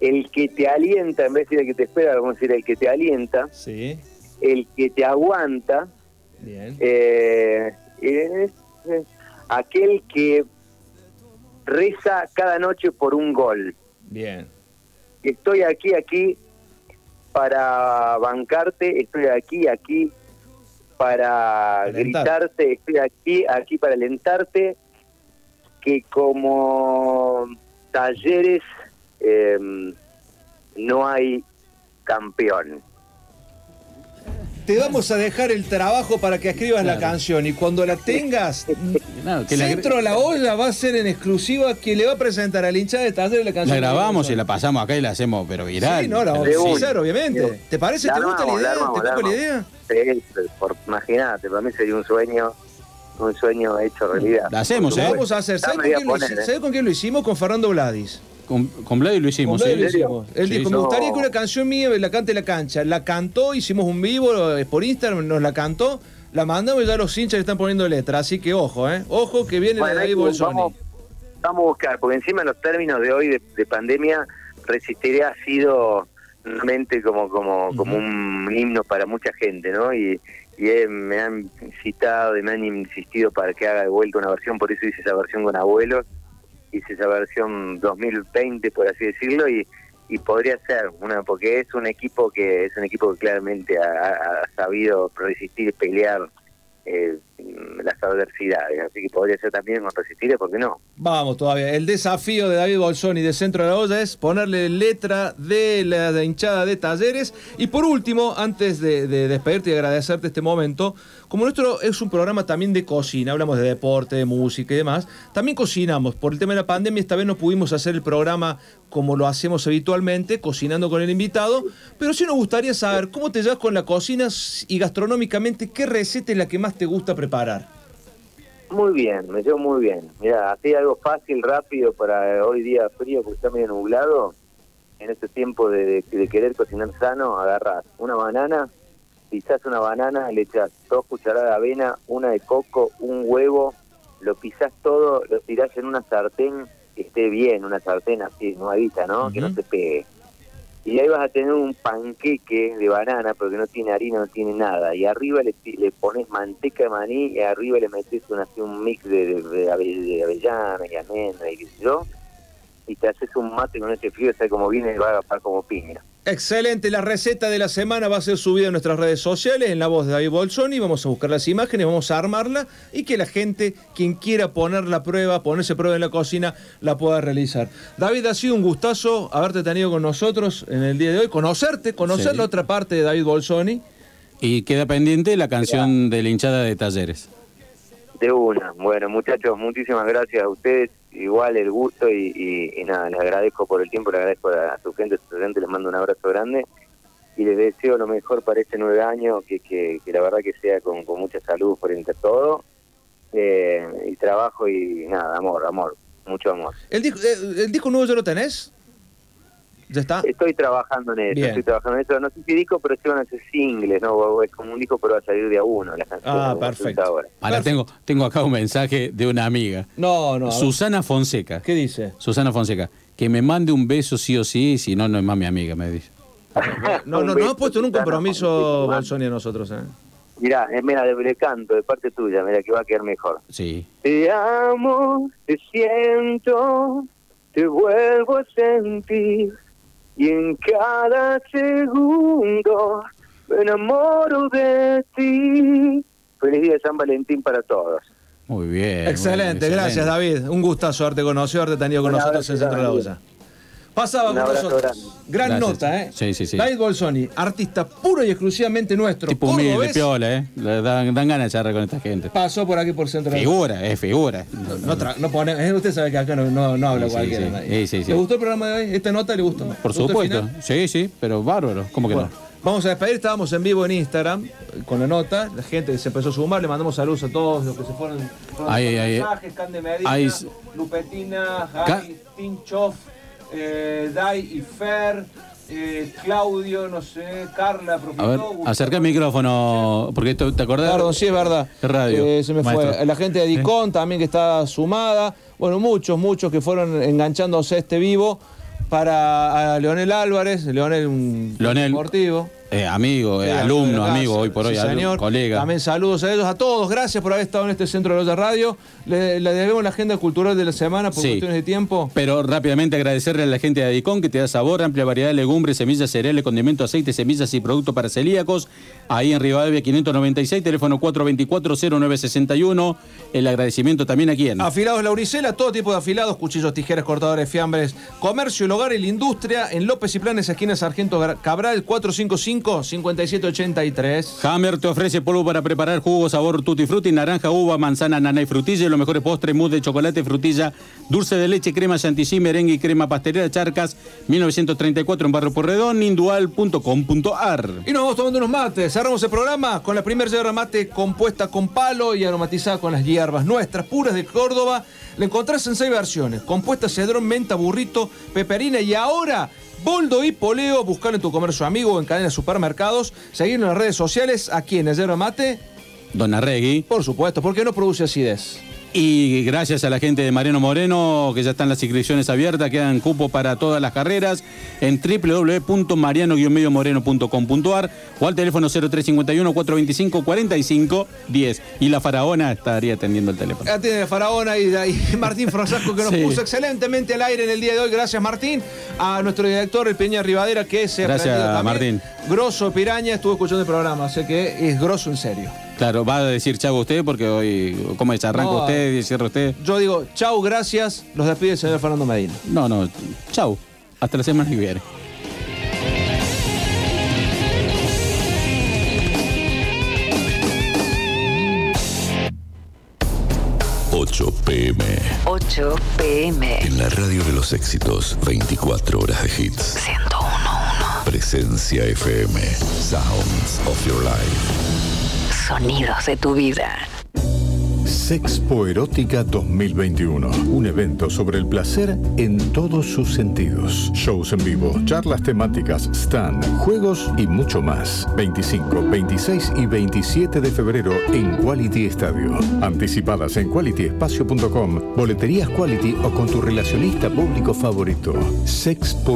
El que te alienta, en vez de decir el que te espera, vamos a decir el que te alienta. Sí. El que te aguanta. Bien. Eh, es aquel que reza cada noche por un gol. Bien. Estoy aquí, aquí para bancarte, estoy aquí, aquí para Alentar. gritarte, estoy aquí, aquí para alentarte, que como talleres eh, no hay campeón. Te vamos a dejar el trabajo para que escribas la canción y cuando la tengas, que la- Centro La Olla va a ser en exclusiva quien le va a presentar al hincha de talleres la La canción. grabamos y la pasamos acá y la hacemos, pero viral. Sí, no, la vamos a hacer, obviamente. ¿Te parece? La ¿Te gusta la idea? ¿Te la gusta la armamos. Por, imagínate, para mí sería un sueño, un sueño hecho realidad. La hacemos, ¿eh? vamos a hacer. ¿Sabes con, quién poner, ¿eh? ¿sabes con quién lo hicimos? Con Fernando Vladis. Con, con Vladi lo hicimos, Con ¿sí? Vladi lo hicimos. Él Sí, dijo, me gustaría que una canción mía la cante la cancha. La cantó, hicimos un vivo por Instagram, nos la cantó, la mandamos y ya los hinchas le están poniendo letra. Así que ojo, ¿eh? Ojo que viene Bueno, la de Bolsoni. vamos, Vamos a buscar, porque encima en los términos de hoy de, de pandemia, Resistiría ha sido realmente como como como un himno para mucha gente, ¿no? Y, y eh, me han citado y me han insistido para que haga de vuelta una versión, por eso hice esa versión con abuelos, hice esa versión 2020, por así decirlo, y, y podría ser una porque es un equipo que es un equipo que claramente ha, ha- ha sabido resistir y pelear eh, las adversidades, así que podría ser también con resistir, ¿por qué no? Vamos todavía. El desafío de David Bolsoni de Centro de la Olla es ponerle letra de la hinchada de talleres. Y por último, antes de despedirte y agradecerte este momento, como nuestro es un programa también de cocina, hablamos de deporte, de música y demás, también cocinamos. Por el tema de la pandemia, esta vez no pudimos hacer el programa como lo hacemos habitualmente, cocinando con el invitado, pero sí nos gustaría saber cómo te llevas con la cocina y gastronómicamente, qué receta es la que más te gusta preparar. Muy bien, me llevo muy bien. Mira, así algo fácil, rápido para hoy día frío, porque está medio nublado. En este tiempo de querer cocinar sano, agarras una banana, pisás una banana, le echas dos cucharadas de avena, una de coco, un huevo, lo pisás todo, lo tirás en una sartén que esté bien, una sartén así, nuevita, ¿no? Que no se pegue. Y ahí vas a tener un panqueque de banana, porque no tiene harina, no tiene nada. Y arriba le, le pones manteca de maní y arriba le metes un, así, un mix de, de, de avellana y almendra y qué sé yo. Y te haces un mate con ese frío, o como viene, va a agafar como piña. Excelente, la receta de la semana va a ser subida en nuestras redes sociales, en la voz de David Bolsoni, vamos a buscar las imágenes, vamos a armarla y que la gente, quien quiera poner la prueba, ponerse prueba en la cocina, la pueda realizar. David, ha sido un gustazo haberte tenido con nosotros en el día de hoy, conocerte, conocer Sí. la otra parte de David Bolsoni. Y queda pendiente la canción de la hinchada de talleres. De una. Bueno, muchachos, muchísimas gracias a ustedes. Igual el gusto y, y- y nada, les agradezco por el tiempo, les agradezco a, a su gente, a su gente, les mando un abrazo grande y les deseo lo mejor para este nueve año, que, que, la verdad que sea con, mucha salud por entre todo, eh, y trabajo y nada, amor, amor, mucho amor. ¿El disco, eh, ¿El disco nuevo ya lo tenés? ¿Ya está? Estoy trabajando en eso, Bien. estoy trabajando en eso. No sé si disco, pero sí van a ser singles, ¿no? Es como un disco, pero va a salir de a uno las canciones. Ah, perfecto. ahora. Ahora tengo, tengo acá un mensaje de una amiga. No, no. Susana Fonseca. ¿Qué dice? Susana Fonseca. Que me mande un beso sí o sí, si no, no es más mi amiga, me dice. No, no, no hemos puesto nunca un compromiso Bolsoni a nosotros, ¿eh? Mirá, mira, de, de canto, de parte tuya, mira que va a quedar mejor. Sí. Te amo, te siento, te vuelvo a sentir y en cada segundo me enamoro de ti. Feliz día de San Valentín para todos. Muy bien. Excelente, muy bien, gracias excelente. David. Un gustazo haberte conocido, haberte tenido con nosotros en Centro de la grande. Pasaba con nosotros. grande. Gran Gracias. nota, ¿eh? Sí, sí, sí. David Bolsoni, artista puro y exclusivamente nuestro. Tipo humilde, piola, ¿eh? Le dan, dan ganas de charlar con esta gente. Pasó por aquí por Centro de la Figura, es figura. No, no pone, eh, usted sabe que acá no, no, no habla Sí, cualquiera. sí. nadie. Sí. ¿Le gustó el programa de hoy? ¿Esta nota le gustó? Por ¿Le gustó el supuesto. Sí, sí, pero bárbaro. ¿Cómo que Bueno, vamos a despedir, estábamos en vivo en Instagram eh, con la nota, la gente se empezó a sumar, le mandamos saludos a todos los que se fueron. fueron Ay, ay, ay. mensajes, Can de Medina, Ay, Lupetina, Jai, Tinchoff, eh, Dai y Fer, eh, Claudio, no sé, Carla, A ver, Gustavo. acerca el micrófono, porque esto, ¿te acordás? Perdón, sí es verdad. ¿Qué radio? Eh, se me maestro? fue. La gente de Dicon también que está sumada. Bueno, muchos, muchos que fueron enganchándose a este vivo para a Leonel Álvarez, Leonel un Leonel. deportivo. Eh, amigo, eh, Sí, alumno, amigo, hoy por Sí, hoy, alumno, señor. colega. También saludos a ellos, a todos. Gracias por haber estado en este centro de la radio. Le, le debemos la agenda cultural de la semana por Sí. cuestiones de tiempo. Pero rápidamente agradecerle a la gente de Adicón que te da sabor, amplia variedad de legumbres, semillas, cereales, condimentos, aceites, semillas y productos para celíacos. Ahí en Rivadavia 596, teléfono 424-0961. El agradecimiento también aquí en... Afilados Lauricela, todo tipo de afilados, cuchillos, tijeras, cortadores, fiambres, comercio, el hogar y la industria en López y Planes, esquina Sargento Cabral, 455-5783. Hammer te ofrece polvo para preparar jugo sabor tutti frutti, naranja, uva, manzana, nana y frutilla. Los mejores postres, mousse de chocolate, frutilla, dulce de leche, crema chantilly, merengue y crema pastelera Charcas, 1934 en Barrio Porredón, indual.com.ar. Y nos vamos tomando unos mates. Cerramos el programa con la primera yerba mate compuesta con palo y aromatizada con las hierbas nuestras puras de Córdoba. La encontrás en seis versiones: compuesta cedrón, menta, burrito, peperina y ahora. Boldo y Poleo, buscalo en tu comercio amigo o en cadena de supermercados. Seguirnos en las redes sociales aquí en Yerba Mate. Don Arregui. Por supuesto, porque no produce acidez. Y gracias a la gente de Mariano Moreno, que ya están las inscripciones abiertas, quedan cupo para todas las carreras en www.mariano-moreno.com.ar o al teléfono 0351-425-4510. Y la faraona estaría atendiendo el teléfono. Ya tiene Faraona y, y Martín Frosasco que nos Sí. puso excelentemente al aire en el día de hoy. Gracias, Martín. A nuestro director, el Peña Rivadera, que se ha Gracias, también. Martín. Grosso Piraña, estuvo escuchando el programa, sé que es grosso en serio. Claro, va a decir chavo usted porque hoy, ¿cómo es? Arranca No, usted y cierra usted. Yo digo, chau, gracias. Los despide el señor Fernando Medina. No, no, chau. Hasta la semana que viene. 8 pm. 8 pm. En la radio de los éxitos, 24 horas de hits. 101.1. Presencia FM. Sounds of your life. Sonidos de tu vida. Sexpo Erótica 2021. Un evento sobre el placer en todos sus sentidos. Shows en vivo, charlas temáticas, stand, juegos y mucho más. 25, 26 y 27 de febrero en Quality Estadio. Anticipadas en qualityespacio.com, boleterías Quality o con tu relacionista público favorito. Sexpo